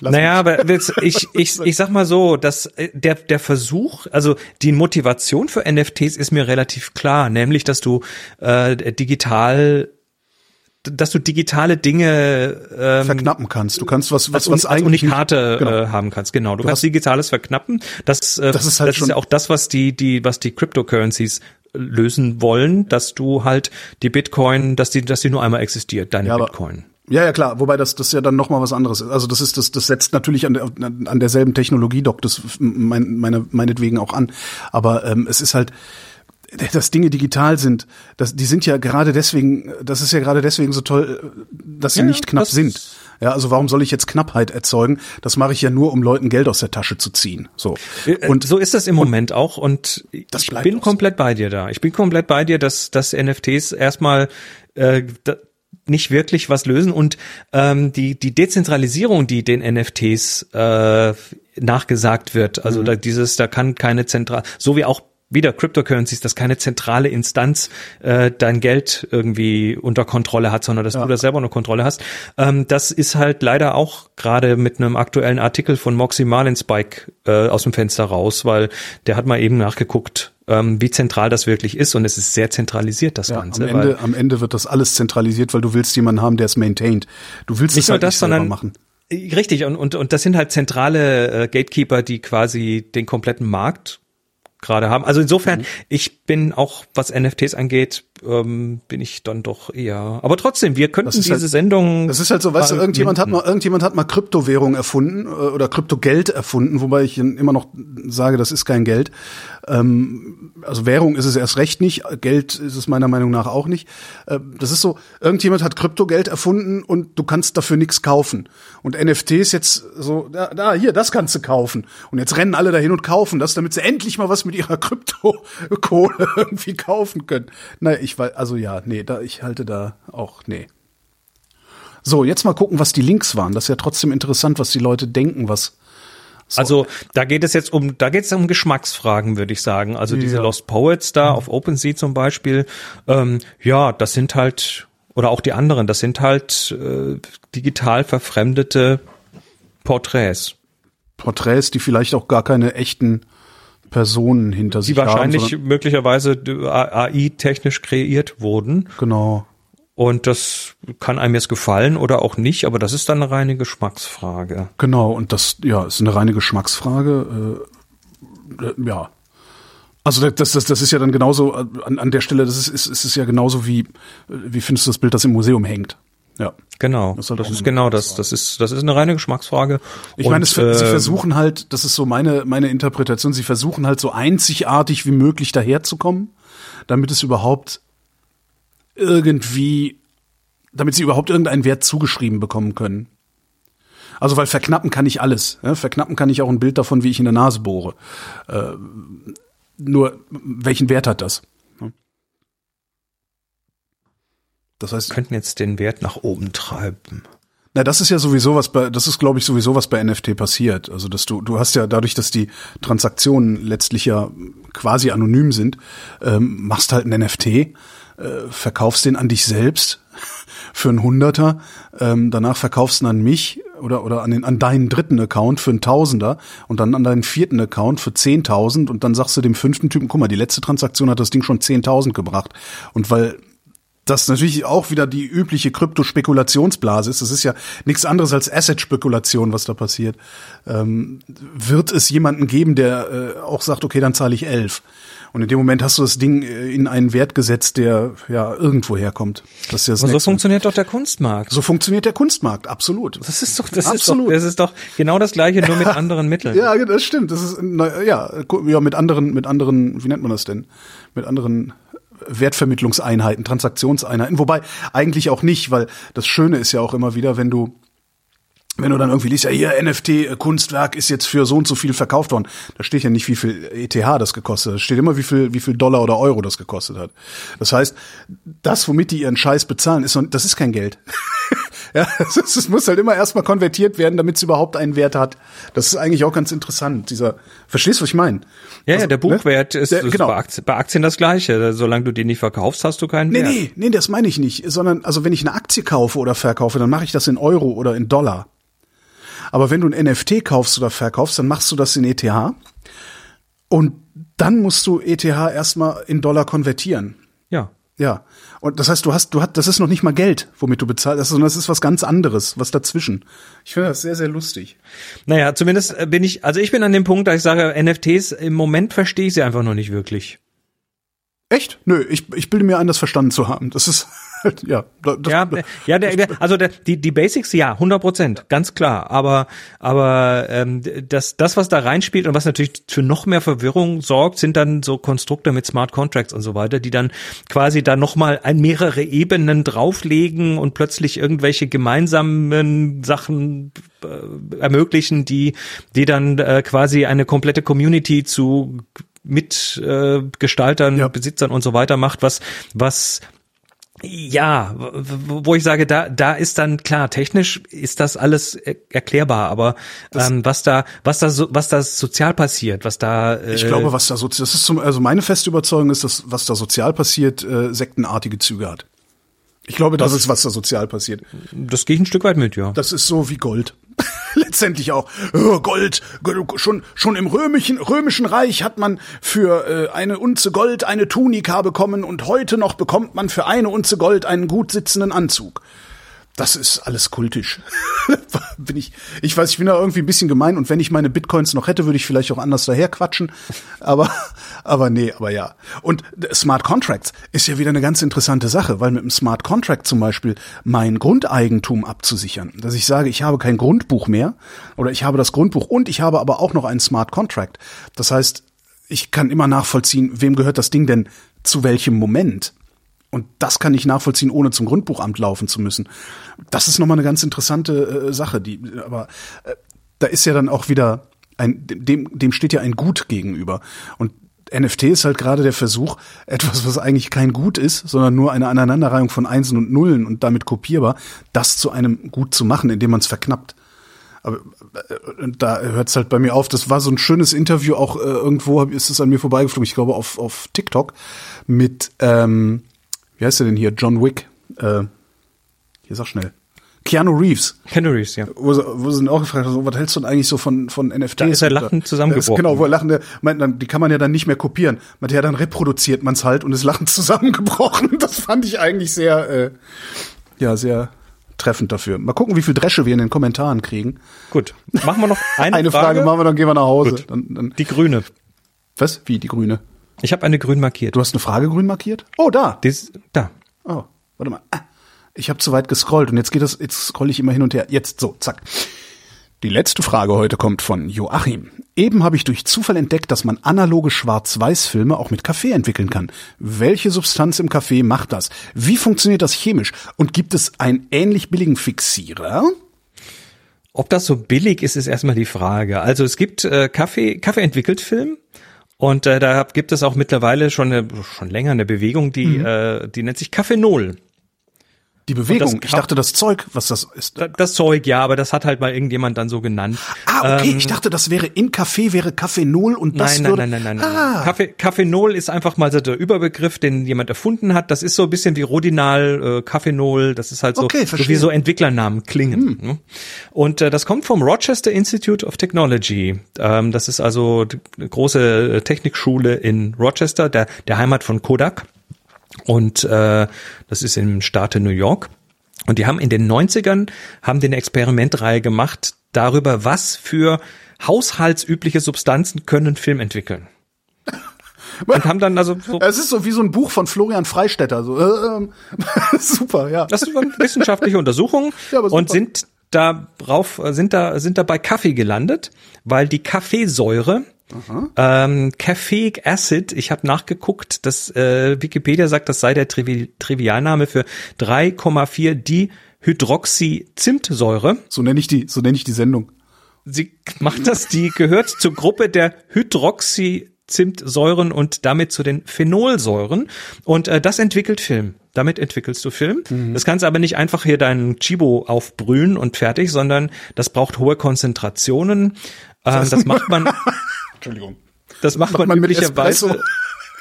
naja, aber ich, ich, ich sag mal so, dass äh, der, der Versuch, also die Motivation für NFTs ist mir relativ klar, nämlich, dass du äh, digital dass du digitale Dinge ähm, verknappen kannst. Du kannst was was, was, eigentlich Unikate genau. äh, haben kannst. Genau, du, du kannst digitales verknappen. Das, äh, das ist halt das ist ja auch das, was die die was die Cryptocurrencies lösen wollen, dass du halt die Bitcoin, dass die dass die nur einmal existiert, deine ja, Bitcoin. Ja, ja, klar. Wobei das, das ja dann noch mal was anderes ist. Also das ist, das, das setzt natürlich an, der, an derselben Technologie, Doc, das mein, meine, meinetwegen auch an. Aber ähm, es ist halt, dass Dinge digital sind, das, die sind ja gerade deswegen, das ist ja gerade deswegen so toll, dass sie ja, nicht knapp sind. Ja, also warum soll ich jetzt Knappheit erzeugen? Das mache ich ja nur, um Leuten Geld aus der Tasche zu ziehen. So. Äh, und so ist das im Moment auch und ich bin komplett so. bei dir da. Ich bin komplett bei dir, dass, dass NFTs erstmal äh, da, nicht wirklich was lösen und ähm, die die Dezentralisierung, die den NFTs äh, nachgesagt wird, also mhm. da dieses, da kann keine zentral, so wie auch wieder Cryptocurrencies, dass keine zentrale Instanz äh, dein Geld irgendwie unter Kontrolle hat, sondern dass ja. du das selber unter Kontrolle hast. Ähm, das ist halt leider auch gerade mit einem aktuellen Artikel von Moxie Marlinspike äh, aus dem Fenster raus, weil der hat mal eben nachgeguckt, ähm, wie zentral das wirklich ist und es ist sehr zentralisiert, das ja, Ganze. Am Ende, am Ende wird das alles zentralisiert, weil du willst jemanden haben, der es maintaint. Du willst nicht es halt nur das, nicht sondern machen. Richtig, und, und, und das sind halt zentrale äh, Gatekeeper, die quasi den kompletten Markt gerade haben. Also insofern, mhm. ich bin auch, was NFTs angeht, ähm, bin ich dann doch eher. Aber trotzdem, wir könnten diese halt, Sendung. Das ist halt so, weißt du, irgendjemand hat mal, irgendjemand hat mal Kryptowährung erfunden äh, oder Kryptogeld erfunden, wobei ich immer noch sage, das ist kein Geld. Ähm, also Währung ist es erst recht nicht, Geld ist es meiner Meinung nach auch nicht. Äh, das ist so, irgendjemand hat Kryptogeld erfunden und du kannst dafür nichts kaufen. Und NFTs jetzt so, da, da, hier, das kannst du kaufen. Und jetzt rennen alle dahin und kaufen das, damit sie endlich mal was mit ihrer Kryptokohle irgendwie kaufen können. Naja, ich weiß, also ja, nee, da, ich halte da auch, nee. So, jetzt mal gucken, was die Links waren. Das ist ja trotzdem interessant, was die Leute denken, was so. Also da geht es jetzt um, da geht es um Geschmacksfragen, würde ich sagen. Also ja. diese Lost Poets da mhm. auf OpenSea zum Beispiel, ähm, ja, das sind halt oder auch die anderen, das sind halt äh, digital verfremdete Porträts. Porträts, die vielleicht auch gar keine echten Personen hinter die sich haben. Die wahrscheinlich möglicherweise AI-technisch kreiert wurden. Genau. Und das kann einem jetzt gefallen oder auch nicht, aber das ist dann eine reine Geschmacksfrage. Genau, und das, ja, ist eine reine Geschmacksfrage. Äh, äh, ja. Also das, das, das ist ja dann genauso, äh, an, an der Stelle, das ist, ist, ist es ja genauso wie, wie findest du das Bild, das im Museum hängt? Ja. Genau. Das, halt das ist genau das. Das ist, das ist eine reine Geschmacksfrage. Ich meine, es, äh, sie versuchen halt, das ist so meine, meine Interpretation, sie versuchen halt so einzigartig wie möglich daherzukommen, damit es überhaupt irgendwie, damit sie überhaupt irgendeinen Wert zugeschrieben bekommen können. Also weil verknappen kann ich alles. Ja? Verknappen kann ich auch ein Bild davon, wie ich in der Nase bohre. Äh, nur welchen Wert hat das? Das heißt, könnten jetzt den Wert nach oben treiben. Na, das ist ja sowieso was bei, das ist glaube ich sowieso was bei NFT passiert. Also, dass du, du hast ja dadurch, dass die Transaktionen letztlich ja quasi anonym sind, ähm, machst halt ein NFT äh, verkaufst den an dich selbst für einen Hunderter, ähm, danach verkaufst du ihn an mich oder oder an den an deinen dritten Account für einen Tausender und dann an deinen vierten Account für 10.000 und dann sagst du dem fünften Typen, guck mal, die letzte Transaktion hat das Ding schon 10.000 gebracht und weil das natürlich auch wieder die übliche Kryptospekulationsblase ist. Das ist ja nichts anderes als Asset-Spekulation, was da passiert. Ähm, wird es jemanden geben, der äh, auch sagt, okay, dann zahle ich elf. Und in dem Moment hast du das Ding äh, in einen Wert gesetzt, der ja irgendwo herkommt. Das ist ja das Aber so funktioniert doch der Kunstmarkt. so funktioniert der Kunstmarkt, absolut. Das ist doch, das Absolut. ist doch, das ist doch genau das Gleiche, nur mit anderen Mitteln. Ja, das stimmt. Das ist na, ja, ja mit anderen, mit anderen, wie nennt man das denn? Mit anderen Wertvermittlungseinheiten, Transaktionseinheiten. Wobei eigentlich auch nicht, weil das Schöne ist ja auch immer wieder, wenn du wenn du dann irgendwie liest, ja hier NFT äh, Kunstwerk ist jetzt für so und so viel verkauft worden, da steht ja nicht, wie viel ETH das gekostet hat. Da steht immer, wie viel, wie viel Dollar oder Euro das gekostet hat. Das heißt, das, womit die ihren Scheiß bezahlen, ist, das ist kein Geld. ja, es, muss halt immer erstmal konvertiert werden, damit es überhaupt einen Wert hat. Das ist eigentlich auch ganz interessant. Dieser, verstehst du, was ich meine? Ja, Also, ja, der Buchwert ne? ist, Der- genau. bei, Aktien, bei Aktien das Gleiche. Solange du die nicht verkaufst, hast du keinen Nee, Wert. nee, nee, das meine ich nicht. Sondern, also wenn ich eine Aktie kaufe oder verkaufe, dann mache ich das in Euro oder in Dollar. Aber wenn du ein NFT kaufst oder verkaufst, dann machst du das in ETH. Und dann musst du ETH erstmal in Dollar konvertieren. Ja. Ja. Und das heißt, du hast, du hast, das ist noch nicht mal Geld, womit du bezahlst, sondern das ist was ganz anderes, was dazwischen. Ich finde das sehr, sehr lustig. Naja, zumindest äh, bin ich, also ich bin an dem Punkt, da ich sage, NFTs, im Moment verstehe ich sie einfach noch nicht wirklich. Echt? Nö, ich, ich bilde mir ein, das verstanden zu haben. Das ist ja. Das, Ja, ja, der, der, also der, die, die Basics, ja, 100 Prozent, ganz klar. Aber, aber ähm, das, das, was da reinspielt und was natürlich für noch mehr Verwirrung sorgt, sind dann so Konstrukte mit Smart Contracts und so weiter, die dann quasi da nochmal ein mehrere Ebenen drauflegen und plötzlich irgendwelche gemeinsamen Sachen äh, ermöglichen, die, die dann äh, quasi eine komplette Community zu Mitgestaltern, äh, Gestaltern, Ja. Besitzern und so weiter macht, was, was ja, wo ich sage, da, da ist dann klar, technisch ist das alles er erklärbar, aber ähm, was da, was da, so, was da sozial passiert, was da, äh, Ich glaube, was da so, das ist zum, also meine feste Überzeugung ist, dass was da sozial passiert, äh, sektenartige Züge hat. Ich glaube, das ist, was da sozial passiert. das gehe ich ein Stück weit mit, ja. Das ist so wie Gold. Letztendlich auch. Oh, Gold. Schon, schon im römischen, römischen Reich hat man für äh, eine Unze Gold eine Tunika bekommen und heute noch bekommt man für eine Unze Gold einen gut sitzenden Anzug. Das ist alles kultisch. bin ich, ich weiß, ich bin da irgendwie ein bisschen gemein und wenn ich meine Bitcoins noch hätte, würde ich vielleicht auch anders daher quatschen. Aber, aber nee, aber ja. Und Smart Contracts ist ja wieder eine ganz interessante Sache, weil mit einem Smart Contract zum Beispiel mein Grundeigentum abzusichern, dass ich sage, ich habe kein Grundbuch mehr oder ich habe das Grundbuch und ich habe aber auch noch einen Smart Contract. Das heißt, ich kann immer nachvollziehen, wem gehört das Ding denn zu welchem Moment. Und das kann ich nachvollziehen, ohne zum Grundbuchamt laufen zu müssen. Das ist nochmal eine ganz interessante äh, Sache. Die, aber äh, da ist ja dann auch wieder ein, dem, dem steht ja ein Gut gegenüber. Und NFT ist halt gerade der Versuch, etwas, was eigentlich kein Gut ist, sondern nur eine Aneinanderreihung von Einsen und Nullen und damit kopierbar, das zu einem Gut zu machen, indem man es verknappt. Aber äh, da hört es halt bei mir auf. Das war so ein schönes Interview, auch äh, irgendwo ist es an mir vorbeigeflogen, ich glaube auf, auf TikTok, mit, ähm, wie heißt der denn hier? John Wick. Äh, hier sag schnell. Keanu Reeves. Canaries, ja. Wo, wo sie ihn auch gefragt haben, was hältst du denn eigentlich so von, von NFTs? Da ist er lachend zusammengebrochen. Genau, wo er lachende, meint, dann, die kann man ja dann nicht mehr kopieren. Meint, ja, dann reproduziert man es halt und ist lachend zusammengebrochen. Das fand ich eigentlich sehr, äh, ja, sehr treffend dafür. Mal gucken, wie viel Dresche wir in den Kommentaren kriegen. Gut. Machen wir noch eine, Eine Frage, machen wir, dann gehen wir nach Hause. Dann, dann, Die grüne. was? Wie, die grüne? Ich habe eine grün markiert. Du hast eine Frage grün markiert? Oh, da. Dies, da. Oh, warte mal. Ah, Ich habe zu weit gescrollt und jetzt geht das, jetzt scroll ich immer hin und her. Jetzt so, zack. Die letzte Frage heute kommt von Joachim. Eben habe ich durch Zufall entdeckt, dass man analoge Schwarz-Weiß-Filme auch mit Kaffee entwickeln kann. Welche Substanz im Kaffee macht das? Wie funktioniert das chemisch? Und gibt es einen ähnlich billigen Fixierer? Ob das so billig ist, ist erstmal die Frage. Also es gibt äh, Kaffee, Kaffee entwickelt Film. Und äh, da gibt es auch mittlerweile schon eine, schon länger eine Bewegung, die, äh, die nennt sich Kaffeenol. Die Bewegung. Ich dachte, das Zeug, was das ist. Da- Das Zeug, ja, aber das hat halt mal irgendjemand dann so genannt. Ah, okay. Ähm, ich dachte, das wäre in Kaffee, wäre Kaffeenol und das Nein, nein, würde. nein, nein, nein, nein. Ah, Kaffee, Kaffeenol ist einfach mal so der Überbegriff, den jemand erfunden hat. Das ist so ein bisschen wie Rodinal, äh, Kaffeenol. Das ist halt so, Okay, so wie so Entwicklernamen klingen. ne? Und äh, das kommt vom Rochester Institute of Technology. Ähm, das ist also die- eine große äh, Technikschule in Rochester, der, der Heimat von Kodak. Und äh, das ist im Staate New York. Und die haben in den 90ern haben die eine Experimentreihe gemacht darüber, was für haushaltsübliche Substanzen können Film entwickeln. Und haben dann also so, es ist so wie so ein Buch von Florian Freistetter. So, äh, ähm, super, ja. das waren wissenschaftliche Untersuchungen Ja, und sind darauf sind da sind da bei Kaffee gelandet, weil die Kaffeesäure ähm, Caffeic Acid, ich habe nachgeguckt, dass äh, Wikipedia sagt, das sei der Trivi Trivialname für 3,4 Dihydroxyzimtsäure. So nenne ich die, so nenne ich die Sendung. Sie macht das, die gehört zur Gruppe der Hydroxyzimtsäuren und damit zu den Phenolsäuren. Und äh, das entwickelt Film. Damit entwickelst du Film. Das kannst aber nicht einfach hier deinen Chibo aufbrühen und fertig, sondern das braucht hohe Konzentrationen. Ähm, das macht man, Entschuldigung. das macht, man, man mit üblicherweise.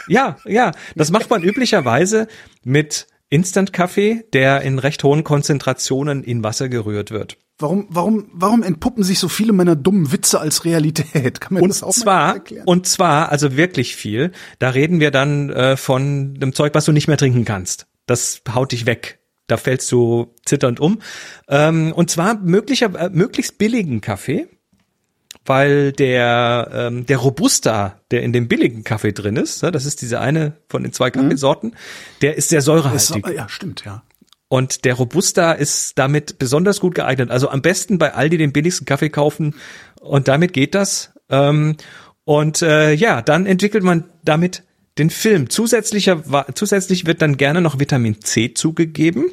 Ja, ja, das macht man üblicherweise mit Instant-Kaffee, der in recht hohen Konzentrationen in Wasser gerührt wird. Warum, warum, warum entpuppen sich so viele meiner dummen Witze als Realität? Kann man Und das auch mal zwar, erklären? und zwar, also wirklich viel. Da reden wir dann äh, von dem Zeug, was du nicht mehr trinken kannst. Das haut dich weg. Da fällst du zitternd um. Ähm, und zwar möglicher, äh, möglichst billigen Kaffee, weil der, ähm, der Robusta, der in dem billigen Kaffee drin ist, ne, das ist diese eine von den zwei Kaffeesorten, der ist sehr säurehaltig. ja, stimmt, ja. Und der Robusta ist damit besonders gut geeignet. Also am besten bei Aldi den billigsten Kaffee kaufen und damit geht das. Ähm, und äh, ja, dann entwickelt man damit den Film. Zusätzlicher, zusätzlich wird dann gerne noch Vitamin C zugegeben.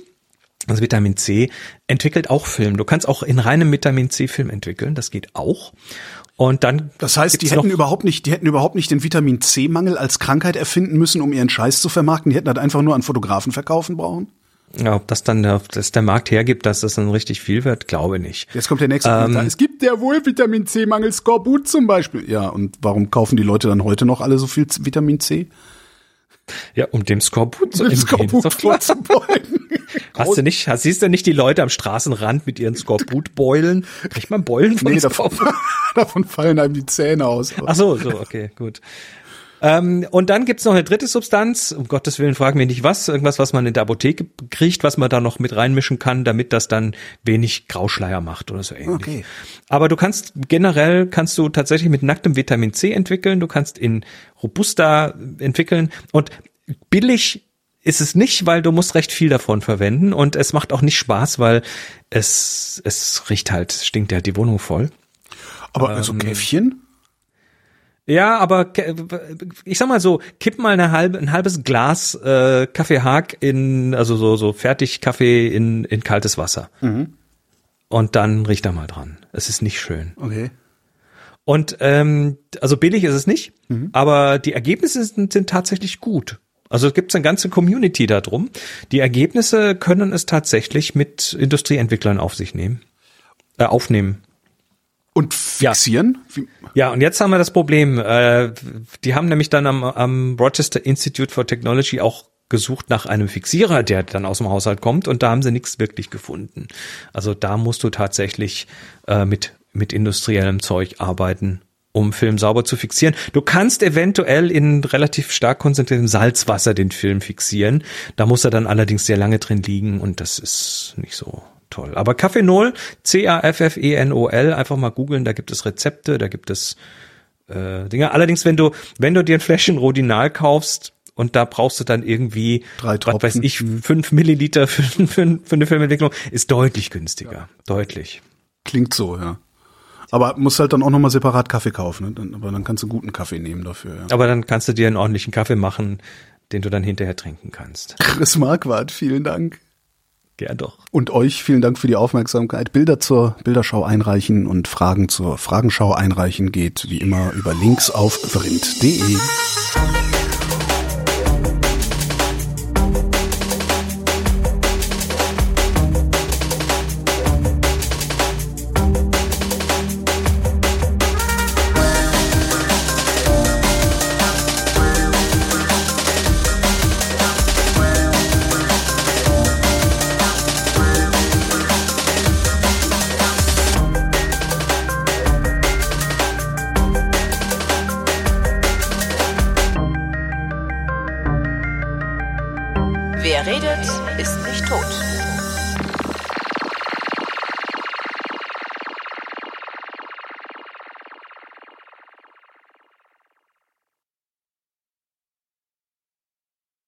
Also Vitamin C entwickelt auch Film. Du kannst auch in reinem Vitamin C Film entwickeln. Das geht auch. Und dann Das heißt, die hätten überhaupt nicht, die hätten überhaupt nicht den Vitamin C-Mangel als Krankheit erfinden müssen, um ihren Scheiß zu vermarkten. Die hätten das einfach nur an Fotografen verkaufen brauchen. ja, ob das dann der, dass der Markt hergibt, dass das dann richtig viel wird, glaube nicht. Jetzt kommt der nächste Ähm. Es gibt ja wohl Vitamin C-Mangel, Skorbut zum Beispiel. Ja, und warum kaufen die Leute dann heute noch alle so viel Vitamin C? Ja, um dem Skorbut zu Um entgehen. Skorbut vorzubeugen. Hast du nicht, hast, siehst du nicht die Leute am Straßenrand mit ihren Skorbutbeulen? Kriegt man Beulen von Nee, davon, davon fallen einem die Zähne aus. Ach so, so, okay, gut. Ähm, und dann gibt's noch eine dritte Substanz, um Gottes Willen fragen wir nicht was, irgendwas, was man in der Apotheke kriegt, was man da noch mit reinmischen kann, damit das dann wenig Grauschleier macht oder so ähnlich. Okay. Aber du kannst generell kannst du tatsächlich mit nacktem Vitamin C entwickeln, du kannst in Robusta entwickeln und billig ist es nicht, weil du musst recht viel davon verwenden und es macht auch nicht Spaß, weil es es riecht halt, stinkt ja die Wohnung voll. Aber Ähm, so Käffchen? Ja, aber ich sag mal so, kipp mal eine halbe, ein halbes Glas äh, Kaffeehag in, also so, so fertig Kaffee in, in kaltes Wasser. Und dann riecht da mal dran. Es ist nicht schön. Okay. Und ähm, also billig ist es nicht, aber die Ergebnisse sind, sind tatsächlich gut. Also es gibt eine ganze Community da drum. Die Ergebnisse können es tatsächlich mit Industrieentwicklern auf sich nehmen, äh, aufnehmen. Und fixieren? Wie, Ja, und jetzt haben wir das Problem. Äh, die haben nämlich dann am, am Rochester Institute for Technology auch gesucht nach einem Fixierer, der dann aus dem Haushalt kommt, und da haben sie nichts wirklich gefunden. Also da musst du tatsächlich äh, mit mit industriellem Zeug arbeiten, um Film sauber zu fixieren. Du kannst eventuell in relativ stark konzentriertem Salzwasser den Film fixieren. Da muss er dann allerdings sehr lange drin liegen und das ist nicht so toll. Aber Kaffeenol, C-A-F-F-E-N-O-L, einfach mal googeln, da gibt es Rezepte, da gibt es äh, Dinge. Allerdings, wenn du, wenn du dir ein Fläschchen Rodinal kaufst und da brauchst du dann irgendwie, Drei was weiß ich, fünf Milliliter für, für, für eine Filmentwicklung, ist deutlich günstiger. Deutlich. klingt so, ja. Aber musst halt dann auch nochmal separat Kaffee kaufen. Ne? Dann, aber dann kannst du guten Kaffee nehmen dafür. Ja. Aber dann kannst du dir einen ordentlichen Kaffee machen, den du dann hinterher trinken kannst. Chris Marquardt, vielen Dank. Gern doch. Und euch vielen Dank für die Aufmerksamkeit. Bilder zur Bilderschau einreichen und Fragen zur Fragenschau einreichen geht wie immer über Links auf vrind.de.